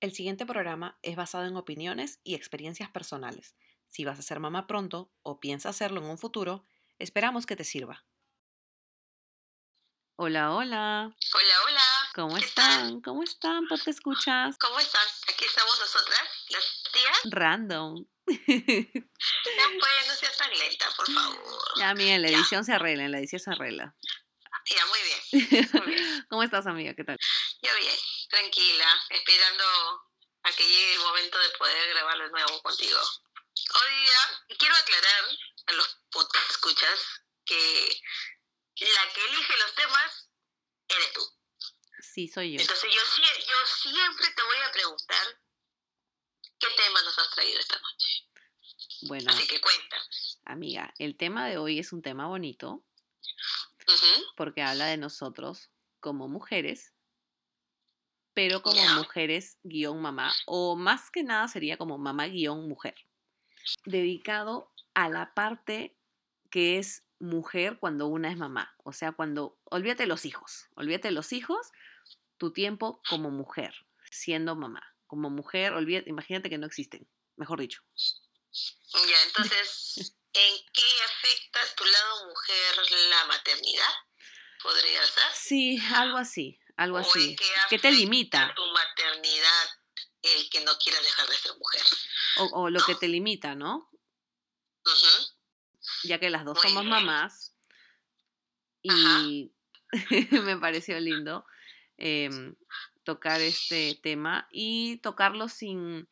El siguiente programa es basado en opiniones y experiencias personales. Si vas a ser mamá pronto o piensas hacerlo en un futuro, esperamos que te sirva. Hola, hola. Hola, hola. ¿Cómo ¿Qué están? ¿Cómo están? ¿Por qué escuchas? ¿Cómo están? Aquí estamos nosotras, las tías. Random. Ya pues, no seas tan lenta, por favor. ya, amiga, en la Ya. edición se arregla, en la edición se arregla. Ya, muy bien. Muy bien. ¿Cómo estás, amiga? ¿Qué tal? Yo bien, tranquila, esperando a que llegue el momento de poder grabar de nuevo contigo. Hoy día quiero aclarar a los escuchas que la que elige los temas eres tú. Sí, soy yo. Entonces yo, sie- yo siempre te voy a preguntar qué tema nos has traído esta noche. Bueno, Así que cuenta. amiga, el tema de hoy es un tema bonito porque habla de nosotros como mujeres, pero como mujeres guion mamá, o más que nada sería como mamá guion mujer, dedicado a la parte que es mujer cuando una es mamá, o sea, cuando, olvídate los hijos, olvídate los hijos, tu tiempo como mujer, siendo mamá, como mujer, olvídate, imagínate que no existen, mejor dicho. Ya, entonces, ¿en qué afecta tu lado mujer la maternidad? ¿Podría ser? Sí, algo así, algo ¿O en así, qué que te limita, tu maternidad el que no quieras dejar de ser mujer? o, o lo que te limita, ¿no? Ya que las dos Muy somos bien. mamás. Y me pareció lindo em, tocar este tema y tocarlo sin,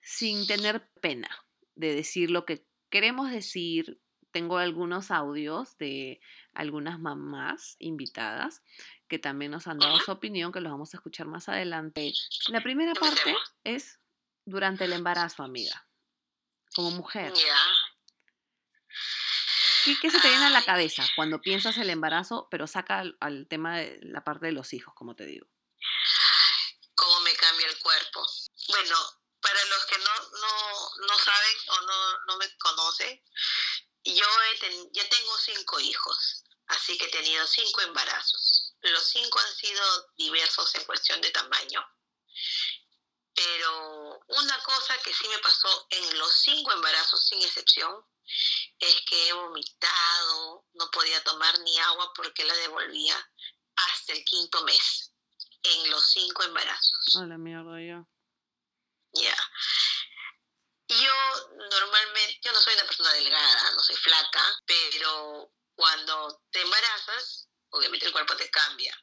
sin tener pena de decir lo que queremos decir. Tengo algunos audios de algunas mamás invitadas que también nos han dado su opinión, que los vamos a escuchar más adelante. La primera parte es durante el embarazo, amiga, como mujer. ¿Qué, qué se te viene a la cabeza cuando piensas el embarazo, pero saca al, al tema de la parte de los hijos, como te digo? ¿Cómo me cambia el cuerpo? Bueno, para los que no, no, no saben o no, no me conocen, yo, he ten- yo tengo cinco hijos, así que he tenido cinco embarazos. Los cinco han sido diversos en cuestión de tamaño. Pero una cosa que sí me pasó en los cinco embarazos, sin excepción, es que he vomitado, no podía tomar ni agua porque la devolvía hasta el quinto mes, en los cinco embarazos. A la mierda, ya. Ya. Yo normalmente, yo no soy una persona delgada, no soy flaca, pero cuando te embarazas, obviamente el cuerpo te cambia.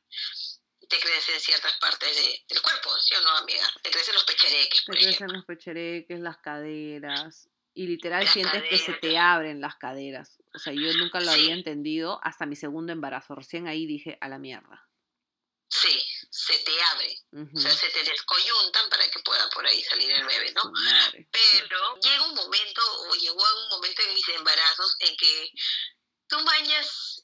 Te crecen ciertas partes de- del cuerpo, ¿sí o no, amiga? Te crecen los pechereques, Te por crecen ejemplo. los pechereques, las caderas. Y literal Las sientes que se te abren las caderas. O sea, yo nunca lo había entendido hasta mi segundo embarazo. Recién ahí dije, a la mierda. Sí, se te abre. O sea, se te descoyuntan para que pueda por ahí salir el bebé, ¿no? Madre. Pero llega un momento, o llegó un momento en mis embarazos en que tú bañas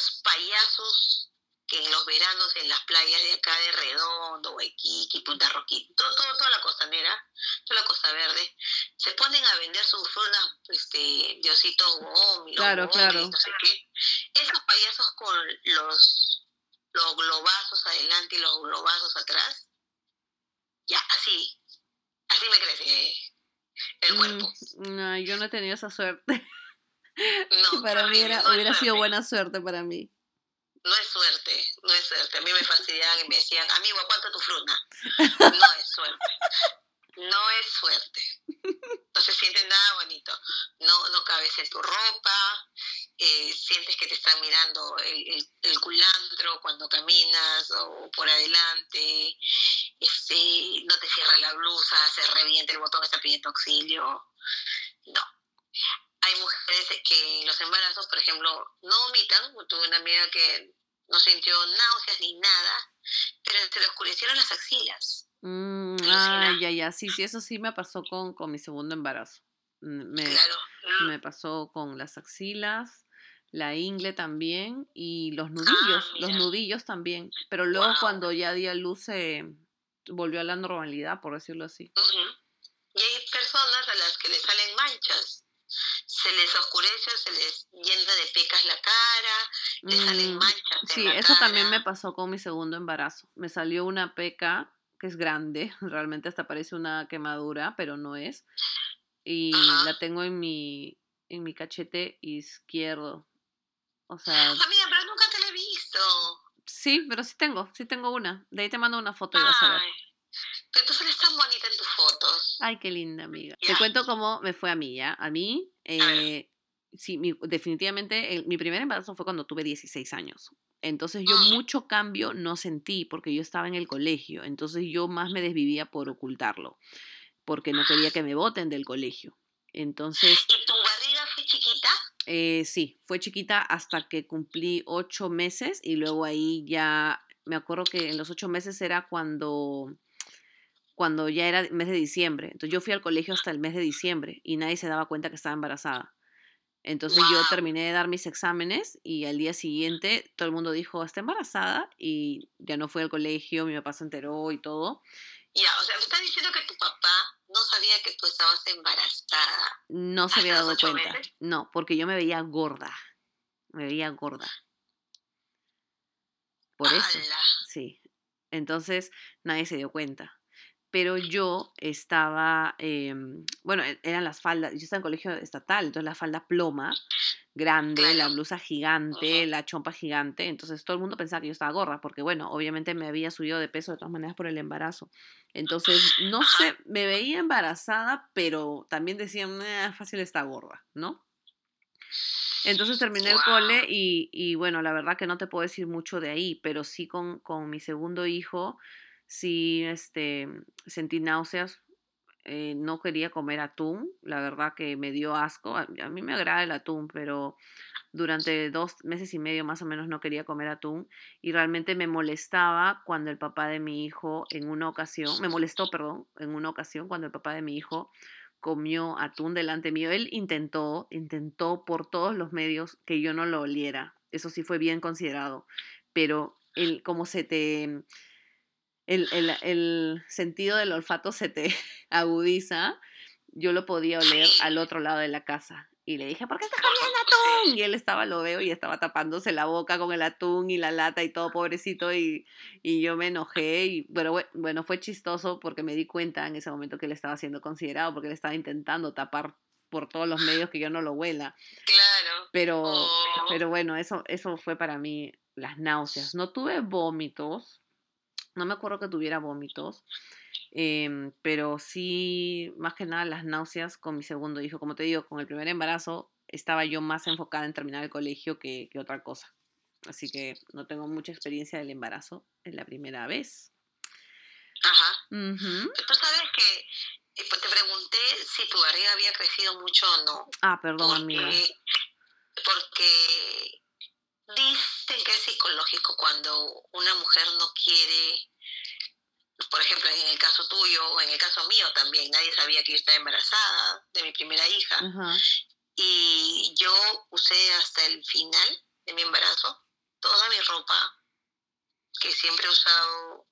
esos payasos que en los veranos en las playas de acá de Redondo, Waikiki, Punta Roquita, todo, todo- toda la costanera, toda la costa verde, se ponen a vender sus frutas, este, diositos gomi, los Claro, gomis, claro. no sé qué. Esos payasos con los, los globazos adelante y los globazos atrás, ya, así, así me crece el cuerpo. Mm, no, yo no he tenido esa suerte. No, para mí era, no hubiera sido buena suerte para mí. No es suerte, no es suerte. A mí me fastidiaban y me decían, amigo, ¿cuánto tu fruna? No es suerte. No es suerte. No se siente nada bonito. No, no cabes en tu ropa, eh, sientes que te están mirando el, el- el culantro cuando caminas o por adelante, este, no te cierra la blusa, se revienta el botón, está pidiendo auxilio. No. Hay mujeres que en los embarazos, por ejemplo, no vomitan. Tuve una amiga que no sintió náuseas ni nada, pero se le oscurecieron las axilas. Mm, ah, ya, ya. Sí, sí, eso sí me pasó con, con mi segundo embarazo. Mm, Me, Claro. me pasó con las axilas, la ingle también y los nudillos, los nudillos también. Pero luego cuando ya di a luz se volvió a la normalidad, por decirlo así. Y hay personas a las que les salen manchas. Se les oscurece, se les llena de pecas la cara, les salen Mm, manchas en Sí, la eso también me pasó con mi segundo embarazo. Me salió una peca que es grande, realmente hasta parece una quemadura, pero no es. Y Ajá. la tengo en mi, en mi cachete izquierdo. O sea, Amiga, pero nunca te la he visto. sí, pero sí tengo, sí tengo una. De ahí te mando una foto y vas a ver. Pero tú sales tan bonita en tus fotos. Ay, qué linda, amiga. Te cuento cómo me fue a mí, ¿ya? A mí. Eh, sí, mi- definitivamente, el- mi primer embarazo fue cuando tuve 16 años. Entonces yo mucho cambio no sentí porque yo estaba en el colegio. Entonces yo más me desvivía por ocultarlo, porque no quería que me voten del colegio. Entonces, ¿Y tu barriga fue chiquita? eh, sí, fue chiquita hasta que cumplí ocho meses y luego ahí ya, me acuerdo que en los ocho meses era cuando, cuando ya era mes de diciembre. Entonces yo fui al colegio hasta el mes de diciembre y nadie se daba cuenta que estaba embarazada. Entonces yo terminé de dar mis exámenes y al día siguiente todo el mundo dijo, está embarazada y ya no fui al colegio, mi papá se enteró y todo. Ya, o sea, me estás diciendo que tu papá no sabía que tú estabas embarazada. No se ¿Hasta había dado cuenta. meses? No, porque yo me veía gorda. Me veía gorda. Por eso. Sí. Entonces nadie se dio cuenta. Pero yo estaba, em, bueno, e- eran las faldas, yo estaba en colegio estatal, entonces la falda ploma, grande, la blusa gigante, la chompa gigante, entonces todo el mundo pensaba que yo estaba gorda, porque bueno, obviamente me había subido de peso de todas maneras por el embarazo. Entonces, no sé, me veía embarazada, pero también decían, "Eh, fácil está gorda, ¿no? Entonces terminé el cole y, y bueno, la verdad que no te puedo decir mucho de ahí, pero sí con, con mi segundo hijo, sí este, sentí náuseas, eh, no quería comer atún, la verdad que me dio asco, a, a mí me agrada el atún, pero durante dos meses y medio más o menos no quería comer atún y realmente me molestaba cuando el papá de mi hijo en una ocasión, me molestó, perdón, en una ocasión cuando el papá de mi hijo comió atún delante mío. Él intentó, intentó por todos los medios que yo no lo oliera. Eso sí fue bien considerado. Pero el, como se te... El, el, el sentido del olfato se te agudiza, yo lo podía oler al otro lado de la casa. Y le dije, ¿por qué estás comiendo atún? Y él estaba, lo veo, y estaba tapándose la boca con el atún y la lata y todo, pobrecito. Y, y yo me enojé. Y bueno, bue- bueno, fue chistoso porque me di cuenta en ese momento que él estaba siendo considerado, porque él estaba intentando tapar por todos los medios que yo no lo huela. Claro. Pero, Oh. pero bueno, eso, eso fue para mí las náuseas. No tuve vómitos. No me acuerdo que tuviera vómitos. em, pero sí, más que nada las náuseas con mi segundo hijo. Como te digo, con el primer embarazo estaba yo más enfocada en terminar el colegio que, que otra cosa. Así que no tengo mucha experiencia del embarazo en la primera vez. Ajá. Tú sabes que eh, pues te pregunté si tu barriga había crecido mucho o no. Ah, perdón, amiga. Porque dicen que es psicológico cuando una mujer no quiere, por ejemplo, en el caso tuyo o en el caso mío también, nadie sabía que yo estaba embarazada de mi primera hija. Ajá. Y yo usé hasta el final de mi embarazo toda mi ropa que siempre he usado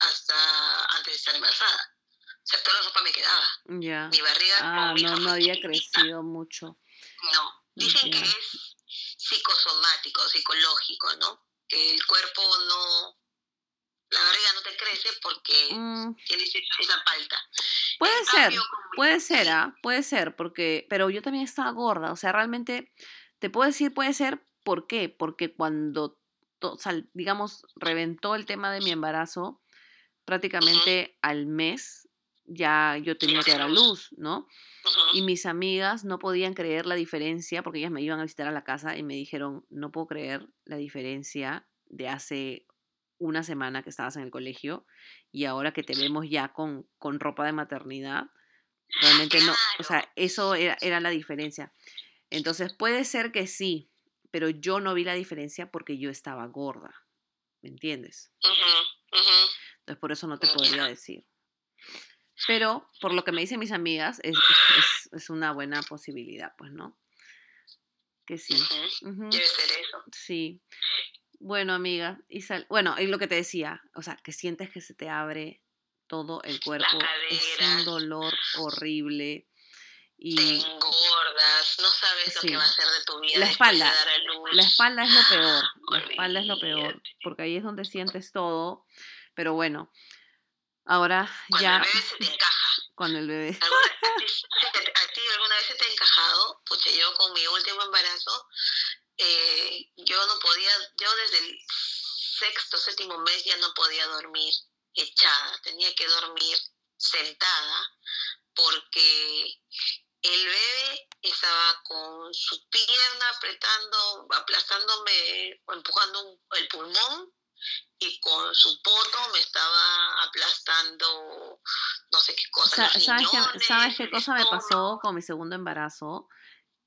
hasta antes de estar embarazada. O sea, toda la ropa me quedaba. Ya. Mi barriga Ah, no, no había chiquitita. crecido mucho. No, dicen que es psicosomático, psicológico, ¿no? Que el cuerpo no, la barriga no te crece porque Mm, tienes esa palta. puede En ser. cambio, Puede ser, ¿ah? Puede ser, porque, pero yo también estaba gorda, o sea, realmente te puedo decir, puede ser, ¿por qué? Porque cuando, sal- digamos, reventó el tema de mi embarazo, prácticamente al mes ya yo tenía que dar a luz, ¿no? Y mis amigas no podían creer la diferencia, porque ellas me iban a visitar a la casa y me dijeron, no puedo creer la diferencia de hace una semana que estabas en el colegio y ahora que te vemos ya con, con ropa de maternidad. Realmente no, o sea, eso era, era la diferencia. Entonces puede ser que sí, pero yo no vi la diferencia porque yo estaba gorda, ¿me entiendes? Entonces por eso no te podría decir. Pero por lo que me dicen mis amigas, es, es- es una buena posibilidad, pues, ¿no? Que sí. Debe ser eso. Sí. Bueno, amiga, y sal- bueno, y lo que te decía, o sea, que sientes que se te abre todo el cuerpo, es un dolor horrible Te y engordas, no sabes lo que va a hacer de tu vida La de espalda, dar a luz. la espalda es lo peor, la espalda es lo peor, porque ahí es donde sientes todo, pero bueno, Ahora Cuando ya, el bebé se te encaja. cuando el bebé... ¿Alguna, a, ti, a ti alguna vez se te ha encajado? Pucha, yo con mi último embarazo, eh, yo no podía, yo desde el sexto, séptimo mes ya no podía dormir echada, tenía que dormir sentada porque el bebé estaba con su pierna apretando, aplastándome, empujando un- el pulmón y con su poto me estaba aplastando no sé qué cosa. Sa- ¿Sabes qué, riñones, ¿Sabes qué el cosa me pasó con mi segundo embarazo?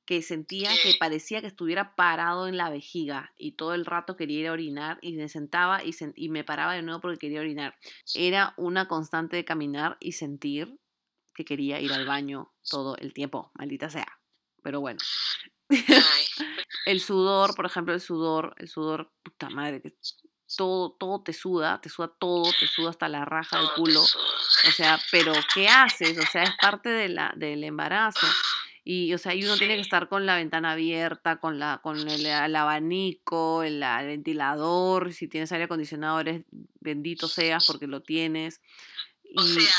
Que sentía ¿Qué? que parecía que estuviera parado en la vejiga y todo el rato quería ir a orinar y me sentaba y, sen- y me paraba de nuevo porque quería orinar. Era una constante de caminar y sentir que quería ir al baño todo el tiempo, maldita sea. Pero bueno, el sudor, por ejemplo, el sudor, el sudor, puta madre, todo, todo te suda, te suda todo, te suda hasta la raja del culo. O sea, pero ¿qué haces? O sea, es parte de la, del embarazo. Y, o sea, y uno tiene que estar con la ventana abierta, con, la, con el, el abanico, el, el ventilador. Si tienes aire acondicionado, eres bendito seas porque lo tienes. O sea,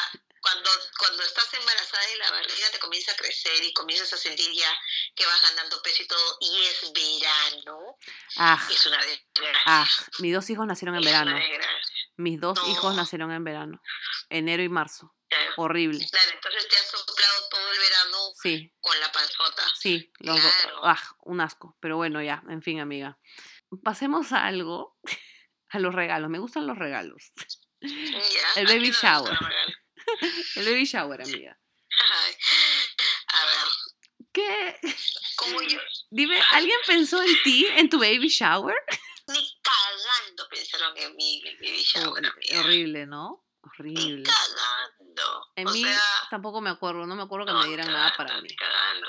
cuando, cuando estás embarazada y la barriga te comienza a crecer y comienzas a sentir ya que vas ganando peso y todo, y es verano, ah, es una desgracia. ah, mis dos hijos nacieron en es verano. Mis dos hijos nacieron en verano. Enero y marzo. Claro, Horrible. Claro, entonces te has soplado todo el verano Sí, con la panzota. sí, los dos. Claro. Ah, un asco. Pero bueno, ya, en fin, amiga. Pasemos a algo, a los regalos. Me gustan los regalos. El ¿a baby shower. el baby shower, amiga. Ay, A ver, ¿Qué? como yo, Dime, ¿alguien pensó en ti, en tu baby shower? ni cagando pensaron en mí, en mi baby shower, Hor- amiga. horrible, ¿no? Ni Horrible. cagando. En o mí sea, tampoco me acuerdo, no me acuerdo que no, me ni dieran nada para ni mí. cagando.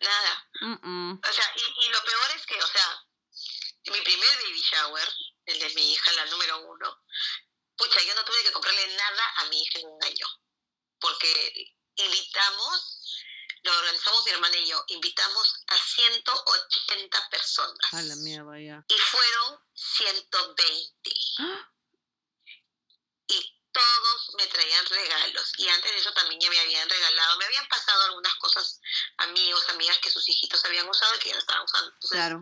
Nada. Mm, mm. O sea, y, y lo peor es que, o sea, mi primer baby shower, el de mi hija, la número uno, pucha, yo no tuve que comprarle nada a mi hija en un año. Porque invitamos, lo organizamos mi hermana y yo, invitamos a 180 personas. A la mierda, ya. Y fueron 120. ¡Ah! Y todos me traían regalos. Y antes de eso también ya me habían regalado, me habían pasado algunas cosas, amigos, amigas que sus hijitos habían usado y que ya estaban usando. Entonces, Claro.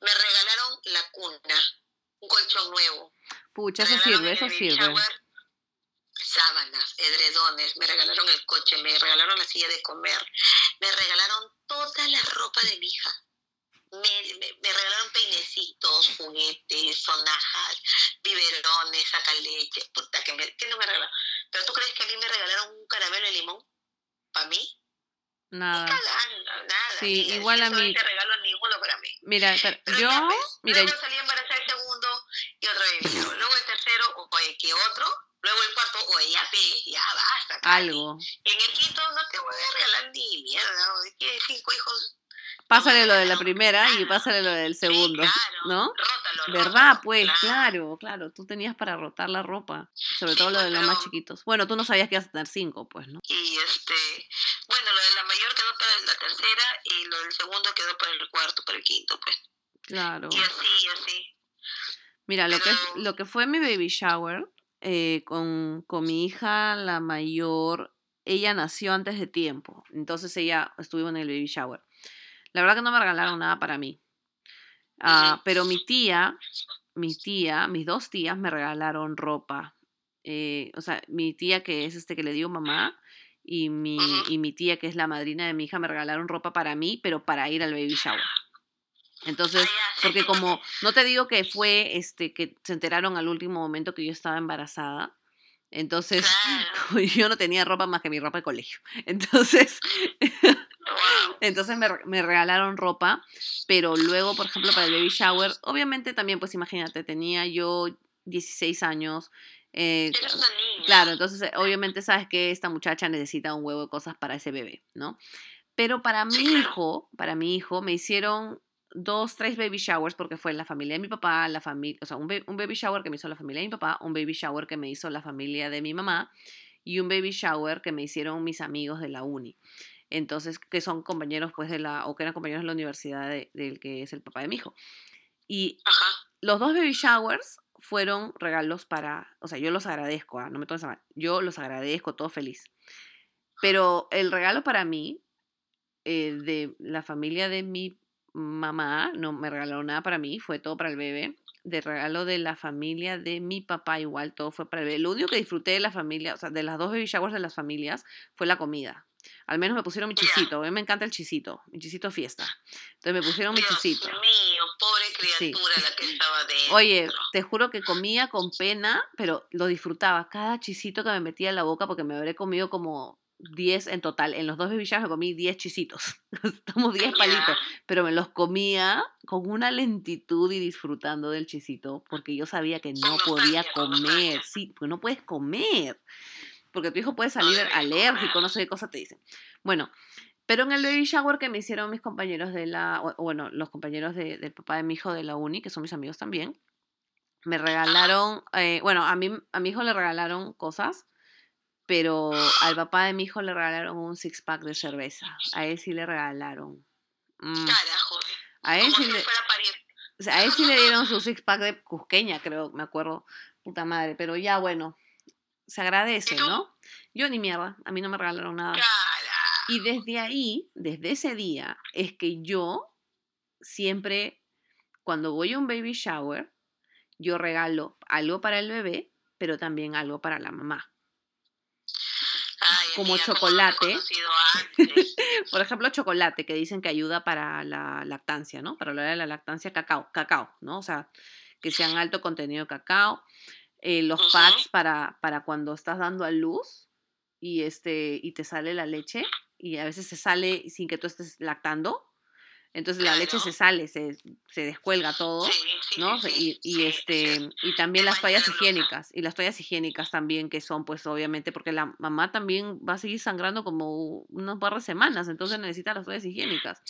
me regalaron la cuna, un colchón nuevo. Pucha, eso sirve, eso sirve. shower sábanas, edredones, me regalaron el coche, me regalaron la silla de comer, me regalaron toda la ropa de mi hija. Me, me- me regalaron peinecitos, juguetes, sonajas, biberones, sacaleche. Puta, que, me, que no me regalaron. ¿Pero tú crees que a mí me regalaron un caramelo de limón? ¿Para mí? Nada. Cagando, nada. Sí, Ni- igual a no mí. te regalo ninguno para mí. Mira, pero Pero yo, mira, salí Luego el tercero, oye, que otro. Luego el cuarto, oye, ya, ya basta. Algo. Y en el quinto no te voy a regalar ni mierda. Tienes cinco hijos. Pásale lo de la primera y pásale lo del segundo, Sí, claro. ¿no? Rótalo, ¿Verdad? rótalo, Pues, claro, claro. Tú tenías para rotar la ropa. Sobre Sí, todo lo de los más chiquitos. Bueno, tú no sabías que ibas a tener cinco, pues, ¿no? Y este, bueno, lo de la mayor quedó para la tercera y lo del segundo quedó para el cuarto, para el quinto, pues. Claro. Y así, y así. Mira, lo que, es, lo que fue mi baby shower eh, con, con mi hija, la mayor, ella nació antes de tiempo. Entonces ella estuvo en el baby shower. La verdad que no me regalaron nada para mí. Ah, pero mi tía, mi tía, mis dos tías me regalaron ropa. Eh, o sea, mi tía que es este que le dio mamá y mi, y mi tía que es la madrina de mi hija me regalaron ropa para mí, pero para ir al baby shower. Entonces, porque como no te digo que fue este que se enteraron al último momento que yo estaba embarazada, entonces Claro. yo no tenía ropa más que mi ropa de colegio. Entonces, entonces me, me regalaron ropa, pero luego, por ejemplo, para el baby shower, obviamente también, pues imagínate, tenía yo 16 años. eh, Eres una niña. Claro, entonces obviamente sabes que esta muchacha necesita un huevo de cosas para ese bebé, ¿no? Pero para mi hijo, para mi hijo, me hicieron dos, tres baby showers porque fue la familia de mi papá, la familia, o sea, un, un baby shower que me hizo la familia de mi papá, un baby shower que me hizo la familia de mi mamá y un baby shower que me hicieron mis amigos de la uni. Entonces, que son compañeros, pues, de la, o que eran compañeros de la universidad de- del que es el papá de mi hijo. Y Ajá. los dos baby showers fueron regalos para, o sea, yo los agradezco, ¿ah? no me tomes a mal, yo los agradezco, todo feliz. Pero el regalo para mí, eh, de la familia de mi mamá, no me regalaron nada para mí, fue todo para el bebé. De regalo de la familia de mi papá, igual todo fue para el bebé. Lo único que disfruté de la familia, o sea, de las dos baby showers de las familias, fue la comida. Al menos me pusieron mi chisito. A mí me encanta el chisito, mi chisito fiesta. Entonces me pusieron mi chisito. Dios mío, pobre criatura la que estaba dentro. Oye, te juro que comía con pena, pero lo disfrutaba. Cada chisito que me metía en la boca, porque me habré comido como 10 en total. En los dos baby me comí 10 chisitos. Estamos 10 palitos. Pero me los comía con una lentitud y disfrutando del chisito, porque yo sabía que no podía comer. Sí, porque no puedes comer. Porque tu hijo puede salir alérgico, no sé qué cosa te dicen. Bueno, pero en el baby shower que me hicieron mis compañeros de la, bueno, los compañeros de, del papá de mi hijo de la uni, que son mis amigos también, me regalaron, eh, bueno, a, mí, a mi hijo le regalaron cosas pero al papá de mi hijo le regalaron un six pack de cerveza. A él sí le regalaron. Mm. Carajo. A él, sí le, a él sí le dieron su six pack de cusqueña, creo, me acuerdo. Puta madre, pero ya bueno, se agradece, ¿no? Yo ni mierda, a mí no me regalaron nada. Y desde ahí, desde ese día, es que yo siempre, cuando voy a un baby shower, yo regalo algo para el bebé, pero también algo para la mamá como chocolate. Por ejemplo, chocolate, que dicen que ayuda para la lactancia, ¿no? Para hablar de la lactancia, cacao, cacao, ¿no? O sea, que sean alto contenido de cacao. Eh, los pads para, para cuando estás dando a luz y, este, y te sale la leche y a veces se sale sin que tú estés lactando. Entonces la leche se sale, se, se descuelga todo, ¿no? y, y este, y también las toallas higiénicas, y las toallas higiénicas también, que son pues obviamente, porque la mamá también va a seguir sangrando como unas par de semanas, entonces necesita las toallas higiénicas.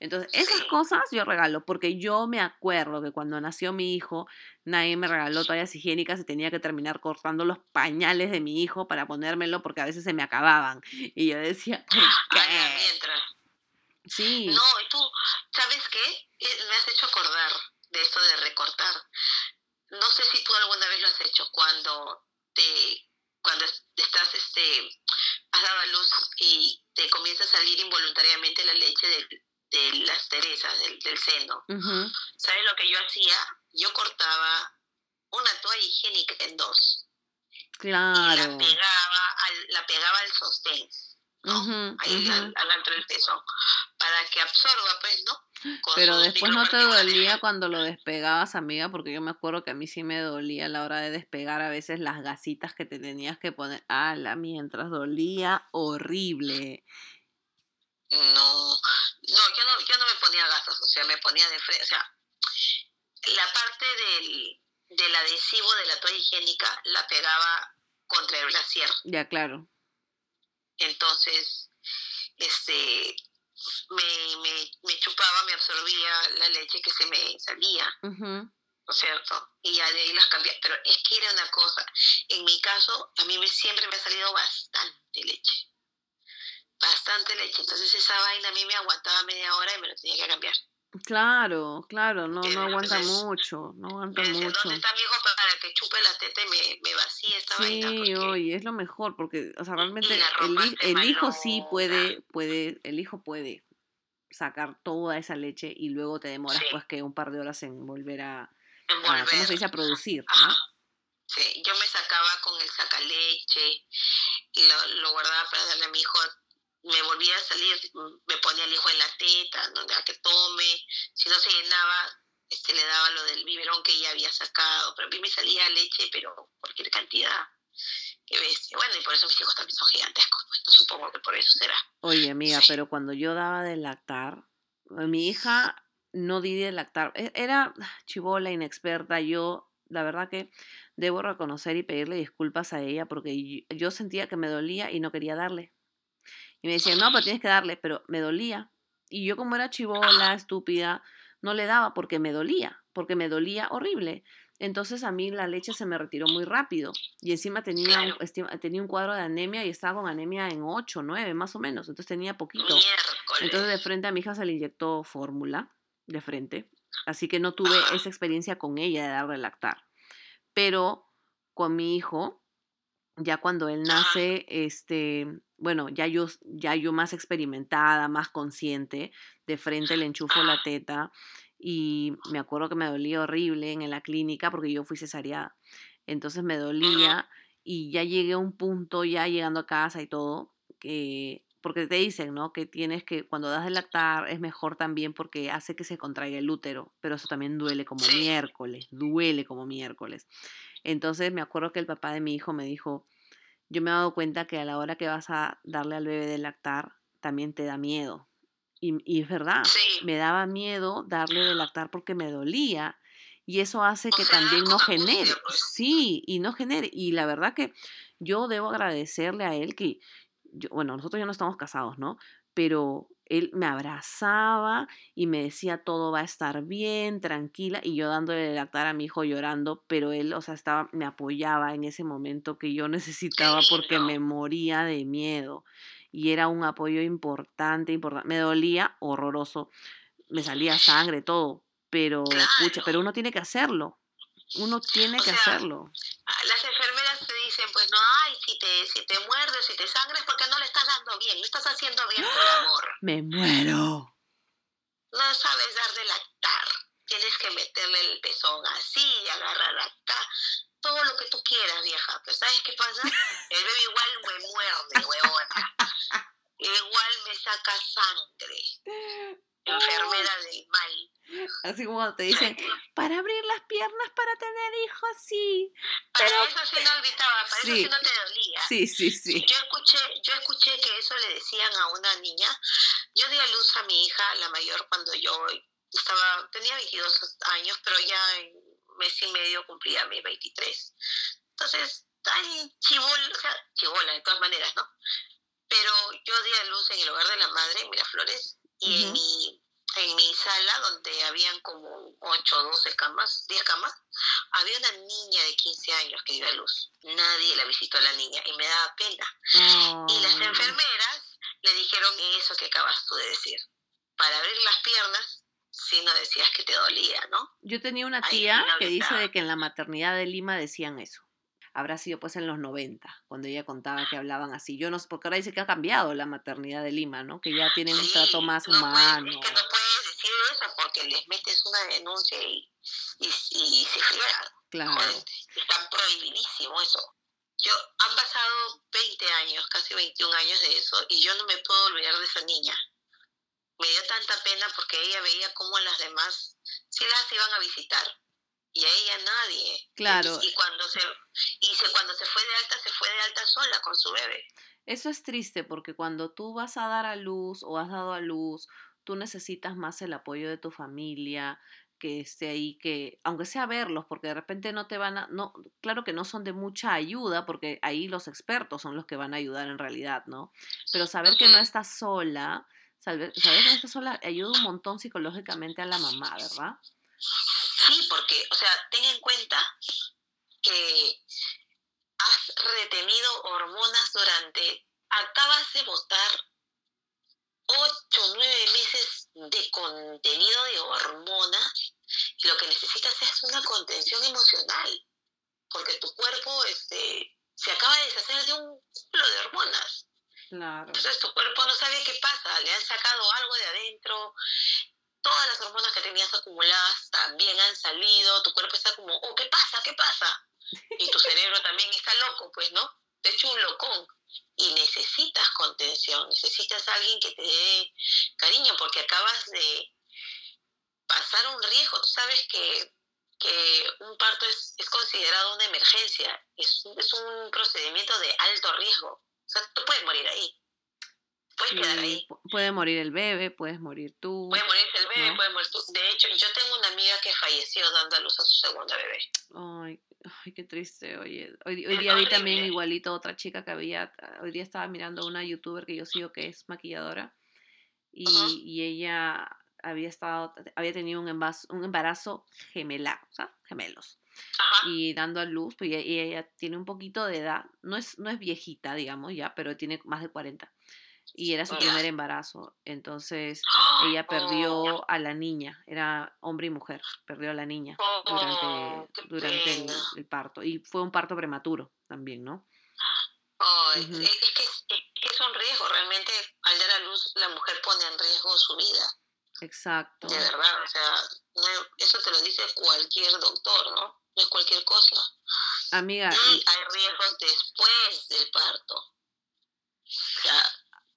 Entonces, esas cosas yo regalo, porque yo me acuerdo que cuando nació mi hijo, nadie me regaló toallas higiénicas y tenía que terminar cortando los pañales de mi hijo para ponérmelo porque a veces se me acababan. Y yo decía, ¿por qué? Sí. No, tú, ¿sabes qué? Eh, me has hecho acordar de esto de recortar. No sé si tú alguna vez lo has hecho cuando te cuando estás este has dado a luz y te comienza a salir involuntariamente la leche de, de las cerezas del, seno. ¿Sabes lo que yo hacía? Yo cortaba una toalla higiénica en dos. Claro. Y la pegaba al, la pegaba al sostén. ¿no? Ahí al, alto del peso, para que absorba, pues, ¿no? Pero después no te dolía cuando lo despegabas, amiga, porque yo me acuerdo que a mí sí me dolía a la hora de despegar a veces las gasitas que te tenías que poner. la mientras dolía horrible. No, no, yo no, yo no me ponía gasas, o sea, me ponía de frente, o sea, la parte del, del adhesivo de la toalla higiénica la pegaba contra el brasier. Ya, claro. Entonces, este, me, me, me, chupaba, me absorbía la leche que se me salía, ¿no es cierto? Y ya de ahí las cambié. Pero es que era una cosa, en mi caso, a mí me, siempre me ha salido bastante leche. Bastante leche. Entonces esa vaina a mí me aguantaba media hora y me lo tenía que cambiar. Claro, claro, no, no aguanta mucho, no aguanta mucho. ¿Dónde está mi hijo para que chupe la teta y me, me vacíe esta sí, vaina? Sí, oye, es lo mejor, porque, o sea, realmente el, el hijo sí puede, puede, el hijo puede sacar toda esa leche y luego te demoras pues que un par de horas en volver a, a ¿cómo se dice? A producir, ¿no? Sí, yo me sacaba con el sacaleche y lo, lo guardaba para darle a mi hijo me volvía a salir, me ponía el hijo en la teta, ¿no? que tome, si no se llenaba, este, le daba lo del biberón que ya había sacado, pero a mí me salía leche, pero cualquier cantidad. Bueno, y por eso mis hijos también son gigantescos, pues no supongo que por eso será. Oye, amiga, pero cuando yo daba de lactar, mi hija no di de lactar, e, era chivola, inexperta, yo, la verdad que debo reconocer y pedirle disculpas a ella porque yo sentía que me dolía y no quería darle. Y me decían, no, pero tienes que darle, pero me dolía. Y yo como era chivola, estúpida, no le daba porque me dolía, porque me dolía horrible. Entonces a mí la leche se me retiró muy rápido y encima tenía, un, tenía un cuadro de anemia y estaba con anemia en 8, 9 más o menos, entonces tenía poquito. Entonces de frente a mi hija se le inyectó fórmula, de frente, así que no tuve esa experiencia con ella de darle lactar. Pero con mi hijo, ya cuando él nace, este, bueno, ya yo, ya yo más experimentada, más consciente, de frente le enchufo la teta y me acuerdo que me dolía horrible en la clínica porque yo fui cesárea, entonces me dolía y ya llegué a un punto, ya llegando a casa y todo, que porque te dicen, ¿no? Que tienes que, cuando das de lactar, es mejor también porque hace que se contraiga el útero, pero eso también duele como miércoles, duele como miércoles. Entonces me acuerdo que el papá de mi hijo me dijo, yo me he dado cuenta que a la hora que vas a darle al bebé de lactar, también te da miedo. Y, y es verdad, me daba miedo darle de lactar porque me dolía. Y eso hace que también no genere. Pues. Sí, y no genere. Y la verdad que yo debo agradecerle a él que bueno, nosotros ya no estamos casados, ¿no? Pero él me abrazaba y me decía todo va a estar bien, tranquila, y yo dándole lactar a mi hijo llorando, pero él, o sea, estaba, me apoyaba en ese momento que yo necesitaba porque me moría de miedo. Y era un apoyo importante, importante. Me dolía horroroso, me salía sangre, todo, pero, pero uno tiene que hacerlo. Uno tiene que hacerlo. Las enfermeras te dicen, pues no, ay, si te, si te muerdes, si te sangres, porque no le estás dando bien, no estás haciendo bien tu amor. Me muero. No sabes dar de lactar. Tienes que meterle el pezón así, agarrar acá, todo lo que tú quieras, vieja. Pero ¿sabes qué pasa? El bebé igual me muerde, huevona. Igual me saca sangre. Enfermera del mal. Así como te dicen, para abrir las piernas para tener hijos, sí. Para eso sí no gritaba, para eso sí no te dolía. Sí, sí, sí. Yo escuché, yo escuché que eso le decían a una niña. Yo di a luz a mi hija, la mayor, cuando yo estaba, tenía 22 años, pero ya en mes y medio cumplía mis 23. Entonces, tan chivola, o sea, chivola de todas maneras, ¿no? Pero yo di a luz en el hogar de la madre, en Miraflores, y en mi en mi sala, donde habían como 8 o 12 camas, 10 camas, había una niña de 15 años que dio a luz. Nadie la visitó a la niña y me daba pena. Y las enfermeras le dijeron eso que acabas tú de decir. Para abrir las piernas, si no decías que te dolía, ¿no? Yo tenía una tía que dice de que en la maternidad de Lima decían eso habrá sido pues en los 90, cuando ella contaba que hablaban así. Yo no sé, porque ahora dice que ha cambiado la maternidad de Lima, ¿no? Que ya tienen un trato más humano. es que no puedes decir eso porque les metes una denuncia y, y, y se friegan. Claro. está prohibidísimo eso. Yo, han pasado 20 años, casi 21 años de eso, y yo no me puedo olvidar de esa niña. Me dio tanta pena porque ella veía cómo las demás sí las iban a visitar y a ella nadie. Claro. Y, cuando se y se, cuando se fue de alta se fue de alta sola con su bebé. Eso es triste porque cuando tú vas a dar a luz o has dado a luz, tú necesitas más el apoyo de tu familia, que esté ahí, que aunque sea verlos, porque de repente no te van a, no, claro que no son de mucha ayuda, porque ahí los expertos son los que van a ayudar en realidad, ¿no? Pero saber que no estás sola, saber, saber que no estás sola ayuda un montón psicológicamente a la mamá, ¿verdad? Sí, porque, o sea, ten en cuenta que has retenido hormonas durante, acabas de botar ocho, nueve meses de contenido de hormonas y lo que necesitas es una contención emocional, porque tu cuerpo este, se acaba de deshacer de un culo de hormonas. Claro. Entonces tu cuerpo no sabe qué pasa, le han sacado algo de adentro, todas las hormonas que tenías acumuladas también han salido, tu cuerpo está como, oh, ¿qué pasa? ¿Qué pasa? Y tu cerebro también está loco, pues, ¿no? De hecho, un locón. Y necesitas contención, necesitas a alguien que te dé cariño, porque acabas de pasar un riesgo. Tú sabes que, que un parto es, es, considerado una emergencia, es, es un procedimiento de alto riesgo. O sea, tú puedes morir ahí. Puede morir el bebé, puedes morir tú. Puede morir el bebé, puede morir tú. De hecho, yo tengo una amiga que falleció dando a luz a su segunda bebé. Ay, ay qué triste. Oye, hoy, hoy día vi también igualito otra chica que había, hoy día estaba mirando una youtuber que yo sigo que es maquilladora y, y ella había estado, había tenido un embarazo, un embarazo gemelar, o sea, gemelos. Y dando a luz, pues y ella tiene un poquito de edad, no es, no es viejita, digamos, ya, pero tiene más de 40 y era su primer embarazo. Entonces ¡Ah! ella Oh, perdió a la niña, era hombre y mujer, perdió a la niña oh, durante, qué durante el, parto. Y fue un parto prematuro también, ¿no? Ujú. es, es que es, es que es un riesgo, realmente al dar a luz la mujer pone en riesgo su vida, Exacto. de verdad, o sea, no- eso te lo dice cualquier doctor, ¿no? No es cualquier cosa. Amiga, Y y- hay riesgos después del parto. O sea,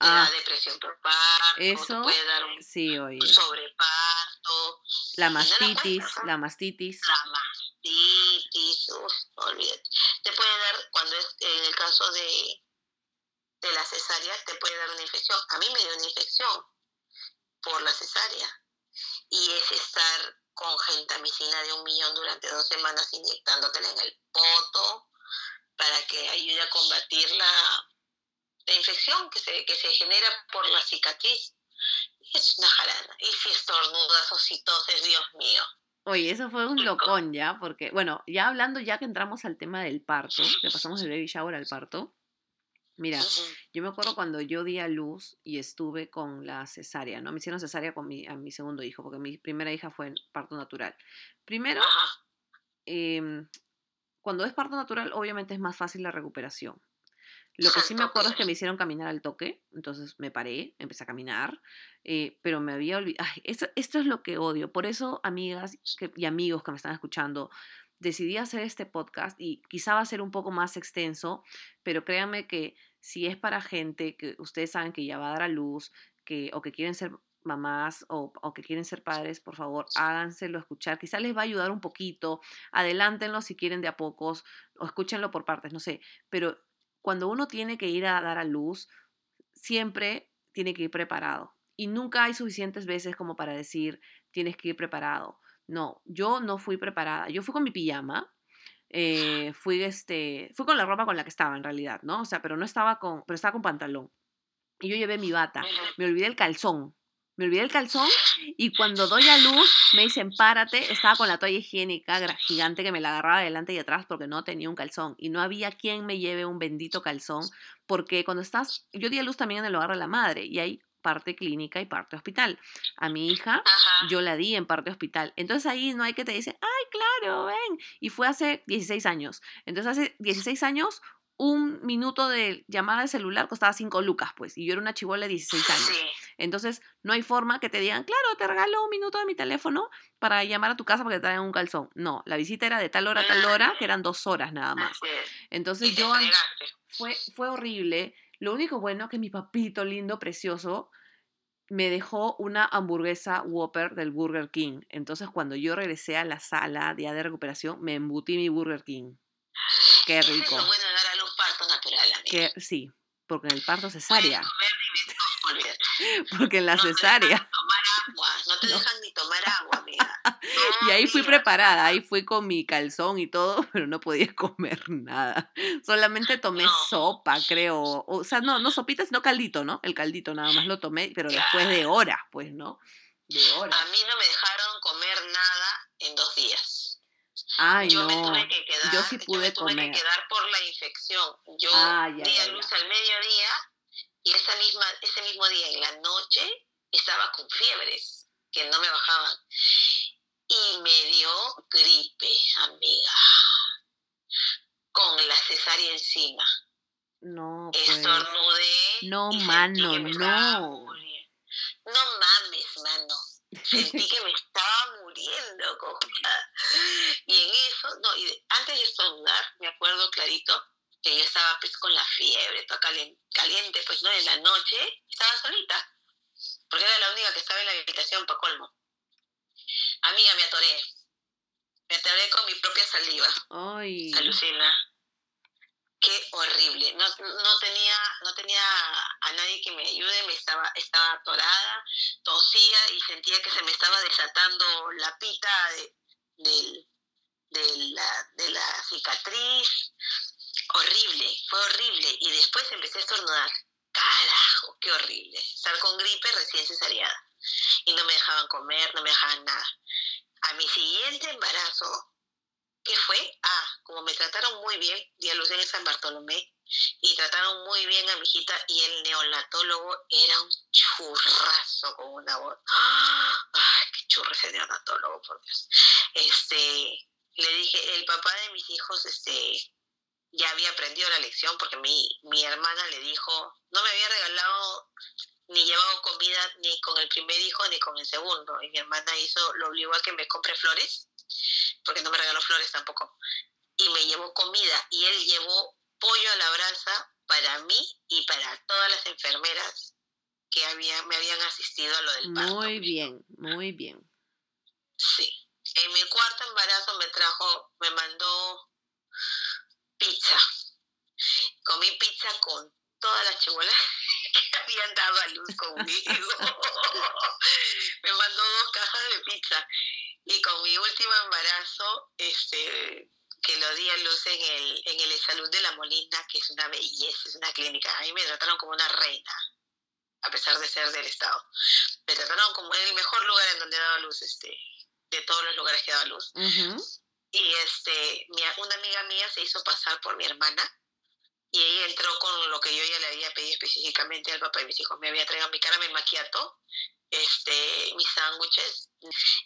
te ah, da depresión por parto, te eso, puede dar un sí, oye. sobreparto, La mastitis, la mastitis. la mastitis, uf, olvídate. Te puede dar, cuando es en el caso de, de la cesárea, te puede dar una infección. A mí me dio una infección por la cesárea. Y es estar con gentamicina de un millón durante dos semanas inyectándotela en el poto para que ayude a combatir la, la infección que se, que se genera por la cicatriz. Es una jarana. Y si estornudas o si toses, Dios mío. Oye, eso fue un locón ya, porque, bueno, ya hablando, ya que entramos al tema del parto, que pasamos del baby shower al parto, mira, yo me acuerdo cuando yo di a luz y estuve con la cesárea, ¿no? Me hicieron cesárea con mi, a mi segundo hijo, porque mi primera hija fue en parto natural. Primero, em, cuando es parto natural, obviamente es más fácil la recuperación. Lo que sí me acuerdo es que me hicieron caminar al toque, entonces me paré, empecé a caminar, eh, pero me había olvidado. Esto, esto es lo que odio. Por eso, amigas que- y amigos que me están escuchando, decidí hacer este podcast y quizá va a ser un poco más extenso, pero créanme que si es para gente que ustedes saben que ya va a dar a luz, que, o que quieren ser mamás o, o que quieren ser padres, por favor, háganselo escuchar. Quizá les va a ayudar un poquito. Adelántenlo si quieren de a pocos o escúchenlo por partes, no sé. Pero cuando uno tiene que ir a dar a luz, siempre tiene que ir preparado. Y nunca hay suficientes veces como para decir, tienes que ir preparado. No, yo no fui preparada. Yo fui con mi pijama, eh, fui, este, fui con la ropa con la que estaba en realidad, ¿no? O sea, pero no estaba con, pero estaba con pantalón. Y yo llevé mi bata. Me olvidé el calzón. Me olvidé el calzón y cuando doy a luz me dicen párate, estaba con la toalla higiénica gigante que me la agarraba de delante y atrás porque no tenía un calzón y no había quien me lleve un bendito calzón porque cuando estás, yo di a luz también en el hogar de la madre y hay parte clínica y parte hospital. A mi hija Ajá. yo la di en parte hospital. Entonces ahí no hay que te dicen, ay, claro, ven. Y fue hace 16 años. Entonces hace 16 años, un minuto de llamada de celular costaba 5 lucas, pues. Y yo era una chivola de 16 años. Sí. Entonces no hay forma que te digan, claro, te regalo un minuto de mi teléfono para llamar a tu casa para que te traigan un calzón. No, la visita era de tal hora a tal hora, que eran dos horas nada más. Entonces yo fue, fue horrible. Lo único bueno que mi papito lindo, precioso, me dejó una hamburguesa Whopper del Burger King. Entonces, cuando yo regresé a la sala día de recuperación, me embutí mi Burger King. Qué rico. Es bueno dar a luz parto natural, amiga. Que, sí, porque en el parto Puedes cesárea. comer Porque en la No te cesárea. dejan tomar agua, no te No. dejan ni tomar agua, amiga. Y ahí fui preparada, ahí fui con mi calzón y todo, pero no podía comer nada. Solamente tomé sopa, creo. O sea, no, no sopita, sino caldito, ¿no? El caldito nada más lo tomé, pero después de horas, pues, ¿no? De horas. A mí no me dejaron comer nada en dos días. Ay, yo me no. tuve que quedar, Yo sí me pude tuve comer. que quedar por la infección. Yo Ah, ya, di a luz ya. al mediodía y esa misma, ese mismo día en la noche estaba con fiebres que no me bajaban. Y me dio gripe, amiga. Con la cesárea encima. No, pues. Estornudé. No, mano, no. No mames, mano. Sentí que me estaba muriendo, cojuda. Y en eso, no, y antes de estornudar, me acuerdo clarito que yo estaba pues con la fiebre, toda caliente, caliente, pues no, en la noche estaba solita. Porque era la única que estaba en la habitación, para colmo. Amiga, me atoré. Me atoré con mi propia saliva. Ay. Alucina. Qué horrible. No, no tenía, no tenía a nadie que me ayude, me estaba, estaba atorada, tosía y sentía que se me estaba desatando la pita de, del- de la, de la cicatriz. Horrible, fue horrible. Y después empecé a estornudar. Carajo, qué horrible. Estar con gripe recién cesareada. Y no me dejaban comer, no me dejaban nada. A mi siguiente embarazo, ¿Qué fue? Ah, como me trataron muy bien, di a en San Bartolomé, y trataron muy bien a mi hijita y el neonatólogo era un churrazo con una voz. ¡Ay, qué churro ese neonatólogo, por Dios! Este, le dije, el papá de mis hijos, este, ya había aprendido la lección porque mi, mi hermana le dijo, no me había regalado ni llevado comida ni con el primer hijo ni con el segundo. Y mi hermana hizo, lo obligó a que me compre flores, porque no me regaló flores tampoco. Y me llevó comida y él llevó pollo a la brasa para mí y para todas las enfermeras que había, me habían asistido a lo del parto. Muy bien, muy bien. Sí. En mi cuarto embarazo me trajo, me mandó pizza. Comí pizza con todas las chibolas que habían dado a luz conmigo. me mandó dos cajas de pizza. Y con mi último embarazo, este, que lo di a luz en el, en el Salud de la Molina, que es una belleza, es una clínica. A mí me trataron como una reina, a pesar de ser del Estado. Me trataron como el mejor lugar en donde dado luz, este, de todos los lugares que dado luz. Y este, una amiga mía se hizo pasar por mi hermana y ella entró con lo que yo ya le había pedido específicamente al papá y mis hijos. Me había traído mi cara, mi maquiato, este, mis sándwiches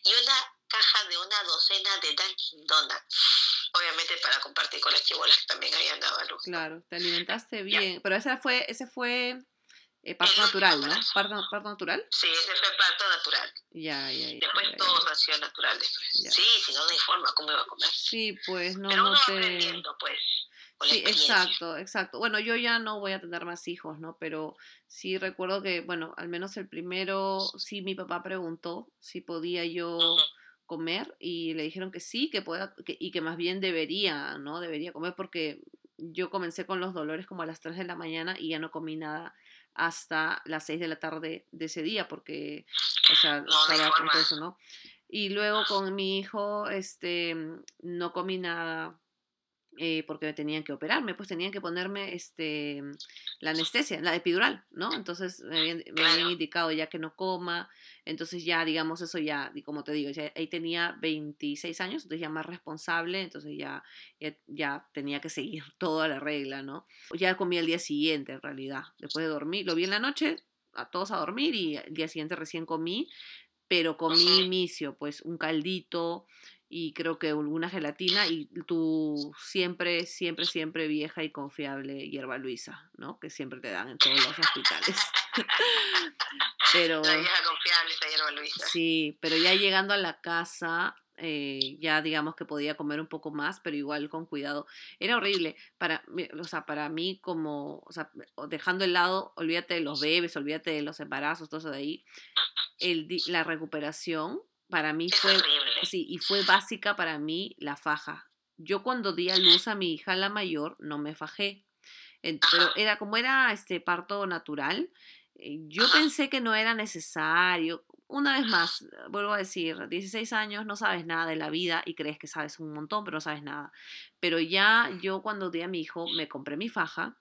y una caja de una docena de Dunkin' Donuts obviamente para compartir con las chibolas que también habían dado a luz. Claro, te alimentaste bien, pero ese fue, ese fue eh, parto natural, ¿no? ¿Parto, ¿Parto, natural? Sí, ese fue parto natural. Ya, ya, ya. Después ya, todo nació natural después. Sí, si no, no hay forma, ¿cómo iba a comer? Sí, pues no, Pero no te... aprendiendo, pues. Sí, exacto, exacto. Bueno, yo ya no voy a tener más hijos, ¿no? Pero sí recuerdo que, bueno, al menos el primero, sí mi papá preguntó si podía yo comer y le dijeron que sí, que pueda, y que más bien debería, ¿no? Debería comer porque yo comencé con los dolores como a las 3 de la mañana y ya no comí nada hasta las 6 de la tarde de ese día porque, o sea, estaba con todo eso, ¿no? Y luego con mi hijo, este, no comí nada eh, porque me tenían que operarme, pues tenían que ponerme este, la anestesia, la epidural, ¿no? Entonces me habían, me habían, indicado ya que no coma, entonces ya, digamos, eso ya, como te digo, ya, ahí tenía 26 años, entonces ya más responsable, entonces ya, ya, ya, tenía que seguir toda la regla, ¿no? Ya comí el día siguiente, en realidad, después de dormir, lo vi en la noche, a todos a dormir y el día siguiente recién comí, pero comí inicio, pues un caldito, y creo que alguna gelatina y tu siempre, siempre, siempre vieja y confiable hierba Luisa, ¿no? Que siempre te dan en todos los hospitales. pero, la vieja confiable esa hierba Luisa. Sí, pero ya llegando a la casa, eh, ya digamos que podía comer un poco más, pero igual con cuidado. Era horrible. Para, o sea, para mí, como, o sea, dejando el lado, olvídate de los bebés, olvídate de los embarazos, todo eso de ahí, el, la recuperación para mí fue, sí, y fue básica para mí la faja. Yo cuando di a luz a mi hija la mayor no me fajé, pero era como era este parto natural, eh, yo pensé que no era necesario. Una vez más, vuelvo a decir, 16 años no sabes nada de la vida y crees que sabes un montón, pero no sabes nada. Pero ya yo cuando di a mi hijo me compré mi faja,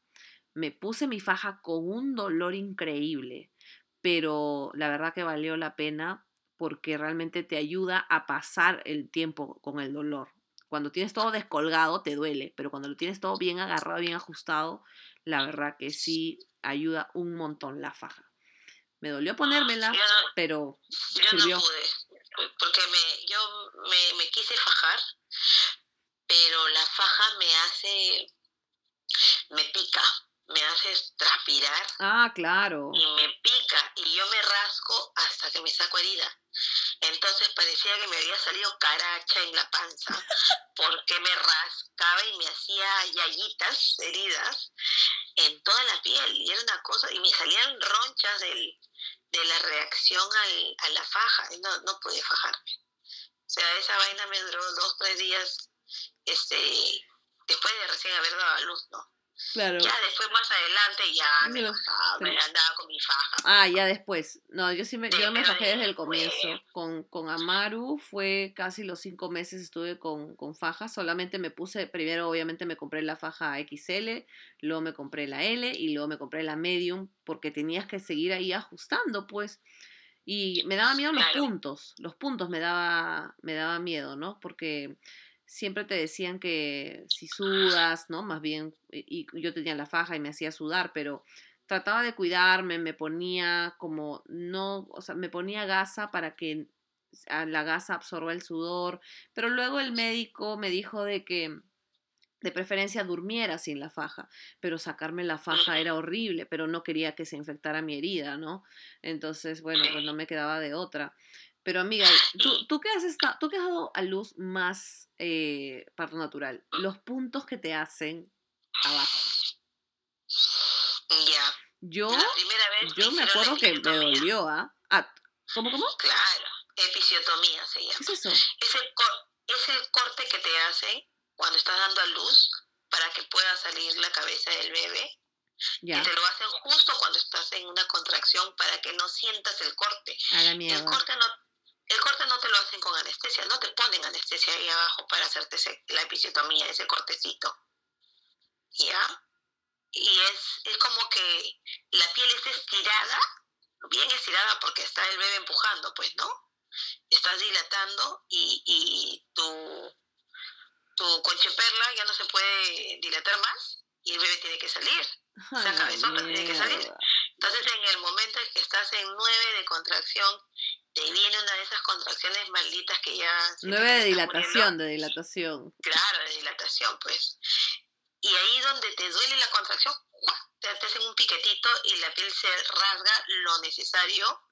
me puse mi faja con un dolor increíble, pero la verdad que valió la pena porque realmente te ayuda a pasar el tiempo con el dolor. Cuando tienes todo descolgado te duele, pero cuando lo tienes todo bien agarrado, bien ajustado, la verdad que sí ayuda un montón la faja. Me dolió ponérmela, pero yo sirvió. no pude, porque me, yo me, me quise fajar, pero la faja me hace, me pica, me hace transpirar. Ah, claro. Y me pica y yo me rasco hasta que me saco herida. Entonces parecía que me había salido caracha en la panza porque me rascaba y me hacía yayitas, heridas en toda la piel. Y era una cosa, y me salían ronchas del, de la reacción al, a la faja. No, no pude fajarme. O sea, esa vaina me duró dos, tres días este, después de recién haber dado a luz, ¿no? Claro. Ya después más adelante ya me, bajaba, me andaba con mi faja. Ah, ya después. No, yo sí me, yo me fajé desde el comienzo. Con, con Amaru fue casi los cinco meses estuve con, con faja. Solamente me puse, primero obviamente me compré la faja XL, luego me compré la L y luego me compré la Medium porque tenías que seguir ahí ajustando, pues. Y me daba miedo los puntos. Los puntos me daba, me daba miedo, ¿no? Porque siempre te decían que si sudas, ¿no? Más bien, y, y yo tenía la faja y me hacía sudar, pero trataba de cuidarme, me ponía como, no, o sea, me ponía gasa para que la gasa absorba el sudor, pero luego el médico me dijo de que de preferencia durmiera sin la faja, pero sacarme la faja era horrible, pero no quería que se infectara mi herida, ¿no? Entonces, bueno, pues no me quedaba de otra. Pero amiga, tú, tú, que, has estado, tú que has dado a luz más eh, parto natural, los puntos que te hacen abajo. Ya. Yo, yo me acuerdo que me dolió, ¿ah? ah ¿Cómo, cómo? Claro, episiotomía se llama. ¿Qué es eso? Es el, es el corte que te hacen cuando estás dando a luz para que pueda salir la cabeza del bebé. Ya. Y te lo hacen justo cuando estás en una contracción para que no sientas el corte. A la mierda. El corte no, el corte no te lo hacen con anestesia, no te ponen anestesia ahí abajo para hacerte la episiotomía, ese cortecito. ¿Ya? Y es, es como que la piel está estirada, bien estirada porque está el bebé empujando, pues, ¿no? Estás dilatando y, y tu tu concheperla ya no se puede dilatar más y el bebé tiene que salir. Esa cabezota tiene que salir. Entonces, en el momento en que estás en nueve de contracción, te viene una de esas contracciones malditas que ya... Nueve de dilatación, de dilatación. Claro, de dilatación, pues. Y ahí donde te duele la contracción, te hacen un piquetito y la piel se rasga lo necesario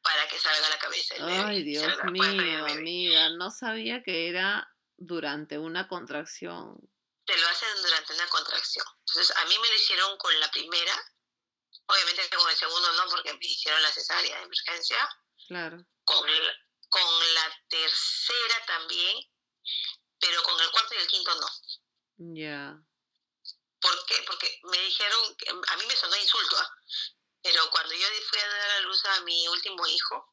para que salga la cabeza. Ay, Dios mío, amiga, no sabía que era durante una contracción. Te lo hacen durante una contracción. Entonces, a mí me lo hicieron con la primera, obviamente con el segundo no, porque me hicieron la cesárea de emergencia. Claro. Con, con la tercera también, pero con el cuarto y el quinto no. Ya. ¿Por qué? Porque me dijeron, a mí me sonó insulto, ¿ah? pero cuando yo fui a dar a luz a mi último hijo,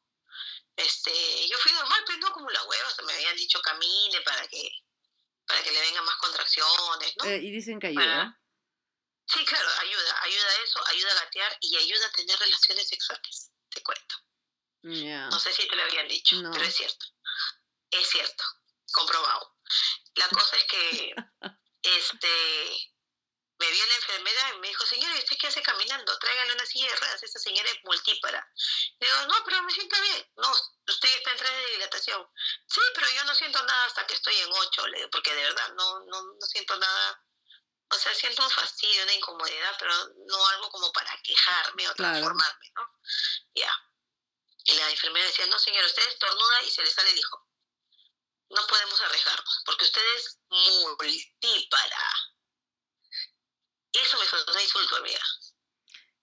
este, yo fui normal, pero no como la hueva, o sea, me habían dicho camine para que, para que le vengan más contracciones, ¿no? Eh, y dicen que ayuda. Sí, claro, ayuda, ayuda a eso, ayuda a gatear y ayuda a tener relaciones sexuales. No sé si te lo habían dicho, pero es cierto. Es cierto, comprobado. La cosa es que este me vio la enfermera y me dijo, señora, ¿y usted qué hace caminando? Tráigale una silla de ruedas, esta señora es multípara. Le digo, no, pero me siento bien. No, usted está en tres de dilatación. Sí, pero yo no siento nada hasta que estoy en ocho, le digo, porque de verdad no, no, no siento nada. O sea, siento un fastidio, una incomodidad, pero no algo como para quejarme o transformarme, ¿no? Ya. Y la enfermera decía, no, señora, usted estornuda y se le sale el hijo. No podemos arriesgarnos, porque usted es multípara eso me sonó insulto, amiga.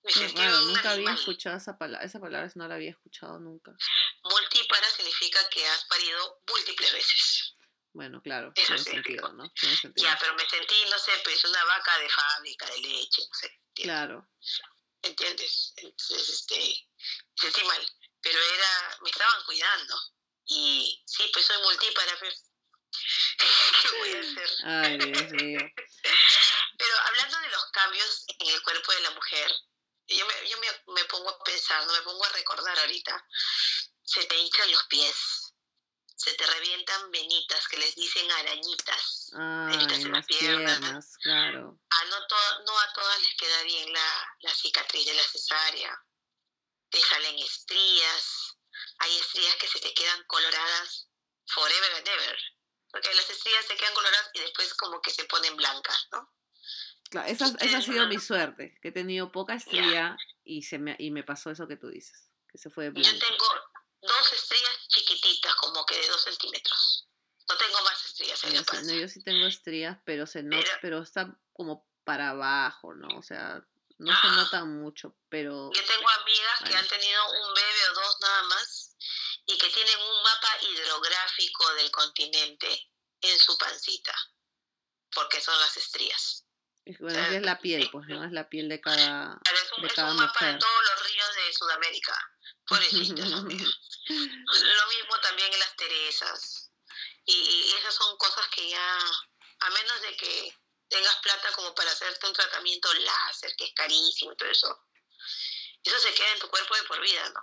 Me nunca había escuchado esa palabra, esa palabra no la había escuchado nunca. Multípara significa que has parido múltiples veces. Bueno, claro, tiene sentido, ¿no? Ya, pero me sentí, no sé, pues una vaca de fábrica, de leche, no sé. Claro. ¿Entiendes? Entonces, este, me sentí mal. Pero era, me estaban cuidando. Y sí, pues soy multípara, pero ¿qué voy a hacer? Ay, Dios mío. Pero hablando de los cambios en el cuerpo de la mujer, yo me, yo me, me pongo a pensar, no me pongo a recordar ahorita, se te hinchan los pies, se te revientan venitas que les dicen arañitas, venitas en las piernas, claro. A no, no a todas les queda bien la, la cicatriz de la cesárea, te salen estrías, hay estrías que se te quedan coloradas forever and ever, porque las estrías se quedan coloradas y después como que se ponen blancas, ¿no? Claro, esa, esa ha sido mi suerte, que he tenido poca estría y, se me, y me pasó eso que tú dices, que se fue de blanco. Yo tengo dos estrías chiquititas, como que de dos centímetros. No tengo más estrías en yo, la No, yo sí tengo estrías, pero se nota, pero, está como para abajo, ¿no? O sea, no se nota mucho, pero... Yo tengo amigas que han tenido un bebé o dos nada más y que tienen un mapa hidrográfico del continente en su pancita, porque son las estrías. Bueno, es la piel, pues, ¿no? Es la piel de cada, es un, de cada es un mapa de todos los ríos de Sudamérica. Pobrecitas, lo mismo también en las Teresas. Y, esas son cosas que ya, a menos de que tengas plata como para hacerte un tratamiento láser, que es carísimo y todo eso, eso se queda en tu cuerpo de por vida, ¿no?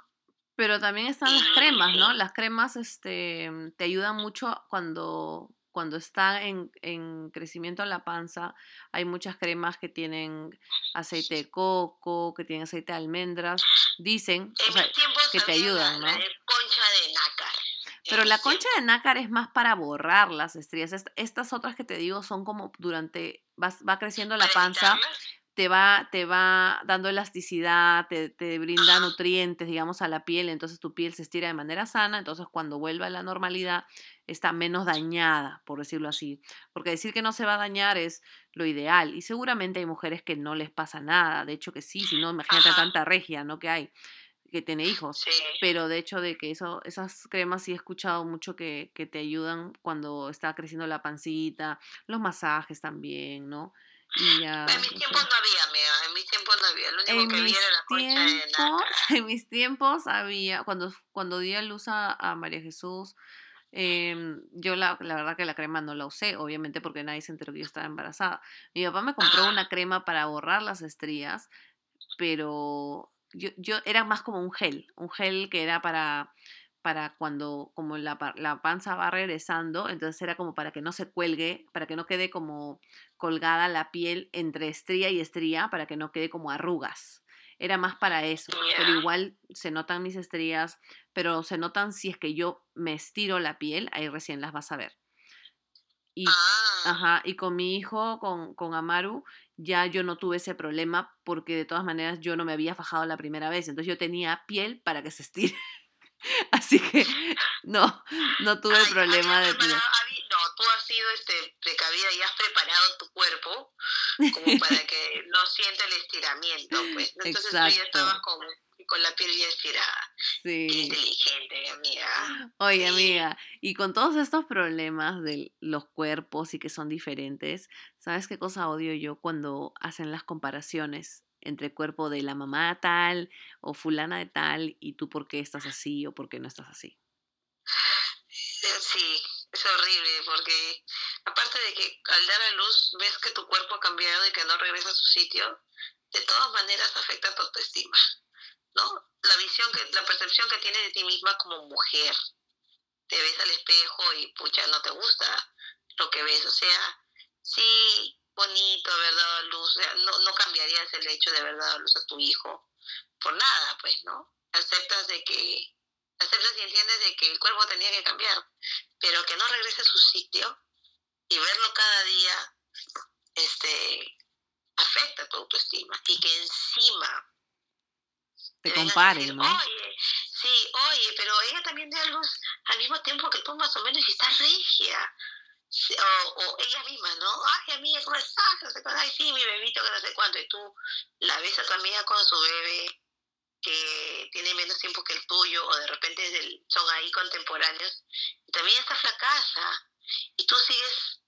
Pero también están las cremas, ¿no? Las cremas este, te ayudan mucho cuando cuando está en, en crecimiento en la panza, hay muchas cremas que tienen aceite de coco, que tienen aceite de almendras. Dicen o sea, que te ayudan, la, la ¿no? de concha de nácar. Pero mis la concha de nácar es más para borrar las estrías. Est- Estas otras que te digo son como durante, vas- va creciendo la panza, te va, te va dando elasticidad, te, te brinda Ajá. nutrientes, digamos, a la piel, entonces tu piel se estira de manera sana, entonces cuando vuelve a la normalidad está menos dañada, por decirlo así. Porque decir que no se va a dañar es lo ideal. Y seguramente hay mujeres que no les pasa nada, de hecho que sí, si no, imagínate Ajá. tanta regia, ¿no? Que hay, que tiene hijos. Sí. Pero de hecho de que eso, esas cremas sí he escuchado mucho que, que te ayudan cuando está creciendo la pancita, los masajes también, ¿no? Y ya, En mis no tiempos sé. no había, amiga. En mis tiempos no había. Lo único En que había era la concha de tiempos, en mis tiempos había, cuando, cuando di a luz a, a María Jesús, em, yo la, la verdad que la crema no la usé, obviamente porque nadie se enteró que yo estaba embarazada. Mi papá me compró Ajá. una crema para borrar las estrías, pero yo, yo era más como un gel, un gel que era para, para cuando como la, la panza va regresando, entonces era como para que no se cuelgue, para que no quede como colgada la piel entre estría y estría, para que no quede como arrugas. Era más para eso, pero igual se notan mis estrías, pero se notan si es que yo me estiro la piel, ahí recién las vas a ver. Y Ah. Ajá, y con mi hijo, con, con Amaru, ya yo no tuve ese problema porque de todas maneras yo no me había fajado la primera vez, entonces yo tenía piel para que se estire. Así que no, no tuve Ay, problema de piel. no, tú has sido este, precavida y has preparado tu cuerpo como para que no sienta el estiramiento, pues. Entonces tú ya Exacto. estabas con, con la piel ya estirada. Qué Sí. inteligente, amiga. Oye, Sí. amiga, y con todos estos problemas de los cuerpos y que son diferentes, ¿sabes qué cosa odio yo cuando hacen las comparaciones entre el cuerpo de la mamá tal o fulana de tal y tú por qué estás así o por qué no estás así? Sí, es horrible porque aparte de que al dar a luz ves que tu cuerpo ha cambiado y que no regresa a su sitio, de todas maneras afecta tu autoestima, ¿no? La visión, que, la percepción que tienes de ti misma como mujer. Te ves al espejo y pucha, no te gusta lo que ves. O sea, sí, bonito haber dado a luz, no, no cambiarías el hecho de haber dado a luz a tu hijo por nada, pues, ¿no? Aceptas de que, aceptas y entiendes de que el cuerpo tenía que cambiar, pero que no regrese a su sitio y verlo cada día, este, afecta tu autoestima y que encima Te comparen, ¿no? oye, sí, oye, pero ella también dio a luz al mismo tiempo que tú más o menos y está regia. O, o ella misma, ¿no? Ay, amiga, ¿cómo estás? No sé cuánto. Ay, sí, mi bebito, que no sé cuánto. Y tú la ves a tu amiga con su bebé que tiene menos tiempo que el tuyo o de repente es son ahí contemporáneos y también está flacaza y tú sigues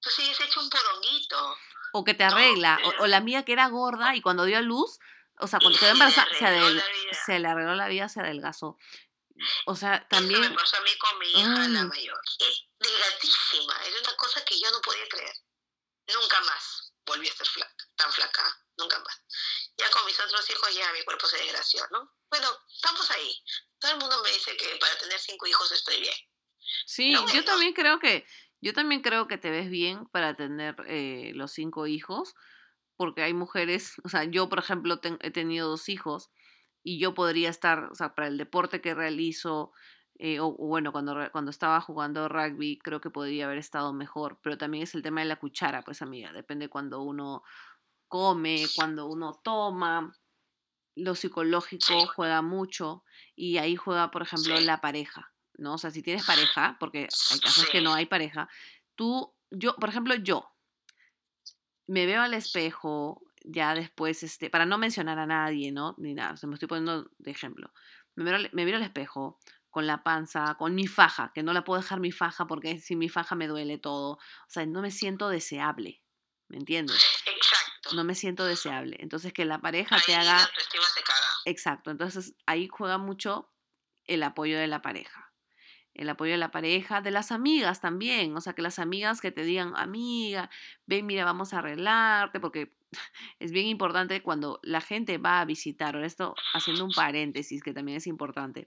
tú sigues hecho un poronguito O que te No, arregla, o, la mía que era gorda y cuando dio a luz, o sea, cuando quedó embarazada, se, adel- se le arregló la vida, se adelgazó. O sea, Eso también, me pasó a mí con mi hija, la Ay. mayor. Es delgadísima, era una cosa que yo no podía creer. Nunca más volví a ser flaca, tan flaca, nunca más. Ya con mis otros hijos ya mi cuerpo se desgració, ¿no? Bueno, estamos ahí. Todo el mundo me dice que para tener cinco hijos estoy bien. sí, pero yo bueno. también creo que, yo también creo que te ves bien para tener eh, los cinco hijos, porque hay mujeres, o sea, yo por ejemplo ten- he tenido dos hijos y yo podría estar, o sea, para el deporte que realizo, eh, o, o bueno, cuando, cuando estaba jugando rugby, creo que podría haber estado mejor, pero también es el tema de la cuchara, pues amiga, depende cuando uno come, cuando uno toma, lo psicológico juega mucho y ahí juega, por ejemplo, Sí. la pareja, ¿no? O sea, si tienes pareja, porque hay casos que no hay pareja, tú, yo, por ejemplo, yo me veo al espejo ya después, este, para no mencionar a nadie, ¿no? Ni nada, o sea, me estoy poniendo de ejemplo. Me miro, me miro al espejo con la panza, con mi faja, que no la puedo dejar mi faja porque si mi faja me duele todo. O sea, no me siento deseable, ¿me entiendes? Exacto. No me siento deseable. Entonces, que la pareja Ahí te la haga... autoestima se caga. Exacto, entonces ahí juega mucho el apoyo de la pareja. El apoyo de la pareja, de las amigas también. O sea, que las amigas que te digan, amiga, ven, mira, vamos a arreglarte, porque es bien importante cuando la gente va a visitar, ahora esto haciendo un paréntesis que también es importante,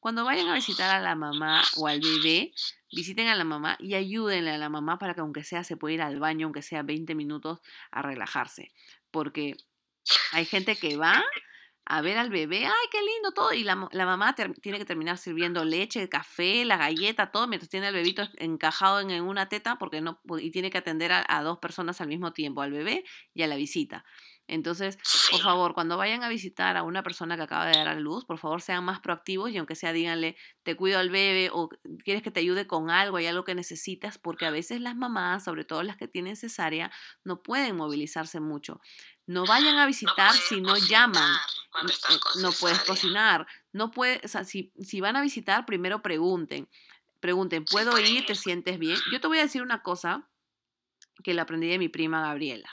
Cuando vayan a visitar a la mamá o al bebé, visiten a la mamá y ayúdenle a la mamá para que aunque sea se pueda ir al baño, aunque sea 20 minutos, a relajarse. Porque hay gente que va a ver al bebé, ay, qué lindo todo, y la, la mamá tiene que terminar sirviendo leche, café, la galleta, todo, mientras tiene al bebito encajado en, una teta, porque no, y tiene que atender a, a, dos personas al mismo tiempo, al bebé y a la visita. Entonces, por favor, cuando vayan a visitar a una persona que acaba de dar a luz, por favor sean más proactivos y aunque sea díganle, te cuido al bebé o quieres que te ayude con algo, hay algo que necesitas, porque a veces las mamás, sobre todo las que tienen cesárea, no pueden movilizarse mucho. No vayan a visitar si no llaman. No, puedes cocinar. No puedes, o sea, si, si van a visitar, primero pregunten. Pregunten, ¿puedo ir? ¿Te sientes bien? Yo te voy a decir una cosa que la aprendí de mi prima Gabriela.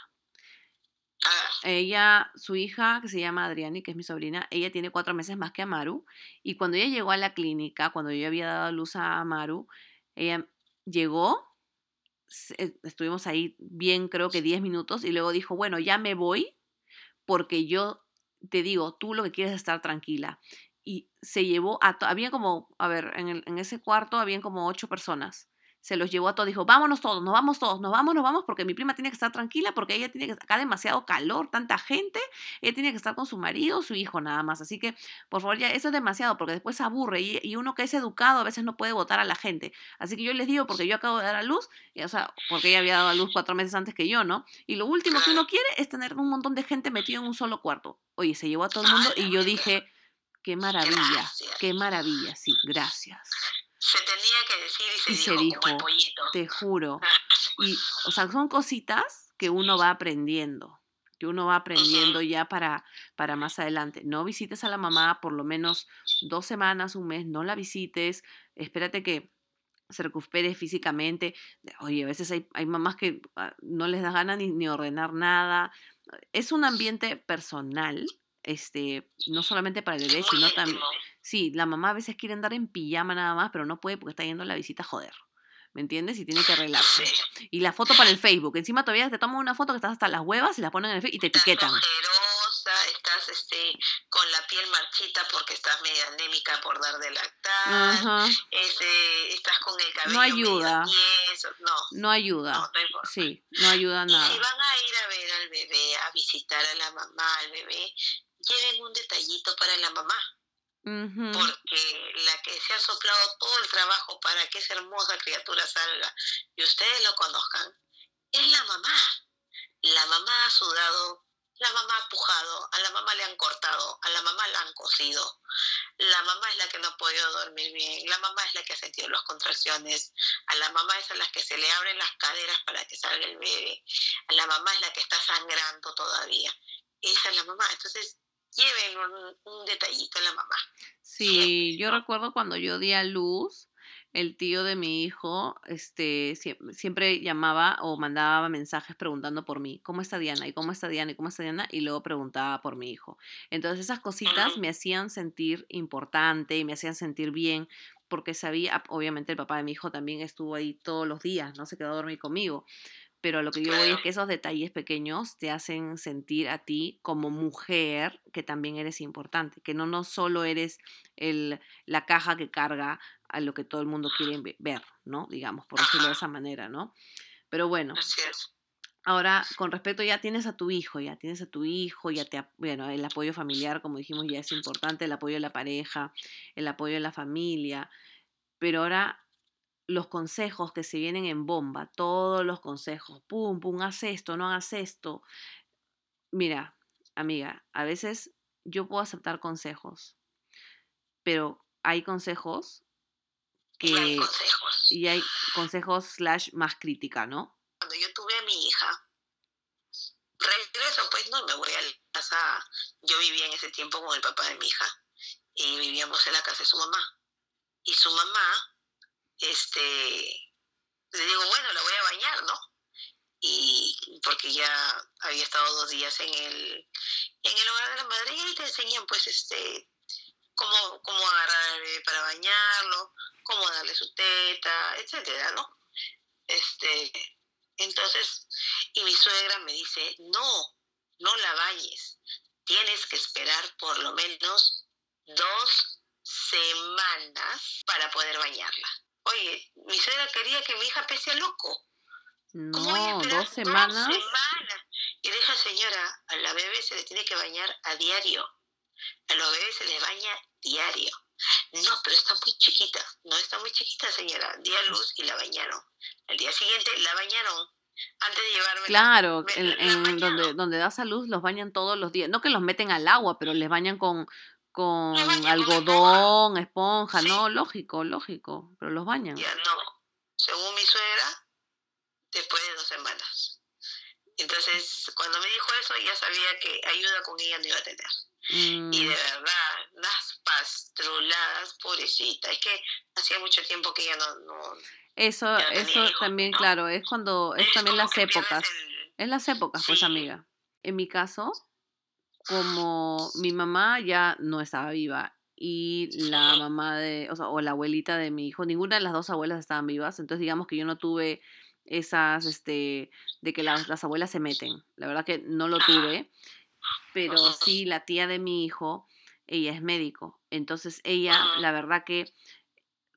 Ella, su hija, que se llama Adriani, que es mi sobrina, ella tiene cuatro meses más que Amaru. Y cuando ella llegó a la clínica, cuando yo había dado luz a Amaru, ella llegó eh, estuvimos ahí bien, creo que 10 minutos, y luego dijo, bueno, ya me voy, porque yo te digo, tú lo que quieres es estar tranquila. Y se llevó a, había como, a ver, en, en ese cuarto habían como ocho personas se los llevó a todos, dijo, vámonos todos, nos vamos todos, nos vamos, nos vamos, porque mi prima tiene que estar tranquila, porque ella tiene que, acá demasiado calor, tanta gente, ella tiene que estar con su marido, su hijo nada más, así que, por favor, ya eso es demasiado, porque después se aburre, y, uno que es educado a veces no puede votar a la gente, así que yo les digo, porque yo acabo de dar a luz, o sea, porque ella había dado a luz cuatro meses antes que yo, ¿no? Y lo último que uno quiere es tener un montón de gente metido en un solo cuarto. Oye, se llevó a todo el mundo y yo dije, qué maravilla, qué maravilla, sí, gracias se tenía que decir y se, dijo, como el pollito. Te juro. Y, o sea, son cositas que uno va aprendiendo, que uno va aprendiendo ya para, para más adelante. No visites a la mamá por lo menos dos semanas, un mes, no la visites, espérate que se recupere físicamente. Oye, a veces hay, hay mamás que ah, no les da ganas ni, ni ordenar nada. Es un ambiente personal este, no solamente para el bebé, sino también... Sí, la mamá a veces quiere andar en pijama nada más, pero no puede porque está yendo a la visita a joder. ¿Me entiendes? Y tiene que arreglarse. Y la foto para el Facebook. Encima todavía te toman una foto que estás hasta las huevas y la ponen en el Facebook y te etiquetan. Estás estás este, con la piel marchita porque estás media anémica por dar de lactar. Este, estás con el cabello No ayuda. No. No ayuda. No, sí, no ayuda nada. Y si van a ir a ver al bebé, a visitar a la mamá, al bebé, lleven un detallito para la mamá. Porque la que se ha soplado todo el trabajo para que esa hermosa criatura salga y ustedes lo conozcan, es la mamá. La mamá ha sudado, la mamá ha pujado, a la mamá le han cortado, a la mamá la han cosido. La mamá es la que no ha podido dormir bien, la mamá es la que ha sentido las contracciones, a la mamá es a la que se le abren las caderas para que salga el bebé, a la mamá es la que está sangrando todavía. Esa es la mamá. Entonces, lleven un, detallito a la mamá. Sí, yo recuerdo cuando yo di a luz, el tío de mi hijo este, siempre llamaba o mandaba mensajes preguntando por mí, ¿cómo está Diana? ¿Y cómo está Diana? ¿Y cómo está Diana? Y luego preguntaba por mi hijo. Entonces esas cositas me hacían sentir importante y me hacían sentir bien porque sabía, obviamente el papá de mi hijo también estuvo ahí todos los días, no se quedó a dormir conmigo pero lo que yo voy es que esos detalles pequeños te hacen sentir a ti como mujer que también eres importante, que no, no solo eres el, la caja que carga a lo que todo el mundo quiere ver, ¿no? Digamos, por decirlo de esa manera, ¿no? Pero bueno. Ahora, con respecto, ya tienes a tu hijo, ya tienes a tu hijo, ya te, bueno, el apoyo familiar, como dijimos, ya es importante, el apoyo de la pareja, el apoyo de la familia, pero ahora los consejos que se vienen en bomba, todos los consejos, pum, pum, haz esto, no hagas esto. Mira, amiga, a veces yo puedo aceptar consejos, pero hay consejos que... Y hay consejos. Y hay consejos slash más crítica, ¿no? Cuando yo tuve a mi hija, regreso, pues no, me voy a la casa, yo vivía en ese tiempo con el papá de mi hija y vivíamos en la casa de su mamá. Y su mamá este, le digo, bueno, la voy a bañar, ¿no? Y porque ya había estado dos días en el, en el hogar de la madre y ahí te enseñan pues este cómo, cómo agarrar para bañarlo, cómo darle su teta, etcétera, ¿no? Este, entonces, y mi suegra me dice, no, no la bañes, tienes que esperar por lo menos dos semanas para poder bañarla. Oye, mi suegra quería que mi hija pese a loco. No, dos semanas. Dos semanas. Y deja, señora, a la bebé se le tiene que bañar a diario. A los bebés se les baña diario. No, pero está muy chiquita. No está muy chiquita, señora. Di a luz y la bañaron. Al día siguiente la bañaron. Antes de llevarme. Claro, en, donde, donde das a luz los bañan todos los días. No que los meten al agua, pero les bañan con, con algodón, esponja. No, lógico, lógico. Pero los bañan. Ya no. Según mi suegra, después de dos semanas. Entonces, cuando me dijo eso, ya sabía que ayuda con ella no iba a tener. Y de mm. verdad, las pastruladas, pobrecita. Es que hacía mucho tiempo que ella no... no eso eso también, claro, es cuando... Es, también las épocas. Es las épocas, pues, amiga. En mi caso, como mi mamá ya no estaba viva y la mamá de, o sea, o la abuelita de mi hijo, ninguna de las dos abuelas estaban vivas, entonces digamos que yo no tuve esas, este, de que las, las abuelas se meten. La verdad que no lo tuve, pero sí la tía de mi hijo, ella es médico. Entonces ella, la verdad que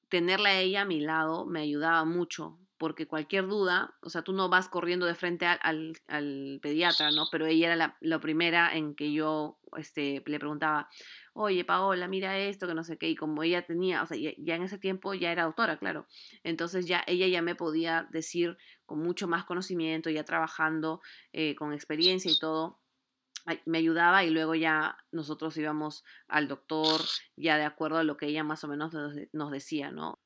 tenerla a ella a mi lado me ayudaba mucho, porque cualquier duda, o sea, tú no vas corriendo de frente al, pediatra, ¿no? Pero ella era la, la, primera en que yo este, le preguntaba, oye, Paola, mira esto, que no sé qué, y como ella tenía, o sea, ya, en ese tiempo ya era autora, claro, entonces ya ella ya me podía decir con mucho más conocimiento, ya trabajando eh, con experiencia y todo, me ayudaba y luego ya nosotros íbamos al doctor ya de acuerdo a lo que ella más o menos nos decía, ¿no?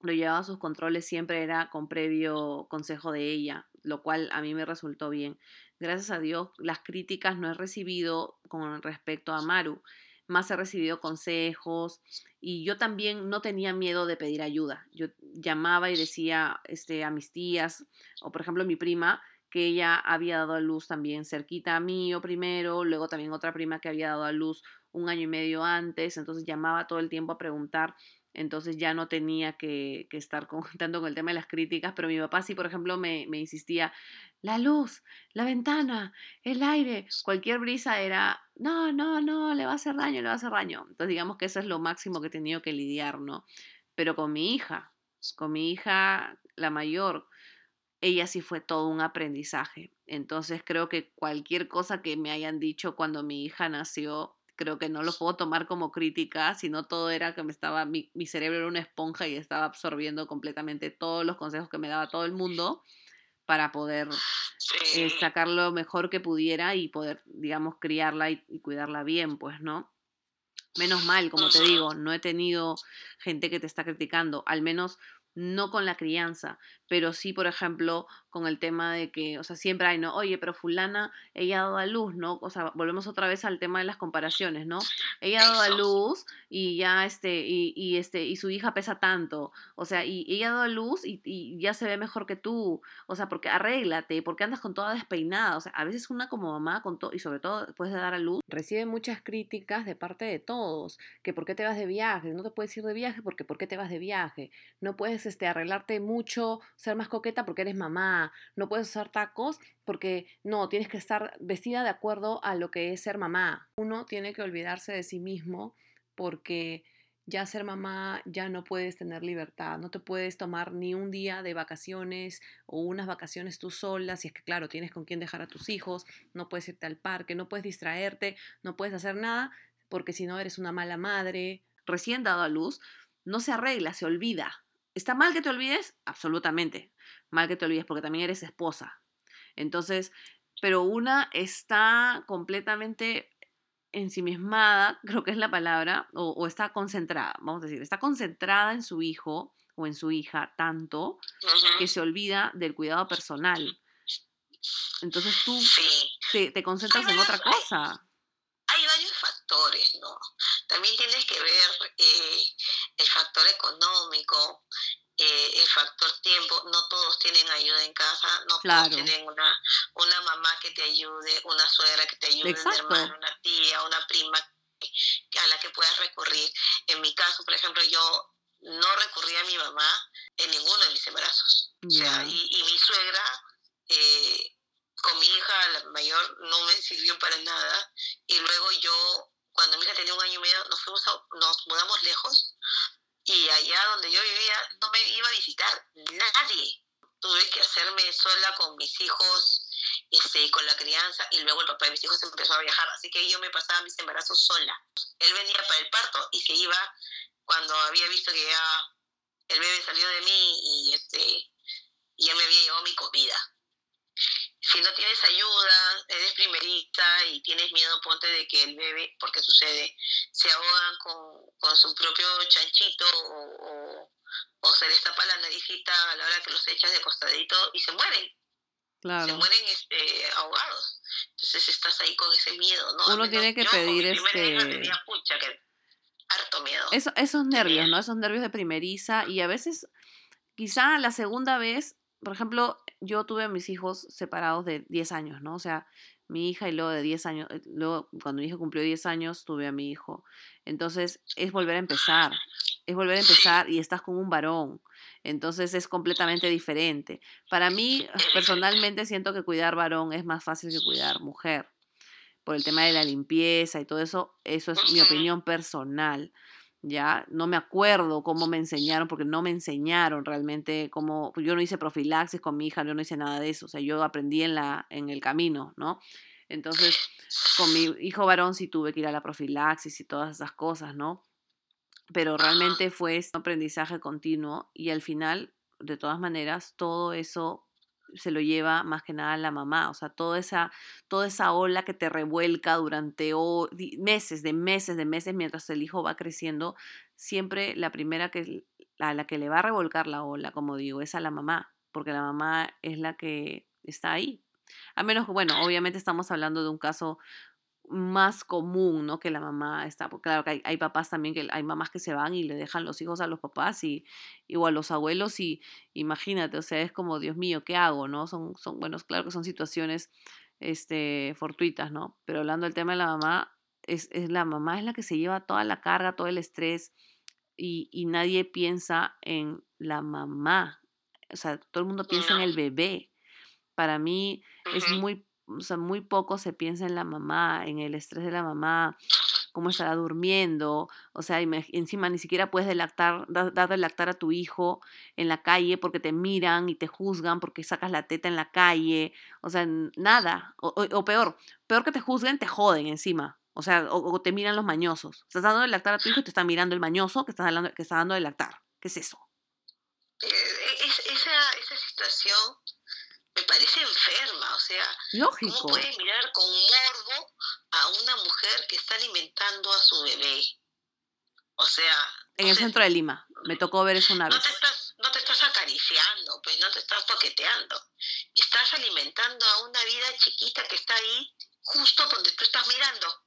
Lo llevaba a sus controles siempre era con previo consejo de ella, lo cual a mí me resultó bien. Gracias a Dios, las críticas no he recibido con respecto a Maru más he recibido consejos y yo también no tenía miedo de pedir ayuda. Yo llamaba y decía este, a mis tías o por ejemplo mi prima que ella había dado a luz también cerquita a mí o primero, luego también otra prima que había dado a luz un año y medio antes, entonces llamaba todo el tiempo a preguntar entonces ya no tenía que, estar contando con el tema de las críticas, pero mi papá sí, por ejemplo, me, me, insistía, la luz, la ventana, el aire, cualquier brisa era, no, no, no, le va a hacer daño, le va a hacer daño. Entonces digamos que eso es lo máximo que he tenido que lidiar, ¿no? Pero con mi hija, con mi hija, la mayor, ella sí fue todo un aprendizaje. Entonces creo que cualquier cosa que me hayan dicho cuando mi hija nació, creo que no lo puedo tomar como crítica, sino todo era que me estaba, mi, cerebro era una esponja y estaba absorbiendo completamente todos los consejos que me daba todo el mundo para poder eh, sacar lo mejor que pudiera y poder, digamos, criarla y, y cuidarla bien, pues, ¿no? Menos mal, como te digo, no he tenido gente que te está criticando, al menos no con la crianza, pero sí, por ejemplo, con el tema de que, o sea, siempre hay, ¿no? Oye, pero fulana, ella ha dado a luz, ¿no? O sea, volvemos otra vez al tema de las comparaciones, ¿no? Ella ha dado a luz y ya, este, y, este, y su hija pesa tanto, o sea, y ella ha dado a luz y, ya se ve mejor que tú, o sea, porque arréglate, porque andas con toda despeinada, o sea, a veces una como mamá, con todo, y sobre todo después de dar a luz, recibe muchas críticas de parte de todos, que por qué te vas de viaje, no te puedes ir de viaje porque por qué te vas de viaje, no puedes, este, arreglarte mucho, ser más coqueta porque eres mamá, no puedes usar tacos porque no, tienes que estar vestida de acuerdo a lo que es ser mamá. Uno tiene que olvidarse de sí mismo porque ya ser mamá ya no puedes tener libertad, no te puedes tomar ni un día de vacaciones o unas vacaciones tú sola, si es que claro, tienes con quién dejar a tus hijos, no puedes irte al parque, no puedes distraerte, no puedes hacer nada porque si no eres una mala madre, recién dado a luz, no se arregla, se olvida. ¿Está mal que te olvides? Absolutamente. Mal que te olvides porque también eres esposa. Entonces, pero una está completamente ensimismada, creo que es la palabra, o, está concentrada, vamos a decir, está concentrada en su hijo o en su hija tanto que se olvida del cuidado personal. Entonces tú te, concentras en otra cosa. Hay varios factores, ¿no? También tienes que ver eh, el factor económico, eh, el factor tiempo, no todos tienen ayuda en casa, no todos tienen una, una mamá que te ayude, una suegra que te ayude, una hermana, una tía, una prima a la que puedas recurrir. En mi caso, por ejemplo, yo no recurrí a mi mamá en ninguno de mis embarazos. y, y, mi suegra, eh, con mi hija, la mayor, no me sirvió para nada. Y luego yo cuando mi hija tenía un año y medio, nos, fuimos nos mudamos lejos y allá donde yo vivía no me iba a visitar nadie. Tuve que hacerme sola con mis hijos, este, con la crianza, y luego el papá de mis hijos empezó a viajar. Así que yo me pasaba mis embarazos sola. Él venía para el parto y se iba cuando había visto que ya el bebé salió de mí y este, ya me había llevado mi comida si no tienes ayuda, eres primerita y tienes miedo, ponte de que el bebé, porque sucede, se ahogan con, con su propio chanchito o, o, se les tapa la naricita a la hora que los echas de costadito y se mueren. Claro. Se mueren este, ahogados. Entonces estás ahí con ese miedo, ¿no? Uno tiene que pedir este... Tenía, pucha, que harto miedo. Eso, esos nervios, ¿no? Esos nervios de primeriza y a veces, quizá la segunda vez por ejemplo, yo tuve a mis hijos separados de 10 años, ¿no? O sea, mi hija y luego de 10 años, eh, luego cuando mi hija cumplió 10 años, tuve a mi hijo. Entonces, es volver a empezar, es volver a empezar y estás con un varón. Entonces, es completamente diferente. Para mí, personalmente, siento que cuidar varón es más fácil que cuidar mujer. Por el tema de la limpieza y todo eso, eso es mi opinión personal ya no me acuerdo cómo me enseñaron, porque no me enseñaron realmente cómo, pues, yo no hice profilaxis con mi hija, yo no hice nada de eso, o sea, yo aprendí en, la, en el camino, ¿no? Entonces, con mi hijo varón sí tuve que ir a la profilaxis y todas esas cosas, ¿no? Pero realmente fue un aprendizaje continuo y al final, de todas maneras, todo eso se lo lleva más que nada la mamá, o sea, toda esa, toda esa ola que te revuelca durante meses, de meses, de meses, mientras el hijo va creciendo, siempre la primera que, a la que le va a revolcar la ola, como digo, es a la mamá, porque la mamá es la que está ahí. A menos que, bueno, obviamente estamos hablando de un caso más común, ¿no? Que la mamá está, porque claro que hay, papás también, que hay mamás que se van y le dejan los hijos a los papás y, o a los abuelos y imagínate, o sea, es como, Dios mío, ¿qué hago, no? Son, son, bueno, claro que son situaciones, este, fortuitas, ¿no? Pero hablando del tema de la mamá, es, es la mamá es la que se lleva toda la carga, todo el estrés y, y nadie piensa en la mamá, o sea, todo el mundo piensa en el bebé. Para mí es muy o sea, muy poco se piensa en la mamá, en el estrés de la mamá, cómo estará durmiendo, o sea, encima ni siquiera puedes delactar, dar de lactar a tu hijo en la calle porque te miran y te juzgan porque sacas la teta en la calle, o sea, nada, o, peor, peor que te juzguen, te joden encima, o sea, o, te miran los mañosos, estás dando de lactar a tu hijo y te está mirando el mañoso que está, que está dando de lactar, ¿qué es eso? Eh, esa, esa situación me parece enferma, o sea, Lógico. ¿cómo puedes mirar con morbo a una mujer que está alimentando a su bebé? O sea... En el centro de Lima, me tocó ver eso una no vez. Te estás, no te estás acariciando, pues no te estás toqueteando. Estás alimentando a una vida chiquita que está ahí justo donde tú estás mirando.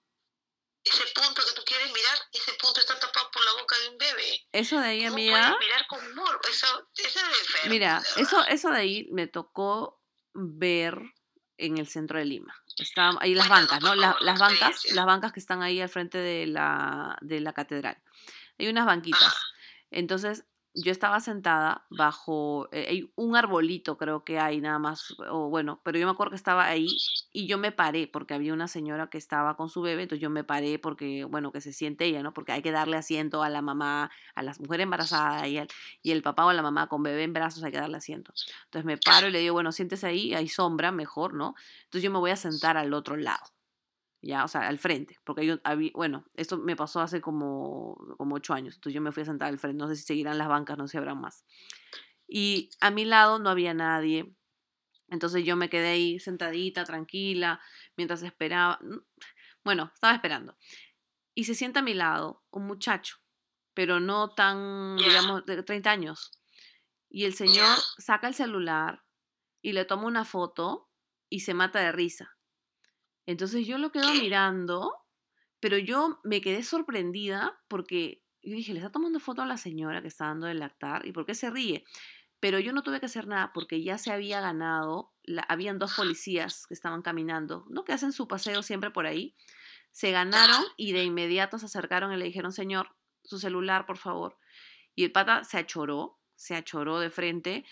Ese punto que tú quieres mirar, ese punto está tapado por la boca de un bebé. Eso de ahí, ¿Cómo amiga. Puedes mirar con morbo? Eso, eso es enfermo. Mira, eso, eso de ahí me tocó ver en el centro de Lima. Están ahí las bancas, ¿no? las bancas, las bancas que están ahí al frente de la, de la catedral. Hay unas banquitas. Entonces, yo estaba sentada bajo eh, un arbolito, creo que hay nada más, o bueno, pero yo me acuerdo que estaba ahí y yo me paré porque había una señora que estaba con su bebé, entonces yo me paré porque, bueno, que se siente ella, ¿no? Porque hay que darle asiento a la mamá, a las mujeres embarazadas y, y el papá o la mamá con bebé en brazos hay que darle asiento. Entonces me paro y le digo, bueno, siéntese ahí, hay sombra, mejor, ¿no? Entonces yo me voy a sentar al otro lado ya, o sea, al frente, porque yo, había, bueno, esto me pasó hace como, como ocho años, entonces yo me fui a sentar al frente, no sé si seguirán las bancas, no sé si habrá más. Y a mi lado no había nadie, entonces yo me quedé ahí sentadita, tranquila, mientras esperaba, bueno, estaba esperando. Y se sienta a mi lado un muchacho, pero no tan, digamos, de 30 años. Y el señor saca el celular y le toma una foto y se mata de risa. Entonces yo lo quedo mirando, pero yo me quedé sorprendida porque yo dije, le está tomando foto a la señora que está dando el lactar y por qué se ríe. Pero yo no tuve que hacer nada porque ya se había ganado, habían dos policías que estaban caminando, ¿no? Que hacen su paseo siempre por ahí. Se ganaron y de inmediato se acercaron y le dijeron, señor, su celular, por favor. Y el pata se achoró, se achoró de frente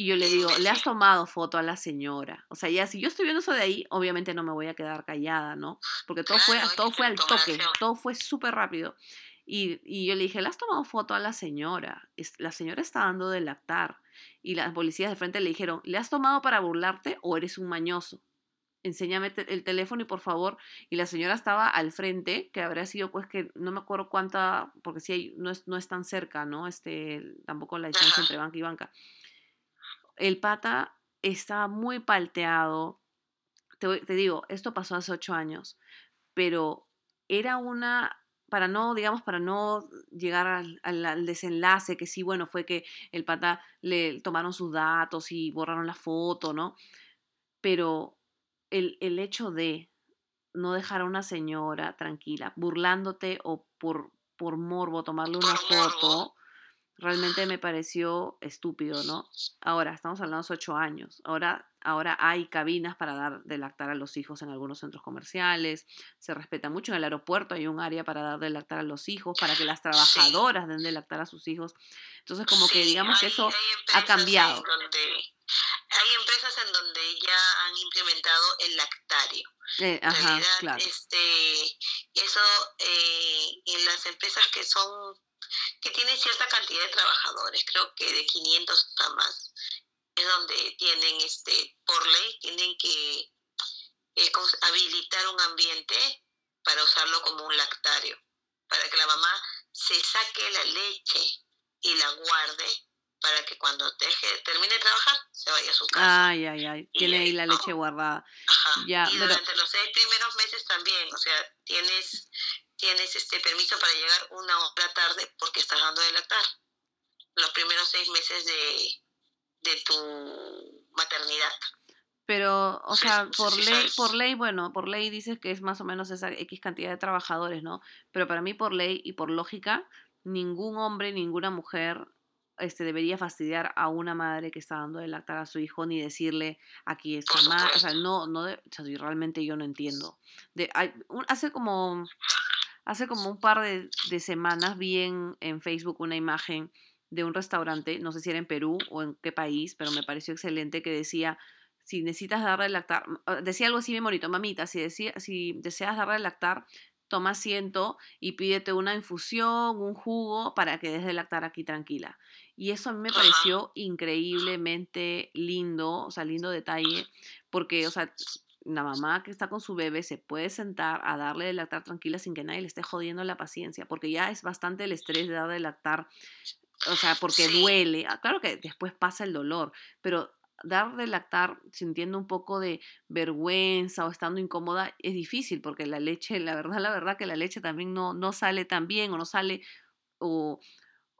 Y yo le digo, le has tomado foto a la señora. O sea, ya si yo estoy viendo eso de ahí, obviamente no me voy a quedar callada, ¿no? Porque todo fue, todo fue al toque, todo fue súper rápido. Y, y, yo le dije, ¿le has tomado foto a la señora? La señora está dando de lactar. Y las policías de frente le dijeron, ¿le has tomado para burlarte o eres un mañoso? enséñame el teléfono y por favor, y la señora estaba al frente, que habría sido pues que no me acuerdo cuánta, porque si hay, no, es, no es tan cerca, ¿no? Este, tampoco la distancia entre banca y banca. El pata estaba muy palteado, te, te digo, esto pasó hace ocho años, pero era una para no, digamos, para no llegar al, desenlace, que sí, bueno, fue que el pata le tomaron sus datos y borraron la foto, ¿no? Pero el, el hecho de no dejar a una señora tranquila, burlándote o por, por morbo tomarle una foto, realmente me pareció estúpido, ¿no? Ahora, estamos hablando de ocho años. Ahora, ahora hay cabinas para dar de lactar a los hijos en algunos centros comerciales. Se respeta mucho. En el aeropuerto hay un área para dar de lactar a los hijos, para que las trabajadoras den de lactar a sus hijos. Entonces, como que digamos que eso ha cambiado hay empresas en donde ya han implementado el lactario. Eh, ajá, claro. este, eso eh, en las empresas que son que tienen cierta cantidad de trabajadores, creo que de 500 o más, es donde tienen, este, por ley, tienen que eh, habilitar un ambiente para usarlo como un lactario, para que la mamá se saque la leche y la guarde para que cuando deje, termine de trabajar se vaya a su casa. Ay, ay, ay, tiene ahí la leche guardada. Ajá. Ya, y durante los seis primeros meses también, o sea, tienes, tienes este permiso para llegar una hora tarde porque estás dando de lactar. Los primeros seis meses de, de tu maternidad. Pero, o sea, por ley, por ley, bueno, por ley dices que es más o menos esa X cantidad de trabajadores, ¿no? Pero para mí, por ley y por lógica, ningún hombre, ninguna mujer este, debería fastidiar a una madre que está dando de lactar a su hijo ni decirle aquí está mal. O sea, no, no, realmente yo no entiendo. De, hay, hace como, hace como un par de, de, semanas vi en, en Facebook una imagen de un restaurante, no sé si era en Perú o en qué país, pero me pareció excelente que decía, si necesitas darle lactar, ah, decía algo así bien bonito, mamita, si, decía, si deseas darle lactar, toma asiento y pídete una infusión, un jugo para que des de lactar aquí tranquila. Y eso a mí me pareció increíblemente lindo, o sea, lindo detalle, porque, o sea, la mamá que está con su bebé se puede sentar a darle de lactar tranquila sin que nadie le esté jodiendo la paciencia, porque ya es bastante el estrés de dar de lactar, o sea, porque duele. Ah, claro que después pasa el dolor, pero dar de lactar sintiendo un poco de vergüenza o estando incómoda es difícil porque la leche, la verdad, la verdad que la leche también no, no sale tan bien o no sale o,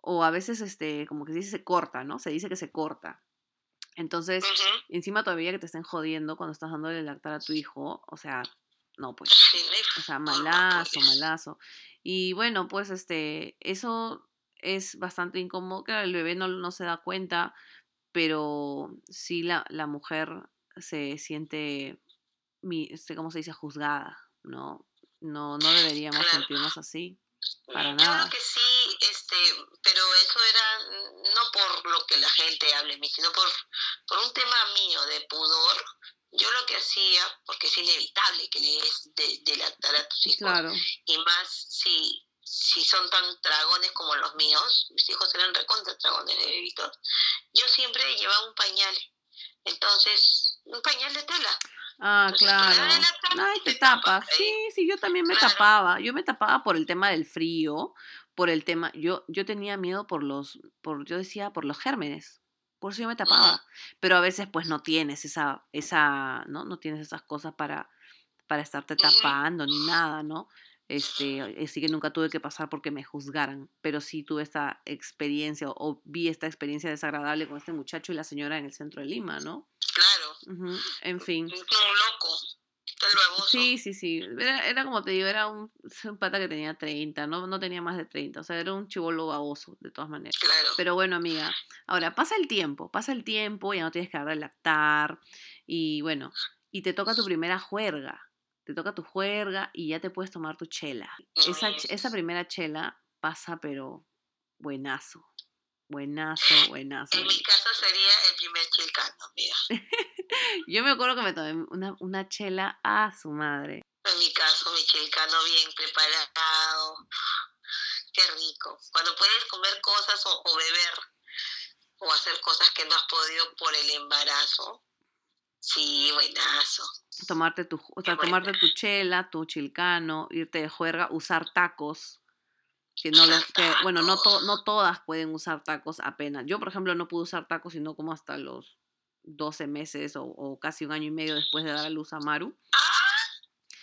o a veces, este, como que se dice, se corta, ¿no? Se dice que se corta. Entonces, encima todavía que te estén jodiendo cuando estás dándole lactar a tu hijo, o sea, no, pues, o sea, malazo, malazo. Y bueno, pues, este, eso es bastante incómodo, que el bebé no, no se da cuenta, pero sí la, la mujer se siente, este, ¿cómo se dice?, juzgada, ¿no? No, no deberíamos sentirnos así, para nada. Creo que sí, este, pero eso era no por lo que la gente hable sino por, por un tema mío de pudor. Yo lo que hacía, porque es inevitable que le des de, de lactar a tus hijos, claro. y más si si son tan dragones como los míos, mis hijos eran recontra dragones de bebitos, yo siempre llevaba un pañal. Entonces, un pañal de tela. Ah, claro. Ay, te, tapas. Sí, sí, yo también me tapaba. Yo me tapaba por el tema del frío, por el tema, yo, yo tenía miedo por los, por, yo decía, por los gérmenes. Por eso yo me tapaba. Pero a veces pues no tienes esa, esa, ¿no? No tienes esas cosas para, para estarte tapando ni nada, ¿no? Este, así que nunca tuve que pasar porque me juzgaran, pero sí tuve esta experiencia o, vi esta experiencia desagradable con este muchacho y la señora en el centro de Lima, ¿no? Claro. En fin. Un loco. Sí, sí, sí. Era, era, como te digo, era un, un, pata que tenía 30, no, no tenía más de 30. O sea, era un chivolo baboso, de todas maneras. Claro. Pero bueno, amiga. Ahora, pasa el tiempo, pasa el tiempo, ya no tienes que dar de lactar. Y bueno, y te toca tu primera juerga te toca tu juerga y ya te puedes tomar tu chela. Esa, esa primera chela pasa pero buenazo. Buenazo, buenazo. En mi caso sería el primer chilcano, mira. Yo me acuerdo que me tomé una, una chela a su madre. En mi caso, mi chilcano bien preparado. Qué rico. Cuando puedes comer cosas o, o beber o hacer cosas que no has podido por el embarazo. Sí, buenazo. Tomarte tu, o sea, tomarte tu chela, tu chilcano, irte de juerga, usar tacos. Que no los, que, bueno, no, to- no todas pueden usar tacos apenas. Yo, por ejemplo, no pude usar tacos sino como hasta los 12 meses o, o casi un año y medio después de dar a luz a Maru. Ah,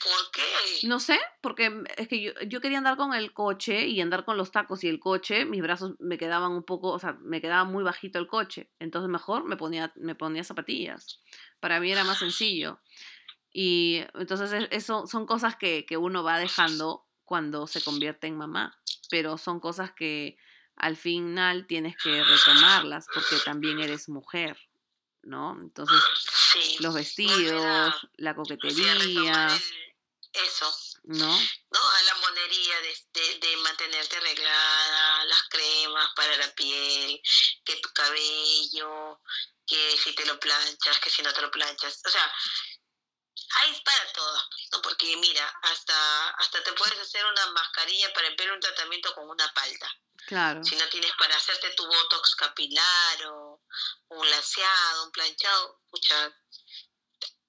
¿por qué? No sé, porque es que yo, yo quería andar con el coche y andar con los tacos y el coche, mis brazos me quedaban un poco, o sea, me quedaba muy bajito el coche. Entonces mejor me ponía, me ponía zapatillas. Para mí era más sencillo. Y entonces es- eso son cosas que, que uno va dejando cuando se convierte en mamá. Pero son cosas que al final tienes que retomarlas porque también eres mujer, ¿no? Entonces Sí. los a- vestidos, la coquetería, eso. ¿no? ¿no? A la monería de, de, de mantenerte arreglada, las cremas para la piel, que tu cabello, que si te lo planchas, que si no te lo planchas. O sea, hay para pues, ¿no? Porque mira, hasta, hasta te puedes hacer una mascarilla para pelo, un tratamiento con una palta. Claro. Si no tienes para hacerte tu botox capilar o un laseado, un planchado, pucha,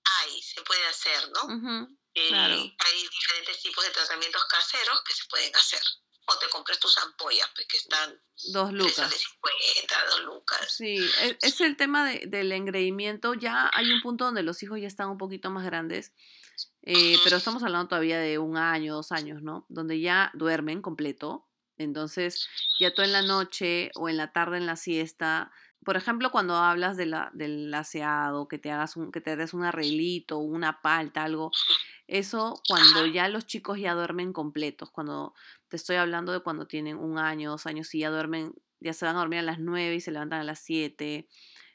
hay, se puede hacer, ¿no? Eh, Claro. Hay diferentes tipos de tratamientos caseros que se pueden hacer. O te compras tus ampollas, pues, que están Dos lucas. de 50, dos lucas. Sí, es, es el tema de- del engreimiento. Ya hay un punto donde los hijos ya están un poquito más grandes, eh, pero estamos hablando todavía de un año, dos años, ¿no? Donde ya duermen completo. Entonces, ya tú en la noche o en la tarde en la siesta, por ejemplo, cuando hablas de la, del aseado, que te hagas un, que te des un arreglito, una palta, algo, eso cuando ya los chicos ya duermen completos, cuando te estoy hablando de cuando tienen un año, dos años y ya duermen, ya se van a dormir a las nueve y se levantan a las siete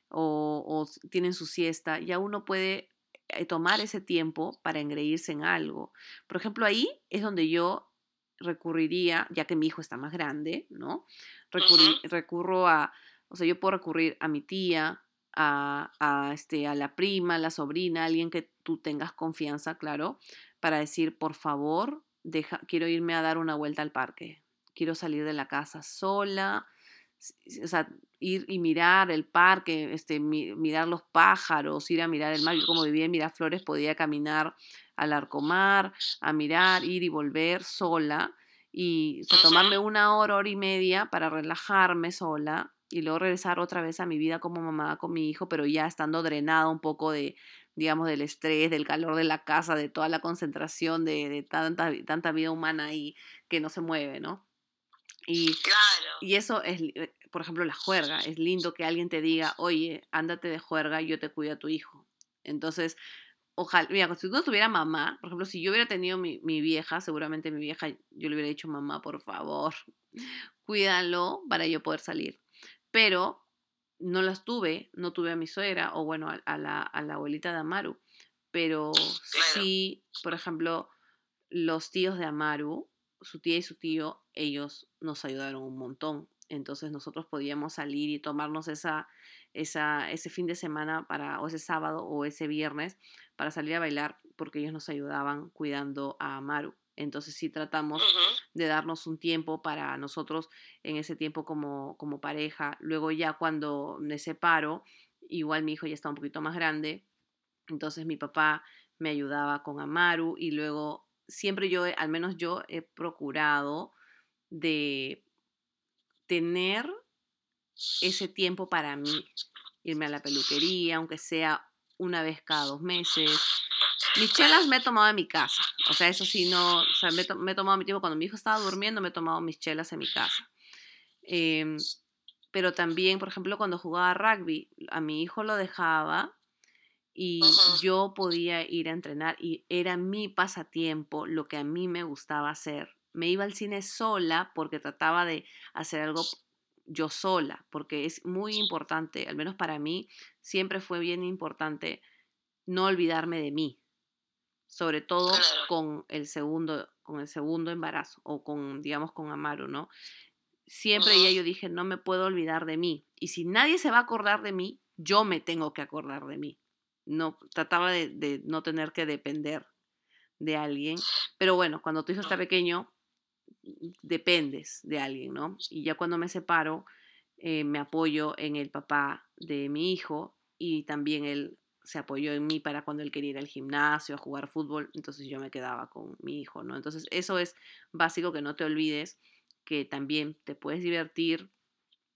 o, tienen su siesta, ya uno puede eh, tomar ese tiempo para engreírse en algo. Por ejemplo, ahí es donde yo recurriría, ya que mi hijo está más grande, ¿no? Recurri- recurro a, o sea, yo puedo recurrir a mi tía, a, a, este, a la prima, a la sobrina, alguien que tú tengas confianza, claro, para decir, por favor, deja, quiero irme a dar una vuelta al parque, quiero salir de la casa sola, o sea, ir y mirar el parque, este, mi- mirar los pájaros, ir a mirar el mar. Yo como vivía en Miraflores podía caminar al Arcomar, a mirar, ir y volver sola y o sea, tomarme una hora, hora y media para relajarme sola y luego regresar otra vez a mi vida como mamá con mi hijo, pero ya estando drenada un poco de, digamos, del estrés, del calor de la casa, de toda la concentración de, de tanta, tanta vida humana ahí que no se mueve, ¿no? Y, Claro. y eso es, eh, por ejemplo, la juerga. Es lindo que alguien te diga, oye, ándate de juerga, yo te cuido a tu hijo. Entonces, ojalá, mira, si no tuviera mamá, por ejemplo, si yo hubiera tenido mi, mi vieja, seguramente mi vieja, yo le hubiera dicho, mamá, por favor, cuídalo para yo poder salir. Pero no las tuve, no tuve a mi suegra o bueno, a, a la, a la abuelita de Amaru. Pero Claro. sí, por ejemplo, los tíos de Amaru, su tía y su tío, ellos nos ayudaron un montón. Entonces nosotros podíamos salir y tomarnos esa, esa, ese fin de semana para, o ese sábado o ese viernes para salir a bailar porque ellos nos ayudaban cuidando a Amaru. Entonces sí tratamos de darnos un tiempo para nosotros en ese tiempo como, como pareja. Luego ya cuando me separo, igual mi hijo ya está un poquito más grande, entonces mi papá me ayudaba con Amaru y luego siempre yo, al menos yo he procurado de tener ese tiempo para mí, irme a la peluquería, aunque sea una vez cada dos meses. Mis chelas me he tomado en mi casa, o sea, eso sí, no, o sea, me, he to- me he tomado mi tiempo, cuando mi hijo estaba durmiendo, me he tomado mis chelas en mi casa. Em, pero también, por ejemplo, cuando jugaba rugby, a mi hijo lo dejaba y yo podía ir a entrenar y era mi pasatiempo, lo que a mí me gustaba hacer. Me iba al cine sola porque trataba de hacer algo yo sola, porque es muy importante, al menos para mí, siempre fue bien importante no olvidarme de mí, sobre todo Claro. con el segundo, con el segundo embarazo o con, digamos, con Amaru, ¿no? siempre ya yo dije, no me puedo olvidar de mí. Y si nadie se va a acordar de mí, yo me tengo que acordar de mí. No, trataba de, de no tener que depender de alguien. Pero bueno, cuando tu hijo está pequeño, dependes de alguien, ¿no? Y ya cuando me separo, eh, me apoyo en el papá de mi hijo y también él se apoyó en mí para cuando él quería ir al gimnasio, a jugar fútbol, entonces yo me quedaba con mi hijo, ¿no? Entonces eso es básico que no te olvides que también te puedes divertir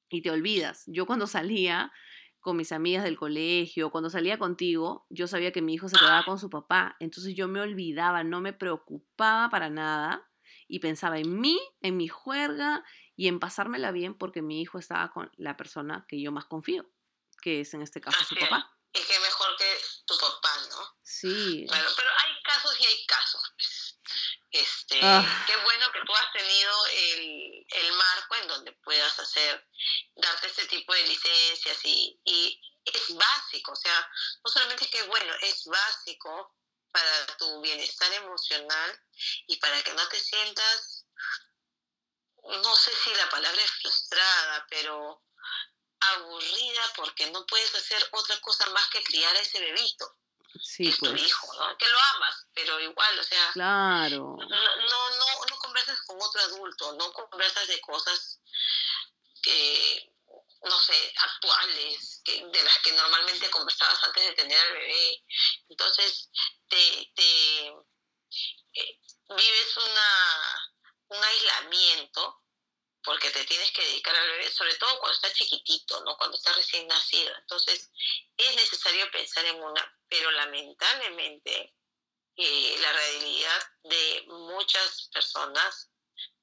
y te olvidas. Yo cuando salía con mis amigas del colegio, cuando salía contigo, yo sabía que mi hijo se quedaba con su papá, entonces yo me olvidaba, no me preocupaba para nada y pensaba en mí, en mi juerga y en pasármela bien porque mi hijo estaba con la persona que yo más confío, que es en este caso su papá. Y que mejor que tu papá, ¿no? Sí. Claro, pero hay casos y hay casos. Pues. Este, ah. Qué bueno que tú has tenido el, el, marco en donde puedas hacer, darte este tipo de licencias y, y es básico, o sea, no solamente es que es bueno, es básico para tu bienestar emocional y para que no te sientas, no sé si la palabra es frustrada, pero aburrida porque no puedes hacer otra cosa más que criar a ese bebito. Sí, es pues. tu hijo, ¿no? Que lo amas, pero igual, o sea, claro. no, no, no, no conversas con otro adulto, no conversas de cosas que, no sé, actuales, que, de las que normalmente conversabas antes de tener al bebé. Entonces, te, te eh, vives una, un aislamiento porque te tienes que dedicar al bebé, sobre todo cuando está chiquitito, ¿no? Cuando está recién nacido. Entonces, es necesario pensar en una, pero lamentablemente eh, la realidad de muchas personas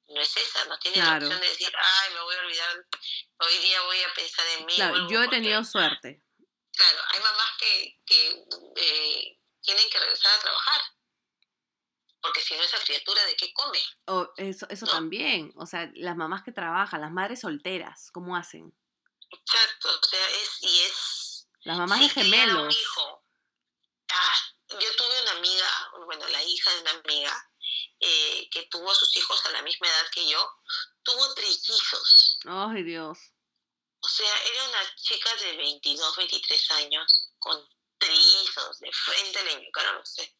no es esa, no tienen la opción de decir, ay, me voy a olvidar, hoy día voy a pensar en mí. Claro, yo he tenido suerte. Claro, hay mamás que, que eh, tienen que regresar a trabajar porque si no esa criatura de qué come. Oh, eso eso también, o sea, las mamás que trabajan, las madres solteras, ¿cómo hacen? Exacto, o sea, es y es las mamás de gemelos. hijo. Ah, yo tuve una amiga, bueno, la hija de una amiga eh, que tuvo a sus hijos a la misma edad que yo, tuvo trillizos. Ay, Dios. O sea, era una chica de 22, 23 años con trillizos de frente le inyectaron, no sé,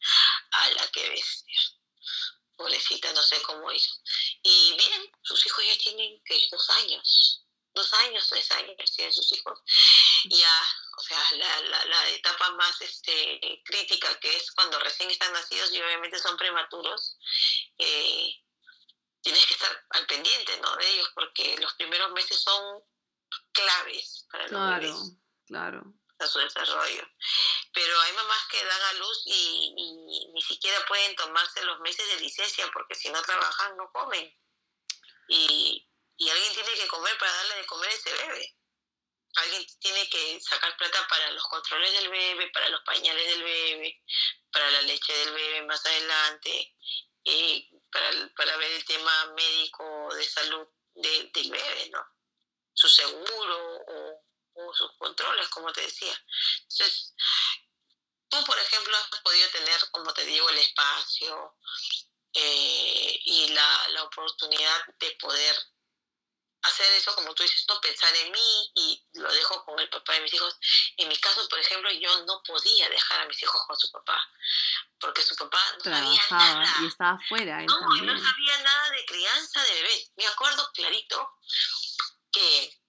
a la que bestia. Pobrecita, no sé cómo hizo. Y bien, sus hijos ya tienen que dos años, dos años, tres años tienen sus hijos. Ya, o sea, la, la, la etapa más este, crítica que es cuando recién están nacidos y obviamente son prematuros, eh, tienes que estar al pendiente ¿no? de ellos porque los primeros meses son claves para los claro, bebés. Claro, a su desarrollo. Pero hay mamás que dan a luz y, ni siquiera pueden tomarse los meses de licencia porque si no trabajan no comen. Y, y alguien tiene que comer para darle de comer a ese bebé. Alguien tiene que sacar plata para los controles del bebé, para los pañales del bebé, para la leche del bebé más adelante, y para, para ver el tema médico de salud de, del bebé, ¿no? Su seguro o sus controles, como te decía. Entonces, tú, por ejemplo, has podido tener, como te digo, el espacio eh, y la, la oportunidad de poder hacer eso, como tú dices, no pensar en mí y lo dejo con el papá de mis hijos. En mi caso, por ejemplo, yo no podía dejar a mis hijos con su papá, porque su papá no sabía nada. Y estaba afuera. No, no sabía nada de crianza de bebés. Me acuerdo clarito que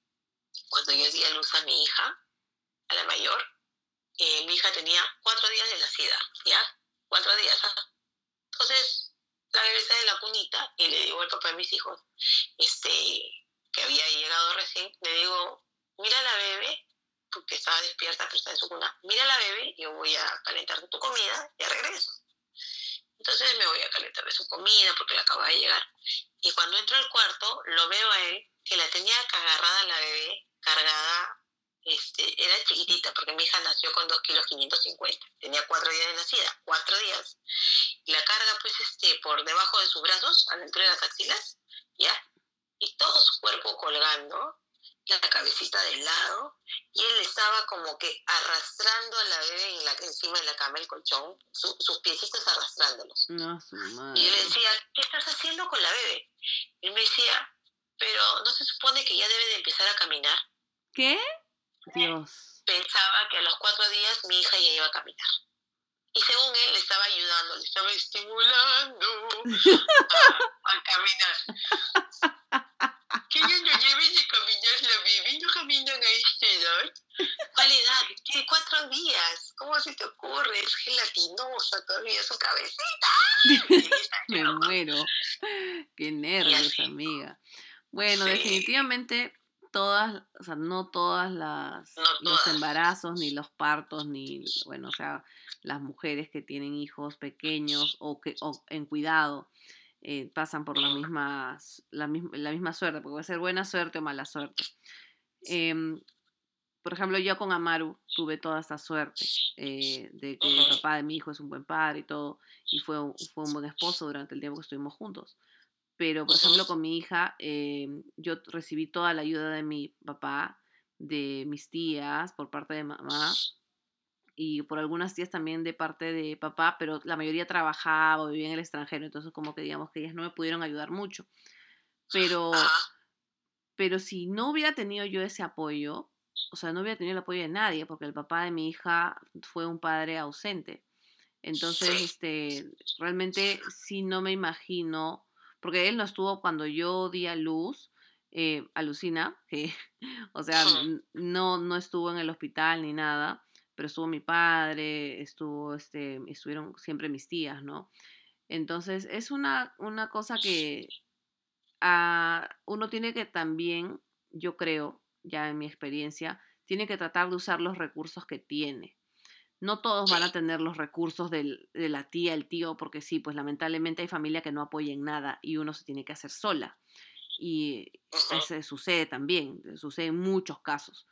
cuando yo di a luz a mi hija, a la mayor, eh, mi hija tenía cuatro días de nacida, ¿ya? Cuatro días. ¿ah? Entonces, la está en la cunita y le digo al papá de mis hijos, este, que había llegado recién, le digo, mira la bebé, porque estaba despierta, pero está en su cuna, mira la bebé, yo voy a calentar tu comida, y regreso. Entonces me voy a calentar de su comida porque la acaba de llegar. Y cuando entro al cuarto, lo veo a él que la tenía agarrada la bebé cargada, este, era chiquitita, porque mi hija nació con 2 kilos 550, tenía cuatro días de nacida, cuatro días, y la carga pues este, por debajo de sus brazos, a la altura de las axilas, ¿ya? Y todo su cuerpo colgando, la cabecita del lado, y él estaba como que arrastrando a la bebé en la, encima de la cama, el colchón, sus piecitos arrastrándolos. No, y yo le decía, ¿qué estás haciendo con la bebé? Y él me decía, pero ¿no se supone que ya debe de empezar a caminar? ¿Qué? Dios. Pensaba que a los cuatro días mi hija ya iba a caminar. Y según él, le estaba ayudando, le estaba estimulando a, a caminar. Que ellos no lleven de caminar la bebé, no caminan a esta edad. ¿Cuál edad? Tiene cuatro días. ¿Cómo se te ocurre? Es gelatinosa todavía su cabecita. Me muero. Qué nervios, amiga. Bueno, Sí. definitivamente todas, o sea, no todas las No los embarazos ni los partos ni bueno, o sea, las mujeres que tienen hijos pequeños o que o en cuidado eh, pasan por las mismas la, la misma suerte, porque puede ser buena suerte o mala suerte. Em, por ejemplo, yo con Amaru tuve toda esta suerte eh, de que el papá de mi hijo es un buen padre y todo, y fue, fue un buen esposo durante el tiempo que estuvimos juntos. Pero, por ejemplo, con mi hija, eh, yo recibí toda la ayuda de mi papá, de mis tías, por parte de mamá, y por algunas tías también de parte de papá, pero la mayoría trabajaba o vivía en el extranjero, entonces como que digamos que ellas no me pudieron ayudar mucho. Pero pero si no hubiera tenido yo ese apoyo, o sea, no hubiera tenido el apoyo de nadie, porque el papá de mi hija fue un padre ausente. Entonces, este, realmente sí no me imagino, porque él no estuvo cuando yo di a luz, eh, alucina, que, o sea, no, no estuvo en el hospital ni nada, pero estuvo mi padre, estuvo, este, estuvieron siempre mis tías, ¿no? Entonces, es una, una cosa que ah, uno tiene que también, yo creo, ya en mi experiencia, tiene que tratar de usar los recursos que tiene. No todos van a tener los recursos del- de la tía, el tío, porque sí, pues lamentablemente hay familia que no apoya en nada y uno se tiene que hacer sola. Y ese sucede también, sucede en muchos casos.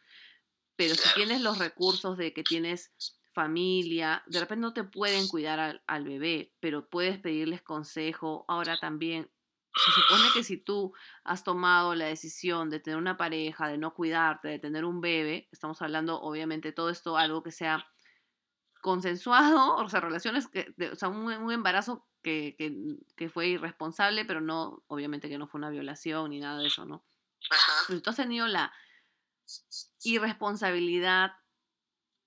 Pero si tienes los recursos de que tienes familia, de repente no te pueden cuidar al, al bebé, pero puedes pedirles consejo. Ahora también, se supone que si tú has tomado la decisión de tener una pareja, de no cuidarte, de tener un bebé, estamos hablando obviamente todo esto, algo que sea consensuado, o sea, relaciones, que, de- o sea, un, un embarazo que, que, que fue irresponsable, pero no, obviamente que no fue una violación ni nada de eso, ¿no? Ajá. Pero si tú has tenido la irresponsabilidad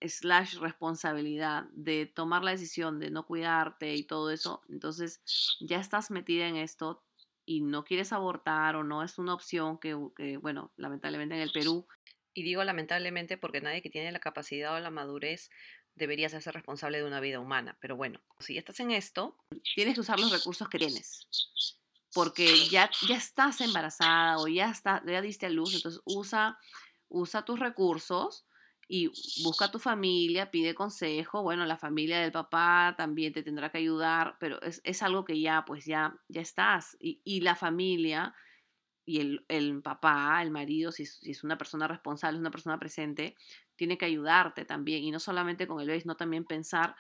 slash responsabilidad de tomar la decisión de no cuidarte y todo eso, entonces ya estás metida en esto y no quieres abortar o no es una opción que, que, bueno, lamentablemente en el Perú, y digo lamentablemente porque nadie que tiene la capacidad o la madurez debería hacerse responsable de una vida humana, pero bueno, si ya estás en esto, tienes que usar los recursos que tienes. Porque ya, ya estás embarazada o ya, está, ya diste a luz, entonces usa, usa tus recursos y busca a tu familia, pide consejo. Bueno, la familia del papá también te tendrá que ayudar, pero es, es algo que ya, pues ya, ya estás. Y, y la familia y el, el papá, el marido, si es, si es una persona responsable, es una persona presente, tiene que ayudarte también. Y no solamente con el bebé, sino también pensar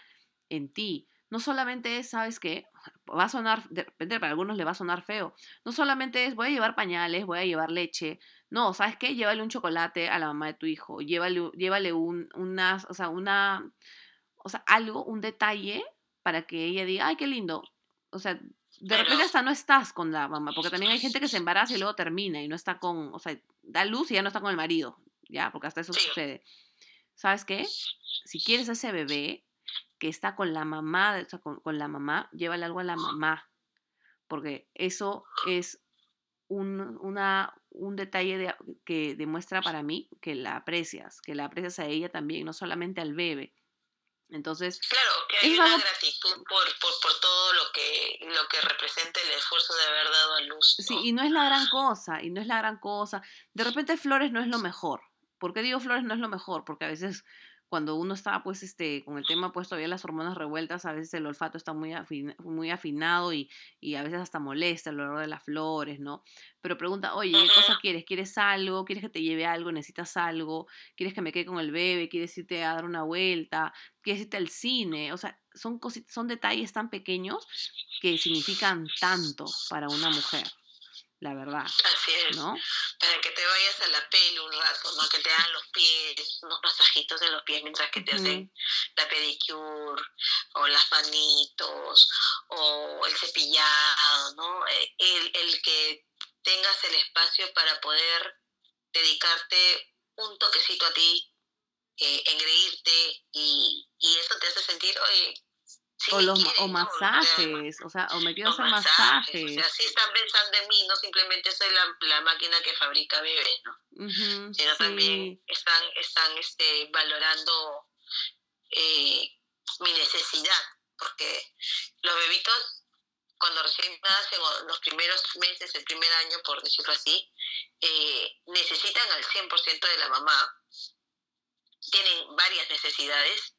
en ti. No solamente es, ¿sabes qué? Va a sonar, de repente para algunos le va a sonar feo. No solamente es, voy a llevar pañales, voy a llevar leche. No, ¿sabes qué? Llévale un chocolate a la mamá de tu hijo. Llévale, llévale un, una, o sea, una, o sea, algo, un detalle para que ella diga, ay, qué lindo. O sea, de repente hasta no estás con la mamá, porque también hay gente que se embaraza y luego termina y no está con, o sea, da luz y ya no está con el marido, ¿ya? Porque hasta eso Sí. sucede. ¿Sabes qué? Si quieres a ese bebé que está con la mamá, o sea, con, con la mamá, llévale algo a la mamá, porque eso es un, una, un detalle de- que demuestra para mí que la aprecias, que la aprecias a ella también, no solamente al bebé. Entonces, Claro, que hay una algo- gratitud por, por, por todo lo que, lo que representa el esfuerzo de haber dado a luz. Sí, y no es la gran cosa, y no es la gran cosa. De repente flores no es lo mejor. ¿Por qué digo flores no es lo mejor? Porque a veces cuando uno está pues este con el tema pues todavía las hormonas revueltas, a veces el olfato está muy, afin- muy afinado y, y a veces hasta molesta el olor de las flores, ¿no? Pero pregunta, oye, ¿qué cosa quieres? ¿Quieres algo? ¿Quieres que te lleve algo? ¿Necesitas algo? ¿Quieres que me quede con el bebé? ¿Quieres irte a dar una vuelta? ¿Quieres irte al cine? O sea, son, son detalles tan pequeños que significan tanto para una mujer, la verdad, Así es. ¿no? Para que te vayas a la peli un rato, ¿no? Que te hagan los pies, unos masajitos en los pies mientras que te hacen la pedicure, o las manitos, o el cepillado, ¿no? Eh, El, el que tengas el espacio para poder dedicarte un toquecito a ti, eh, engreírte y, y eso te hace sentir, oye, sí O, los, o masajes, o sea, o me quiero hacer masajes, o sea, sí están pensando en mí, no simplemente soy la, la máquina que fabrica bebés, ¿no? Sino también están, están este, valorando eh, mi necesidad, porque los bebitos, cuando recién nacen, o los primeros meses, el primer año, por decirlo así, eh, necesitan al 100% de la mamá, tienen varias necesidades,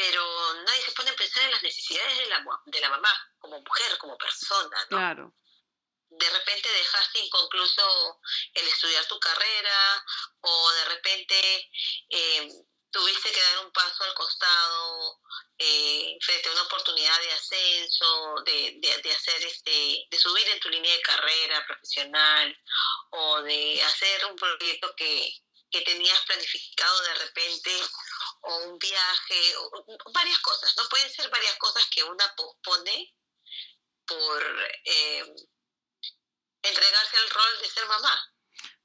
pero nadie se pone a pensar en las necesidades de la, de la mamá, como mujer, como persona, ¿no? claro. de repente dejaste inconcluso el estudiar tu carrera o de repente eh, tuviste que dar un paso al costado eh, frente a una oportunidad de ascenso, de, de, de hacer este, de subir en tu línea de carrera profesional o de hacer un proyecto que, que tenías planificado de repente o un viaje, o, varias cosas, ¿no? Pueden ser varias cosas que una pospone por eh, entregarse al rol de ser mamá.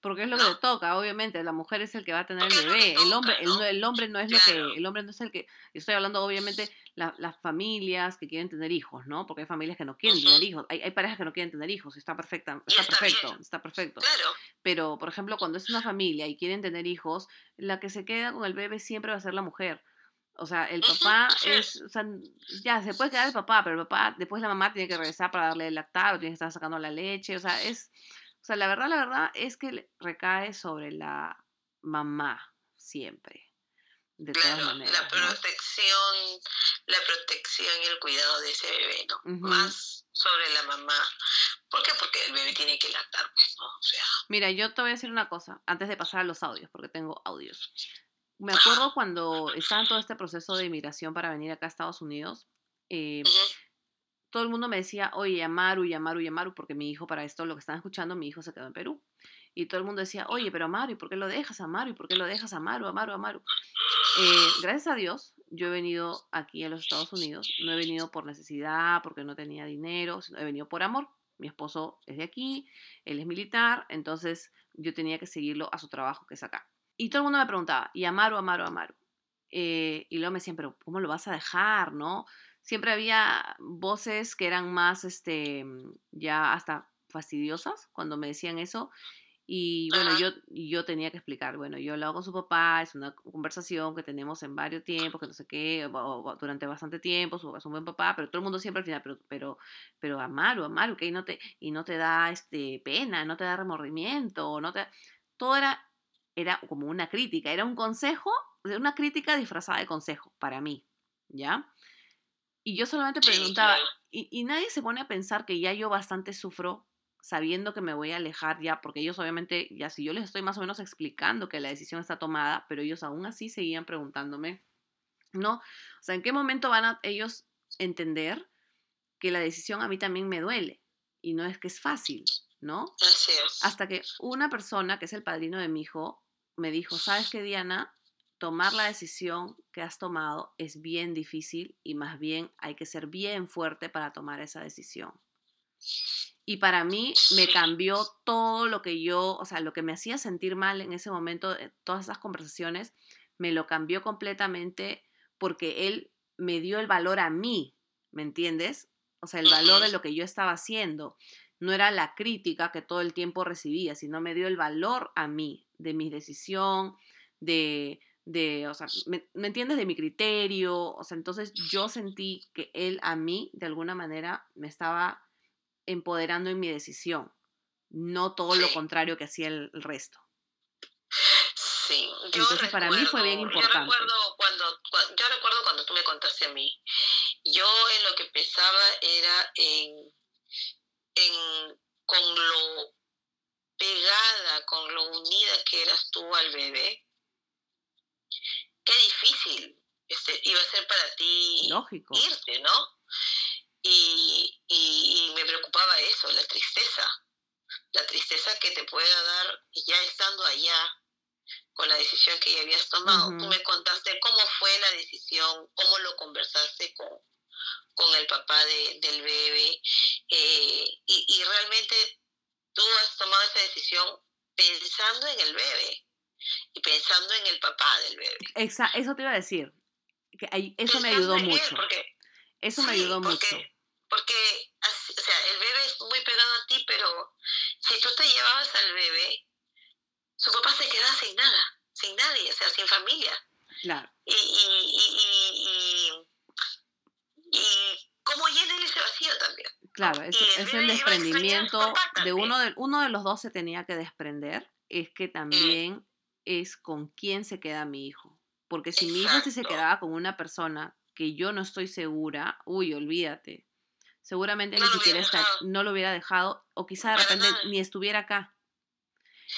Porque es lo que le toca, obviamente, la mujer es el que va a tener el bebé, el hombre, el, el hombre no es lo que, el hombre no es el que, estoy hablando obviamente la- las familias que quieren tener hijos, ¿no? Porque hay familias que no quieren tener hijos, hay, hay parejas que no quieren tener hijos, está perfecta, está está perfecto, bien. está perfecto. Claro, Pero, por ejemplo, cuando es una familia y quieren tener hijos, la que se queda con el bebé siempre va a ser la mujer. O sea, el papá es, o sea, ya, se puede quedar el papá, pero el papá, después la mamá tiene que regresar para darle el lactar o tiene que estar sacando la leche, o sea, es, o sea, la verdad, la verdad es que recae sobre la mamá siempre, de todas la maneras, ¿no? protección, la protección y el cuidado de ese bebé, ¿no? Más sobre la mamá. ¿Por qué? Porque el bebé tiene que lactar, pues, ¿no? O sea, Mira, yo te voy a decir una cosa, antes de pasar a los audios, porque tengo audios. Me acuerdo cuando estaba en todo este proceso de inmigración para venir acá a Estados Unidos, eh, todo el mundo me decía, oye, Amaru, Amaru, Amaru, porque mi hijo, para esto, lo que están escuchando, mi hijo se quedó en Perú. Y todo el mundo decía, oye, pero Amaru, ¿y por qué lo dejas, Amaru? ¿Y por qué lo dejas, Amaru, Amaru, Amaru? Eh, gracias a Dios, yo he venido aquí a los Estados Unidos. No he venido por necesidad, porque no tenía dinero, sino he venido por amor. Mi esposo es de aquí, él es militar, entonces yo tenía que seguirlo a su trabajo, que es acá. Y todo el mundo me preguntaba, ¿y Amaru, Amaru, Amaru? Eh, y luego me decían, pero ¿cómo lo vas a dejar, no? Siempre había voces que eran más, este, ya hasta fastidiosas cuando me decían eso. Y bueno, Ajá. yo, yo tenía que explicar, bueno, yo lo hago con su papá, es una conversación que tenemos en varios tiempos, que no sé qué, o- o durante bastante tiempo, su papá es un buen papá, pero todo el mundo siempre al final, pero, pero, pero Amaru, Amaru, que y no te, y no te da este, pena, no te da remordimiento, no te, todo era, era como una crítica, era un consejo, una crítica disfrazada de consejo para mí, ¿ya? Y yo solamente Sí, preguntaba, claro. y, y nadie se pone a pensar que ya yo bastante sufro sabiendo que me voy a alejar ya, porque ellos obviamente, ya si yo les estoy más o menos explicando que la decisión está tomada, pero ellos aún así seguían preguntándome, ¿no? O sea, ¿en qué momento van a ellos entender que la decisión a mí también me duele? Y no es que es fácil, ¿no? Así es. Hasta que una persona, que es el padrino de mi hijo, me dijo, ¿sabes qué, Diana? Tomar la decisión que has tomado es bien difícil y más bien hay que ser bien fuerte para tomar esa decisión. Y para mí me cambió todo lo que yo, o sea, lo que me hacía sentir mal en ese momento, eh, todas esas conversaciones, me lo cambió completamente porque él me dio el valor a mí, ¿me entiendes? O sea, el valor de lo que yo estaba haciendo. No era la crítica que todo el tiempo recibía, sino me dio el valor a mí, de mi decisión, de, de o sea, ¿me, me entiendes? De mi criterio. O sea, entonces yo sentí que él a mí, de alguna manera, me estaba empoderando en mi decisión, no todo lo contrario que hacía el, el resto. Sí, yo Entonces, para mí fue bien importante. Yo recuerdo cuando, cua- yo recuerdo cuando tú me contaste a mí. Yo en lo que pensaba era en, en con lo pegada, con lo unida que eras tú al bebé. Qué difícil este, iba a ser para ti Lógico. irte, ¿no? Y, y, y me preocupaba eso, la tristeza. La tristeza que te pueda dar ya estando allá con la decisión que ya habías tomado. Tú Ujú. me contaste cómo fue la decisión, cómo lo conversaste con, con el papá de- del bebé. eh, y, y realmente tú has decisión pensando en el bebé y pensando en el papá del bebé. Exacto, eso te iba a decir. Que eso me ayudó mucho. eso me ayudó mucho. Porque, o sea, el bebé es muy pegado a ti, pero si tú te llevabas al bebé, su papá se quedaba sin nada, sin nadie, o sea, sin familia. Claro. Y, y, y, y, y cómo llena ese vacío también. Claro, es, es el desprendimiento de uno de uno de los dos se tenía que desprender, es que también es con quién se queda mi hijo. Porque si mi hijo sí se quedaba con una persona que yo no estoy segura, uy, olvídate. Seguramente ni siquiera está, no lo hubiera dejado o quizá de repente ni estuviera acá.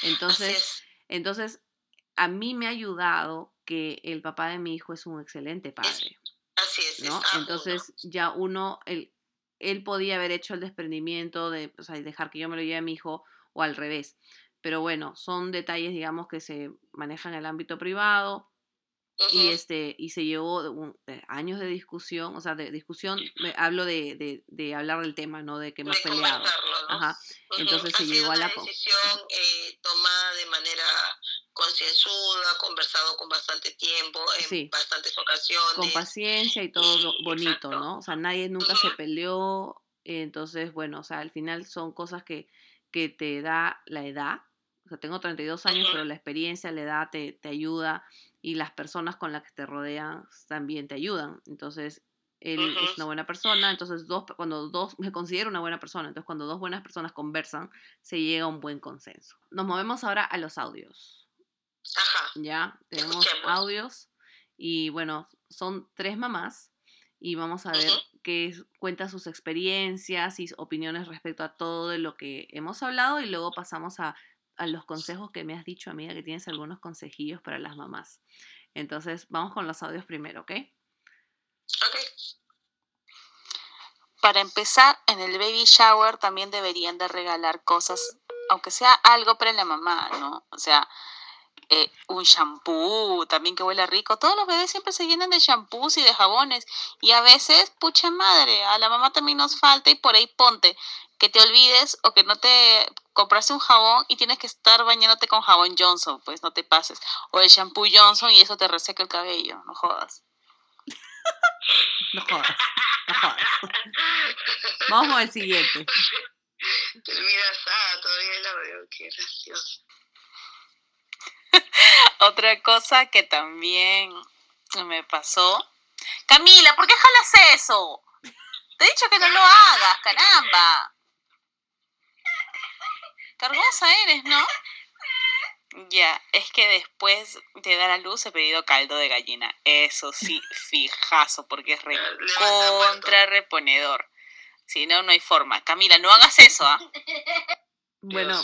Entonces, entonces a mí me ha ayudado que el papá de mi hijo es un excelente padre. Así es. ¿no? Entonces ya uno, el, él podía haber hecho el desprendimiento de o sea, dejar que yo me lo lleve a mi hijo o al revés. Pero bueno, son detalles, digamos, que se manejan en el ámbito privado y este y se llevó eh, años de discusión, o sea, de discusión, hablo de, de, de, hablar del tema, no de que hemos peleado. Ajá. Entonces se llegó a la decisión eh, tomada de manera concienzuda, conversado con bastante tiempo, en bastantes ocasiones. Con paciencia y todo bonito, ¿no? O sea, nadie nunca se peleó, entonces, bueno, o sea, al final son cosas que, que te da la edad. O sea, tengo 32 años, pero la experiencia, la edad te, te ayuda y las personas con las que te rodean también te ayudan. Entonces, él es una buena persona, entonces dos, cuando dos, me considero una buena persona, entonces cuando dos buenas personas conversan, se llega a un buen consenso. Nos movemos ahora a los audios. Ajá. Ya, tenemos audios y bueno, son tres mamás y vamos a ver qué cuenta sus experiencias y opiniones respecto a todo de lo que hemos hablado y luego pasamos a a los consejos que me has dicho, amiga, que tienes algunos consejillos para las mamás. Entonces, vamos con los audios primero, ¿ok? Ok. Para empezar, en el baby shower también deberían de regalar cosas, aunque sea algo para la mamá, ¿no? O sea, eh, un shampoo también que huele rico. Todos los bebés siempre se llenan de shampoos y de jabones. Y a veces, pucha madre, a la mamá también nos falta y por ahí ponte que te olvides o que no te compraste un jabón y tienes que estar bañándote con jabón Johnson, pues no te pases. O el shampoo Johnson y eso te reseca el cabello, no jodas. no jodas, no jodas. Vamos al siguiente. Mira, ah, todavía la veo, qué gracioso. Otra cosa que también me pasó. Camila, ¿por qué jalas eso? Te he dicho que no lo hagas, caramba. Cargosa eres, ¿no? Ya, es que después de dar a luz he pedido caldo de gallina. Eso sí, fijazo, porque es contra reponedor. Si no, no hay forma. Camila, no hagas eso, ¿ah? Bueno,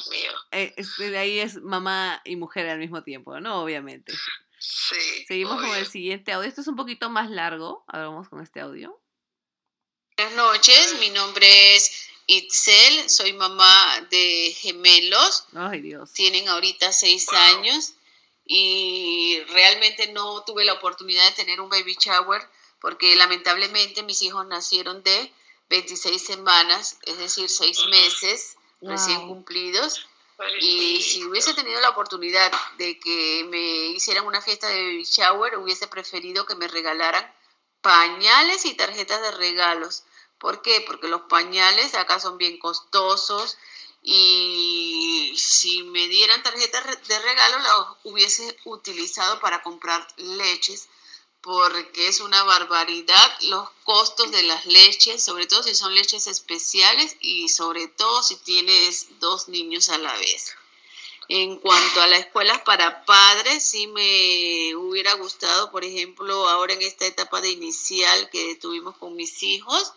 eh, de ahí es mamá y mujer al mismo tiempo, ¿no? Obviamente. Sí. Seguimos con el siguiente audio. Este es un poquito más largo. Ahora vamos con este audio. Buenas noches, mi nombre es Itzel, soy mamá de gemelos. Ay, Dios. Tienen ahorita seis años y realmente no tuve la oportunidad de tener un baby shower porque lamentablemente mis hijos nacieron de 26 semanas, es decir, seis meses recién cumplidos. Y si hubiese tenido la oportunidad de que me hicieran una fiesta de baby shower, hubiese preferido que me regalaran pañales y tarjetas de regalos. ¿Por qué? Porque los pañales acá son bien costosos y si me dieran tarjetas de regalo las hubiese utilizado para comprar leches porque es una barbaridad los costos de las leches, sobre todo si son leches especiales y sobre todo si tienes dos niños a la vez. En cuanto a las escuelas para padres, sí me hubiera gustado, por ejemplo, ahora en esta etapa de inicial que tuvimos con mis hijos,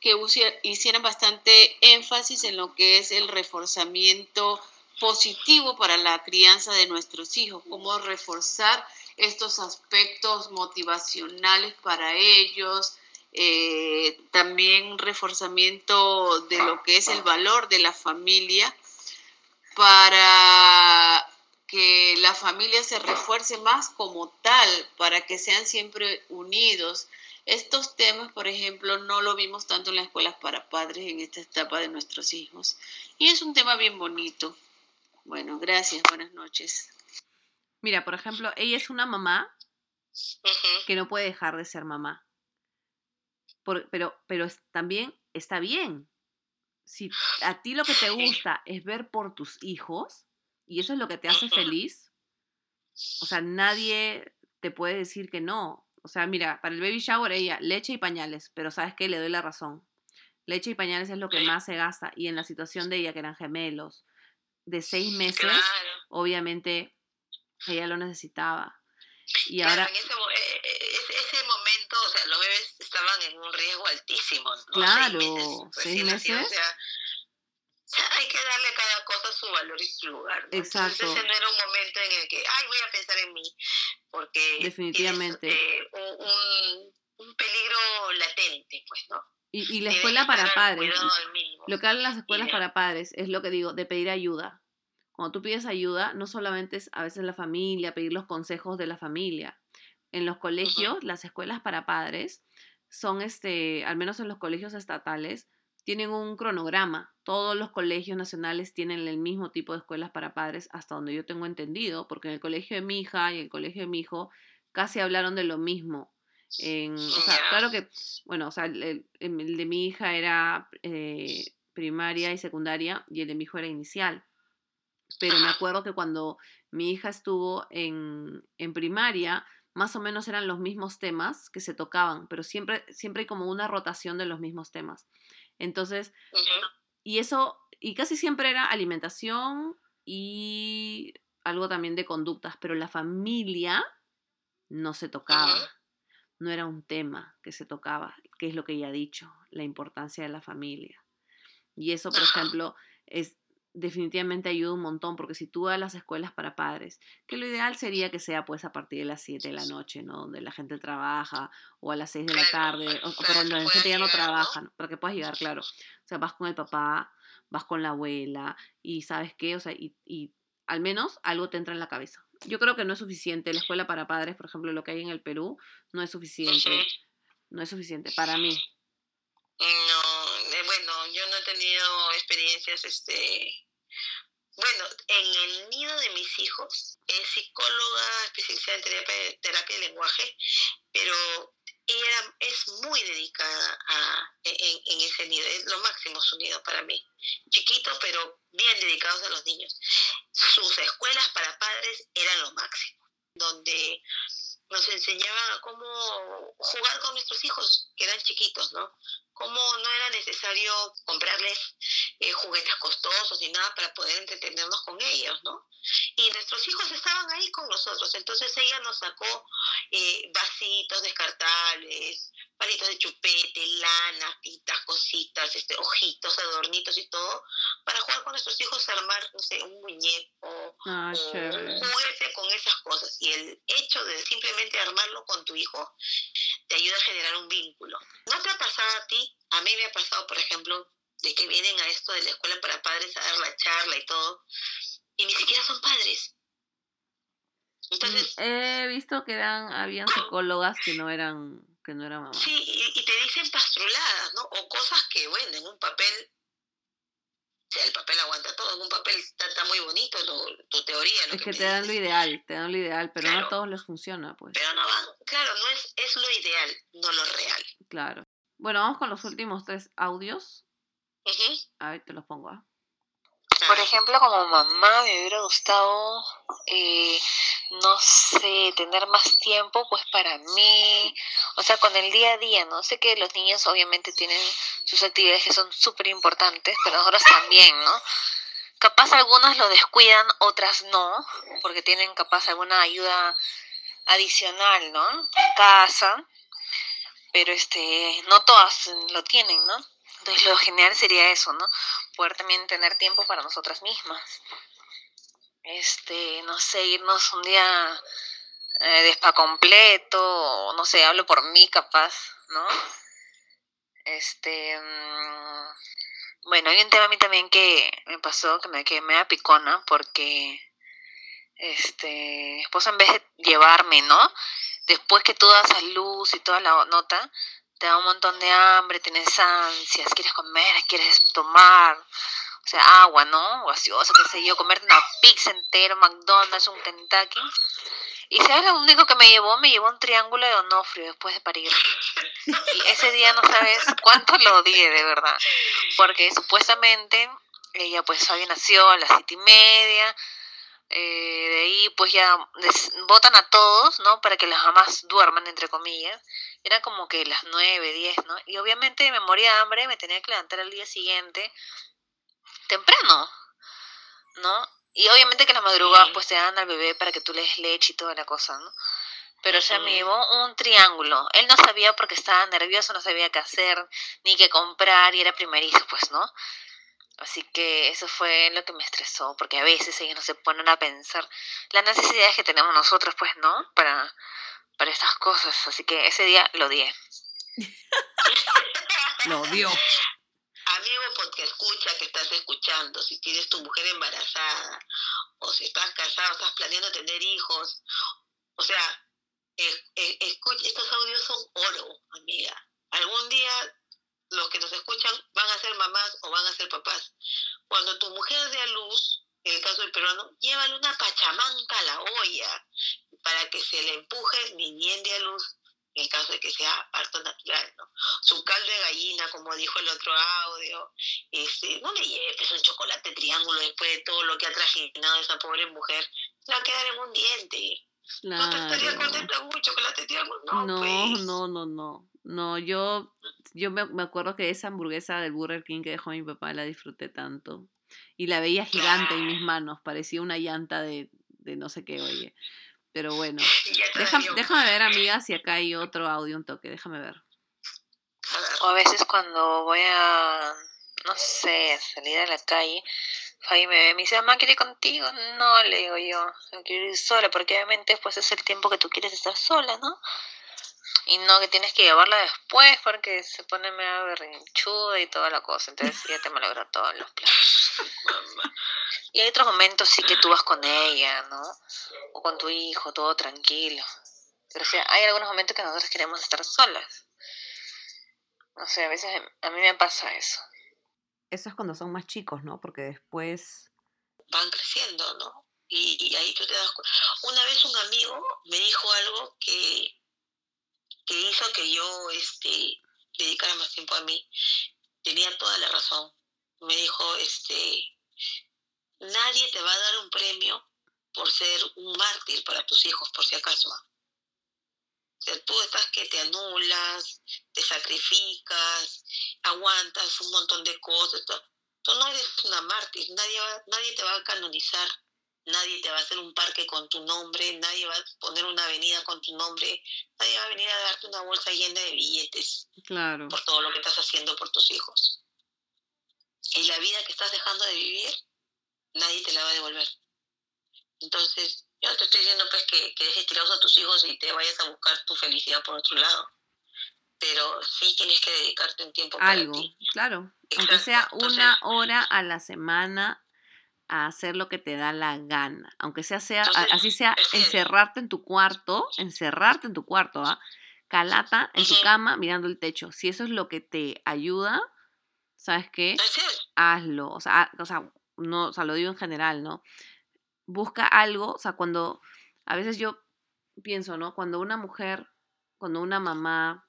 que hicieran bastante énfasis en lo que es el reforzamiento positivo para la crianza de nuestros hijos, cómo reforzar estos aspectos motivacionales para ellos, eh, también reforzamiento de lo que es el valor de la familia para que la familia se refuerce más como tal, para que sean siempre unidos, estos temas, por ejemplo, no lo vimos tanto en las escuelas para padres en esta etapa de nuestros hijos. Y es un tema bien bonito. Bueno, gracias, buenas noches. Mira, por ejemplo, ella es una mamá que no puede dejar de ser mamá. Por- pero pero también está bien. Si a ti lo que te gusta es ver por tus hijos y eso es lo que te hace feliz, o sea, nadie te puede decir que no. O sea, mira, para el baby shower ella, leche y pañales, pero ¿sabes qué? Le doy la razón. Leche y pañales es lo que más se gasta y en la situación de ella, que eran gemelos, de seis meses, Claro. obviamente ella lo necesitaba. Y Claro, ahora, en ese, mo- eh, eh, ese, ese momento, o sea, los bebés estaban en un riesgo altísimo, ¿no? Claro, seis meses. seis nacidos, meses. O sea, hay que darle a cada cosa su valor y su lugar. ¿no? Exacto. Entonces no era un momento en el que, ay, voy a pensar en mí, porque Definitivamente. eh, un, un, peligro latente, pues, ¿no? y, y la escuela para padres. Lo que hablan las escuelas para padres es lo que digo, de pedir ayuda. Cuando tú pides ayuda, no solamente es a veces la familia, pedir los consejos de la familia. En los colegios, las escuelas para padres son, este, al menos en los colegios estatales, tienen un cronograma. Todos los colegios nacionales tienen el mismo tipo de escuelas para padres, hasta donde yo tengo entendido, porque en el colegio de mi hija y el colegio de mi hijo casi hablaron de lo mismo. En, o sea, claro que, bueno, o sea, el, el- el de mi hija era eh, primaria y secundaria y el de mi hijo era inicial. Pero me acuerdo que cuando mi hija estuvo en, en primaria, más o menos eran los mismos temas que se tocaban, pero siempre, siempre hay como una rotación de los mismos temas. Entonces, y eso, y casi siempre era alimentación y algo también de conductas, pero la familia no se tocaba. No era un tema que se tocaba, que es lo que ella ha dicho, la importancia de la familia. Y eso, por ejemplo, es definitivamente ayuda un montón, porque si tú vas a las escuelas para padres, que lo ideal sería que sea pues a partir de las 7 de la noche, ¿no? Donde la gente trabaja, o a las 6 de la tarde, o, perdón, que la gente ya no trabaja, ¿no? para que puedas llegar, claro. O sea, vas con el papá, vas con la abuela, y ¿sabes qué? O sea, y, y al menos algo te entra en la cabeza. Yo creo que no es suficiente. La escuela para padres, por ejemplo, lo que hay en el Perú, no es suficiente. No es suficiente para mí. No, bueno, yo no he tenido experiencias, este, bueno, en el nido de mis hijos es psicóloga especializada en terapia, terapia de lenguaje, pero ella es muy dedicada a, en, en ese nido, es lo máximo su nido para mí. Chiquito, pero bien dedicados a los niños. Sus escuelas para padres eran lo máximo, donde nos enseñaban a cómo jugar con nuestros hijos, que eran chiquitos, ¿no? Cómo no era necesario comprarles eh, juguetes costosos ni nada para poder entretenernos con ellos, ¿no? Y nuestros hijos estaban ahí con nosotros, entonces ella nos sacó eh, vasitos descartables, palitos de chupete, lana, pitas, cositas, este, ojitos, adornitos y todo, para jugar con nuestros hijos, armar, no sé, un muñeco, Ah, o un juguete con esas cosas. Y el hecho de simplemente armarlo con tu hijo te ayuda a generar un vínculo. ¿No te ha pasado a ti? A mí me ha pasado, por ejemplo, de que vienen a esto de la escuela para padres a dar la charla y todo, y ni siquiera son padres. Entonces, He visto que eran, habían psicólogas que no eran, que no eran mamás. sí, y, y te dicen pastruladas, ¿no? O cosas que, bueno, en un papel, o sea, el papel aguanta todo, en un papel está, está muy bonito lo- tu teoría. Lo Es que te dan lo ideal, te dan lo ideal, pero no a todos les funciona, pues. Pero no van, claro, no es, es lo ideal, no lo real. Claro. Bueno, vamos con los últimos tres audios. Ujú. A ver, te los pongo. ¿ah? Por ejemplo, como mamá me hubiera gustado, eh, no sé, tener más tiempo pues para mí, o sea, con el día a día, ¿no? Sé que los niños obviamente tienen sus actividades que son súper importantes, pero nosotros también, ¿no? Capaz algunas lo descuidan, otras no, porque tienen capaz alguna ayuda adicional, ¿no? En casa, pero este, no todas lo tienen, ¿no? Entonces lo genial sería eso, ¿no? Poder también tener tiempo para nosotras mismas. Este, no sé, irnos un día eh, de spa completo, o no sé, hablo por mí capaz, ¿no? Este, mm, bueno, hay un tema a mí también que me pasó, que me quedé media picona, porque este, mi esposo en vez de llevarme, ¿no? Después que tú das luz y toda la nota, te da un montón de hambre, tienes ansias, quieres comer, quieres tomar. O sea, agua, ¿no? Gaseosa, qué sé yo, comerte una pizza entera, McDonald's, un Kentucky. Y sabes lo único que me llevó, me llevó un triángulo de Onofrio después de parir. Y ese día no sabes cuánto lo odié, de verdad. Porque supuestamente ella pues había nació a las siete y media. Eh, de ahí pues ya votan a todos, ¿no? Para que las mamás duerman, entre comillas. Era como que las nueve, diez, ¿no? Y obviamente me moría de hambre, me tenía que levantar al día siguiente temprano, ¿no? Y obviamente que las madrugadas Sí. pues te dan al bebé para que tú le des leche y toda la cosa, ¿no? Pero o sea, me llevó un triángulo. Él no sabía porque estaba nervioso, no sabía qué hacer, ni qué comprar, y era primerizo, pues, ¿no? Así que eso fue lo que me estresó, porque a veces ellos no se ponen a pensar las necesidades que tenemos nosotros, pues, ¿no? Para, para estas cosas. Así que ese día lo odié. Lo odió. Amigo, porque escucha que estás escuchando, si tienes tu mujer embarazada, o si estás casado, estás planeando tener hijos, o sea, es- es- escucha, estos audios son oro, amiga. Algún día los que nos escuchan van a ser mamás o van a ser papás. Cuando tu mujer dé a luz, en el caso del peruano, llévale una pachamanca a la olla para que se le empuje ni bien de a luz, en el caso de que sea parto natural, ¿no? Su caldo de gallina, como dijo el otro audio, este, no le lleves un chocolate triángulo después de todo lo que ha trajinado esa pobre mujer, le va a quedar en un diente. No te estaría Claro. contenta un chocolate triángulo, no, No, pues. no, no, no. No, yo, yo me, me acuerdo que esa hamburguesa del Burger King que dejó mi papá la disfruté tanto. Y la veía gigante en mis manos, parecía una llanta de, de no sé qué, oye. Pero bueno, dio. déjame ver, amiga, si acá hay otro audio, un toque, déjame ver. O a veces cuando voy a, no sé, a salir a la calle, Fabi me ve me dice, mamá, ¿quiere ir contigo? No, le digo yo, yo quiero ir sola, porque obviamente pues es el tiempo que tú quieres estar sola, ¿no? Y no que tienes que llevarla después porque se pone medio berrinchuda y toda la cosa, entonces ya te malogra todos los planes. Y hay otros momentos sí que tú vas con ella, ¿no? O con tu hijo, todo tranquilo. Pero o sea, hay algunos momentos que nosotros queremos estar solas. No sé, a veces a mí me pasa eso. Eso es cuando son más chicos, ¿no? Porque después... van creciendo, ¿no? Y, ahí tú te das cuenta. Una vez un amigo me dijo algo que, que hizo que yo este, dedicara más tiempo a mí. Tenía toda la razón. Me dijo, este, nadie te va a dar un premio por ser un mártir para tus hijos, por si acaso. Tú estás que te anulas, te sacrificas, aguantas un montón de cosas. todo. Tú no eres una mártir, nadie, va- nadie te va a canonizar, nadie te va a hacer un parque con tu nombre, nadie va a poner una avenida con tu nombre, nadie va a venir a darte una bolsa llena de billetes Claro. por todo lo que estás haciendo por tus hijos. Y la vida que estás dejando de vivir, nadie te la va a devolver. Entonces, yo no te estoy diciendo pues que, que dejes tirados a tus hijos y te vayas a buscar tu felicidad por otro lado. Pero sí tienes que dedicarte un tiempo para Algo, ti. claro. Aunque sea entonces- una hora a la semana a hacer lo que te da la gana. Aunque sea, sea Entonces, así sea encerrarte en tu cuarto, encerrarte en tu cuarto, ¿ah? Calata en tu cama mirando el techo. Si eso es lo que te ayuda, ¿sabes qué? Hazlo. O sea, o sea, no, o sea, lo digo en general, ¿no? Busca algo, o sea, cuando a veces yo pienso, ¿no? Cuando una mujer, cuando una mamá,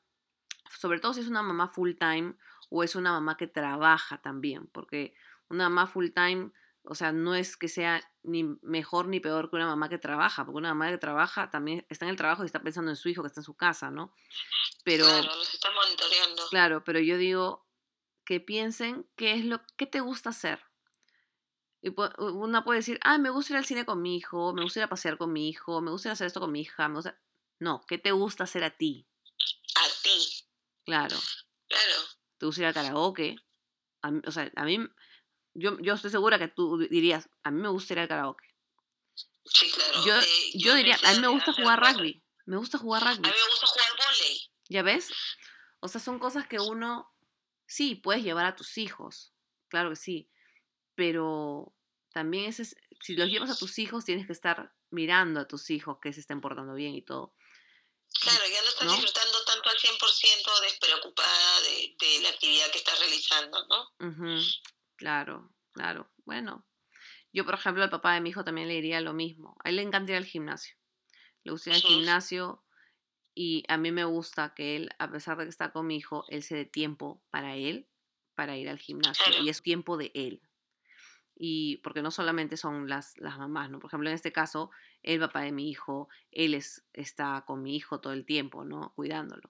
sobre todo si es una mamá full time o es una mamá que trabaja también, porque una mamá full time, o sea, no es que sea ni mejor ni peor que una mamá que trabaja, porque una mamá que trabaja también está en el trabajo y está pensando en su hijo que está en su casa, ¿no? Pero Claro, los está monitoreando. Claro, pero yo digo que piensen qué es lo que te gusta hacer. Y una puede decir, ah, me gusta ir al cine con mi hijo, me gusta ir a pasear con mi hijo, me gusta ir a hacer esto con mi hija, me gusta... No, ¿qué te gusta hacer a ti? A ti, Claro, claro. te gusta ir al karaoke. A o sea, a mí, yo, yo estoy segura que tú dirías, a mí me gusta ir al karaoke. Sí, claro. Yo, Eh, yo diría, a mí me gusta jugar rugby, me gusta jugar A rugby. mí me gusta jugar volei. ¿Ya ves? O sea, son cosas que uno, sí, puedes llevar a tus hijos, claro que sí, pero también ese es- si los llevas a tus hijos, tienes que estar mirando a tus hijos que se estén portando bien y todo. Claro, ya no estás ¿No? disfrutando tanto al 100% despreocupada de, de la actividad que estás realizando, ¿no? Claro, Claro, bueno. Yo, por ejemplo, al papá de mi hijo también le diría lo mismo. A él le encanta ir al gimnasio. Le gusta ir al gimnasio y a mí me gusta que él, a pesar de que está con mi hijo, él se dé tiempo para él, para ir al gimnasio. Claro. Y es tiempo de él. Y porque no solamente son las, las mamás, ¿no? Por ejemplo, en este caso, el papá de mi hijo, él es, está con mi hijo todo el tiempo, ¿no? Cuidándolo.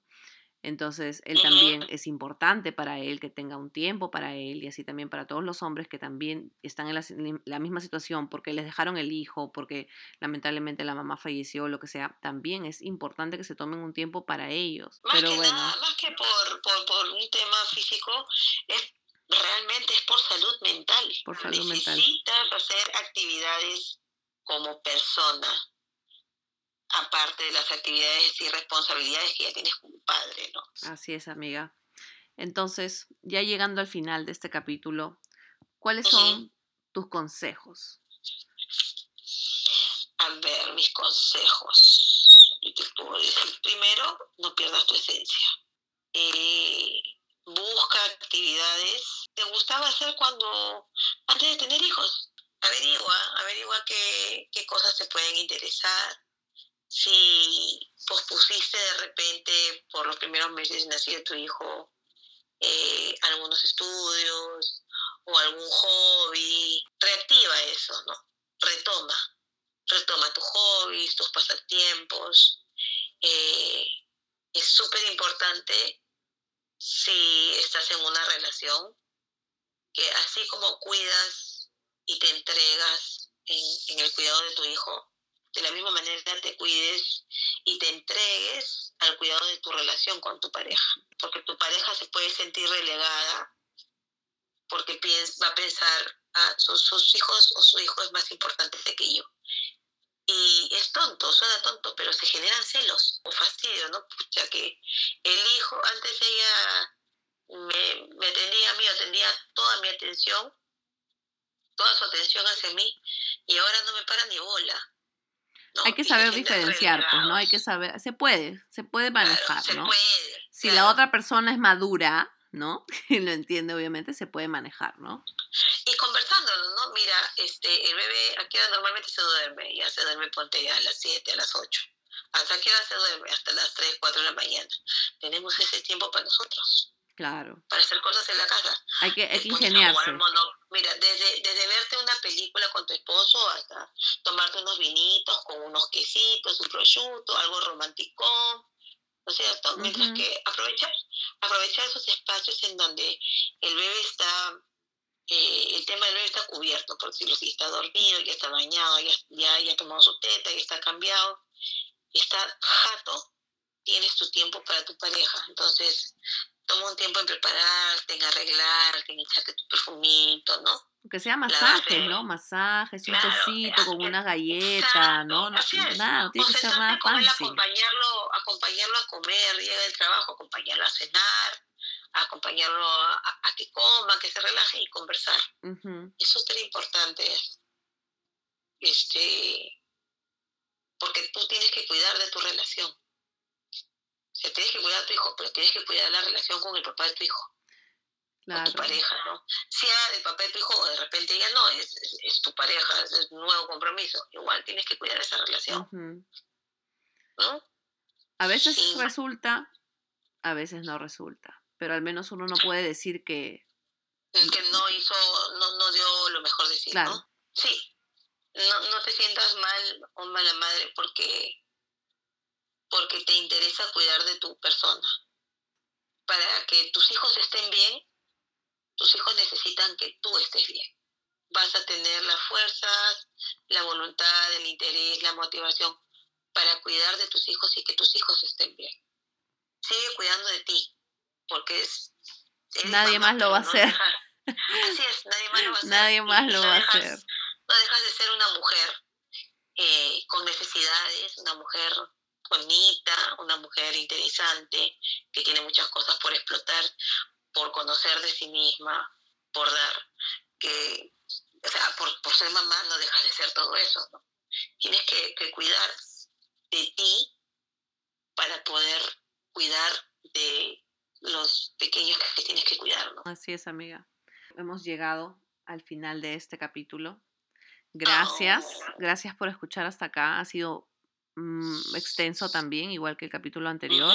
Entonces, él también es importante para él que tenga un tiempo para él y así también para todos los hombres que también están en la, misma situación porque les dejaron el hijo, porque lamentablemente la mamá falleció, lo que sea, también es importante que se tomen un tiempo para ellos. Más Pero que bueno, nada, más que por, por, por un tema físico, es realmente es por salud mental. Por salud mental. Necesitas hacer actividades como persona, aparte de las actividades y responsabilidades que ya tienes como padre, ¿no? así es, amiga. Entonces, ya llegando al final de este capítulo, ¿cuáles son tus consejos? A ver, mis consejos. Yo te puedo decir, primero, no pierdas tu esencia. Eh, busca actividades. ¿Te gustaba hacer cuando, antes de tener hijos? Averigua, averigua qué, qué cosas te pueden interesar. Si pospusiste de repente por los primeros meses de nacido tu hijo eh, algunos estudios o algún hobby, reactiva eso, ¿no? Retoma retoma tus hobbies, tus pasatiempos. Eh, es súper importante si estás en una relación que así como cuidas y te entregas en, el cuidado de tu hijo, de la misma manera te cuides y te entregues al cuidado de tu relación con tu pareja. Porque tu pareja se puede sentir relegada porque piens- va a pensar, ah, sus, sus hijos o su hijo es más importante que yo. Y es tonto, suena tonto, pero se generan celos o fastidio, ¿no? Pucha, que el hijo, antes ella me, me atendía a mí, atendía toda mi atención, toda su atención hacia mí, y ahora no me para ni bola. ¿no? Hay que saber diferenciar, pues, ¿no? Hay que saber, se puede, se puede Claro, manejar, se ¿no? puede. Si la otra persona es madura, ¿no? Y lo entiende, obviamente, se puede manejar, ¿no? Y conversándolo, ¿no? Mira, este, el bebé, ¿a qué hora normalmente se duerme? Ya se duerme, ponte a las 7, a las 8. ¿Hasta qué hora se duerme? Hasta las 3, 4 de la mañana. Tenemos ese tiempo para nosotros, Claro. para hacer cosas en la casa. Hay que, hay que ingeniarse. Mira, desde, desde verte una película con tu esposo hasta tomarte unos vinitos con unos quesitos, un prosciutto, algo romanticón. ¿No es cierto? Mientras que aprovechar, aprovechar esos espacios en donde el bebé está, eh, el tema del bebé está cubierto, por decirlo así, está dormido, ya está bañado, ya, ya, ya ha tomado su teta, ya está cambiado, está jato, tienes tu tiempo para tu pareja. Entonces, toma un tiempo en prepararte, en arreglarte, en echarte tu perfumito, ¿no? Que sea Lavarte. masajes, ¿no? Masajes, un Claro, tecito con una galleta, exacto, ¿no? No. Nada, no tiene o que ser nada fancy. acompañarlo, acompañarlo a comer, llega del trabajo, acompañarlo a cenar, acompañarlo a, a que coma, que se relaje y conversar. Es súper importante eso. Este, porque tú tienes que cuidar de tu relación. Sea, tienes que cuidar a tu hijo, pero tienes que cuidar la relación con el papá de tu hijo, con Claro. tu pareja, ¿no? Sea el papá de tu hijo o de repente ya no, es, es, es tu pareja, es un nuevo compromiso. Igual tienes que cuidar esa relación, Ujú. ¿no? A veces Sí. resulta, a veces no resulta. Pero al menos uno no puede decir que. Que no hizo, no, no dio lo mejor de sí, Claro. ¿no? Sí. No, no te sientas mal o mala madre porque, porque te interesa cuidar de tu persona. Para que tus hijos estén bien, tus hijos necesitan que tú estés bien. Vas a tener las fuerzas, la voluntad, el interés, la motivación para cuidar de tus hijos y que tus hijos estén bien. Sigue cuidando de ti, porque es... Nadie mamá, más lo va a no hacer. Así es, nadie más lo va a hacer. Nadie más lo no va a hacer. No dejas de ser una mujer eh, con necesidades, una mujer bonita, una mujer interesante, que tiene muchas cosas por explotar, por conocer de sí misma, por dar, que, o sea, por, por ser mamá no dejas de ser todo eso, ¿no? Tienes que, que cuidar de ti para poder cuidar de los pequeños que tienes que cuidar, ¿no? Así es, amiga. Hemos llegado al final de este capítulo. Gracias, Oh. gracias por escuchar hasta acá. Ha sido mm, extenso también, igual que el capítulo anterior,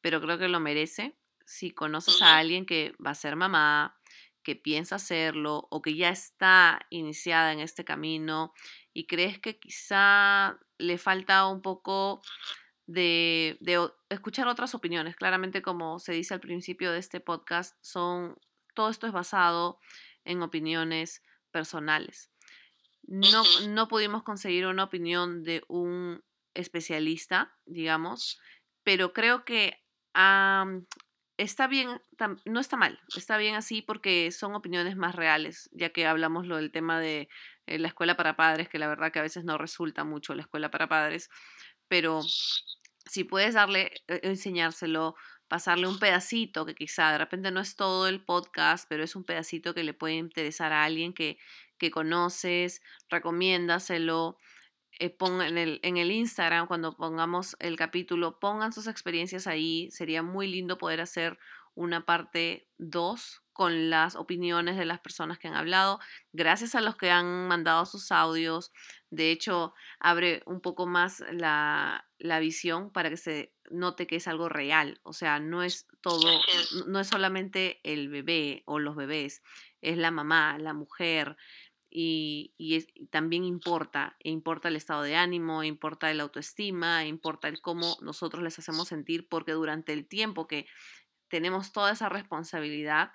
pero creo que lo merece. Si conoces a alguien que va a ser mamá, que piensa hacerlo o que ya está iniciada en este camino y crees que quizá le falta un poco de, de escuchar otras opiniones. Claramente, como se dice al principio de este podcast, son, todo esto es basado en opiniones personales. No, no pudimos conseguir una opinión de un especialista, digamos, pero creo que está bien, tam- no está mal, está bien así porque son opiniones más reales, ya que hablamos lo del tema de eh, la escuela para padres, que la verdad que a veces no resulta mucho la escuela para padres, pero si puedes darle, eh, enseñárselo, pasarle un pedacito que quizá de repente no es todo el podcast, pero es un pedacito que le puede interesar a alguien que, que conoces, recomiéndaselo. Eh, en el, en el Instagram, cuando pongamos el capítulo, pongan sus experiencias ahí. Sería muy lindo poder hacer una parte 2 con las opiniones de las personas que han hablado. Gracias a los que han mandado sus audios. De hecho, abre un poco más la, la visión para que se note que es algo real. O sea, no es todo, no es solamente el bebé o los bebés, es la mamá, la mujer. Y, también importa, e importa el estado de ánimo, importa el autoestima, importa el cómo nosotros les hacemos sentir, porque durante el tiempo que tenemos toda esa responsabilidad,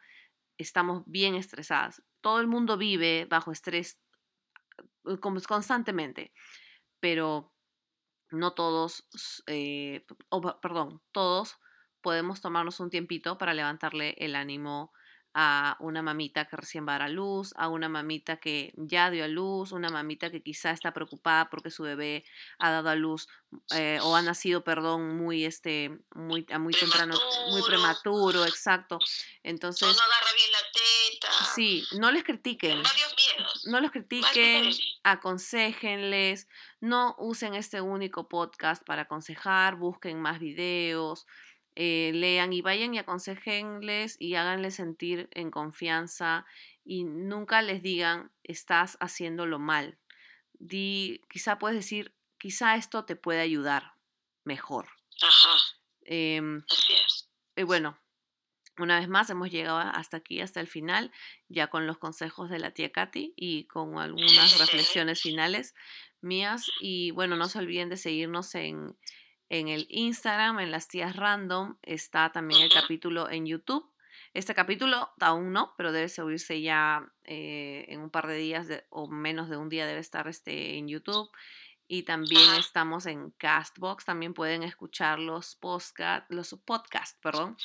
estamos bien estresadas. Todo el mundo vive bajo estrés eh, constantemente, pero no todos, eh, perdón, todos podemos tomarnos un tiempito para levantarle el ánimo a una mamita que recién va a dar a luz, a una mamita que ya dio a luz, una mamita que quizá está preocupada porque su bebé ha dado a luz eh, o ha nacido, perdón, muy este, muy a muy temprano, muy Prematuro. exacto. Entonces, no agarra bien la teta. sí, no les critiquen, no los critiquen, aconsejenles, no usen este único podcast para aconsejar, busquen más videos, eh, lean y vayan y aconsejenles y háganles sentir en confianza y nunca les digan estás haciéndolo mal. Di, quizá puedes decir, quizá esto te puede ayudar mejor. Ajá, Em, así es. y bueno, una vez más hemos llegado hasta aquí, hasta el final, ya con los consejos de la tía Katy y con algunas reflexiones finales mías. Y bueno, no se olviden de seguirnos en, en el Instagram, en las tías random. Está también el capítulo en YouTube. Este capítulo aún no, pero debe subirse ya eh, en un par de días de- o menos de un día debe estar este, en YouTube. Y también estamos en Castbox, también pueden escuchar los podcast, los podcasts, perdón.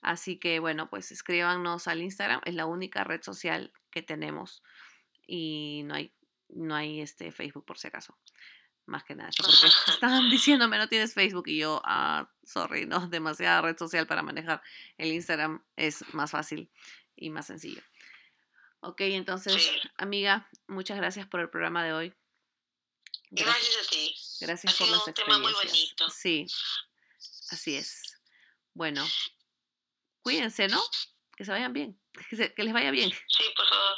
Así que bueno, pues escríbanos al Instagram, es la única red social que tenemos y no hay, no hay este Facebook por si acaso. Más que nada, porque estaban diciéndome no tienes Facebook y yo, ah, sorry, no, demasiada red social para manejar. El Instagram es más fácil y más sencillo. Ok, entonces, Sí. amiga, muchas gracias por el programa de hoy. Gracias, gracias a ti. gracias ha por sido las un tema muy bonito. Sí, así es. Bueno, cuídense, ¿no? Que se vayan bien, que, se- que les vaya bien, Sí, por favor.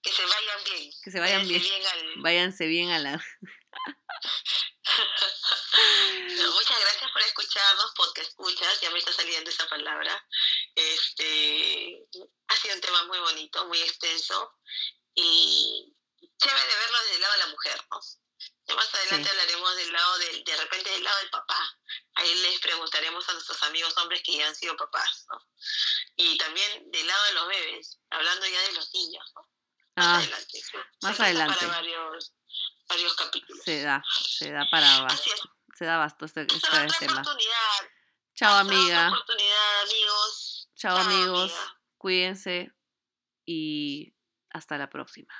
Que se vayan bien. que se vayan Váyanse bien. al- Váyanse bien a la... No, muchas gracias por escucharnos, porque escuchas, ya me está saliendo esa palabra. Este, ha sido un tema muy bonito, muy extenso y chévere verlo desde el lado de la mujer, ¿no? Ya más adelante Sí. hablaremos del lado del, de repente del lado del papá. Ahí les preguntaremos a nuestros amigos hombres que ya han sido papás, ¿no? Y también del lado de los bebés, hablando ya de los niños, ¿no? Más Ah, adelante. más adelante. Para varios, varios capítulos. se da, se da para Así basto, es. se da basto este, este otra tema. oportunidad. Chao Hasta amiga, oportunidad, amigos. chao amigos, amiga. cuídense y hasta la próxima.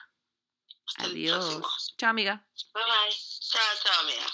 Hasta Adiós. Chao amiga. Bye bye. Chao, chao, amiga.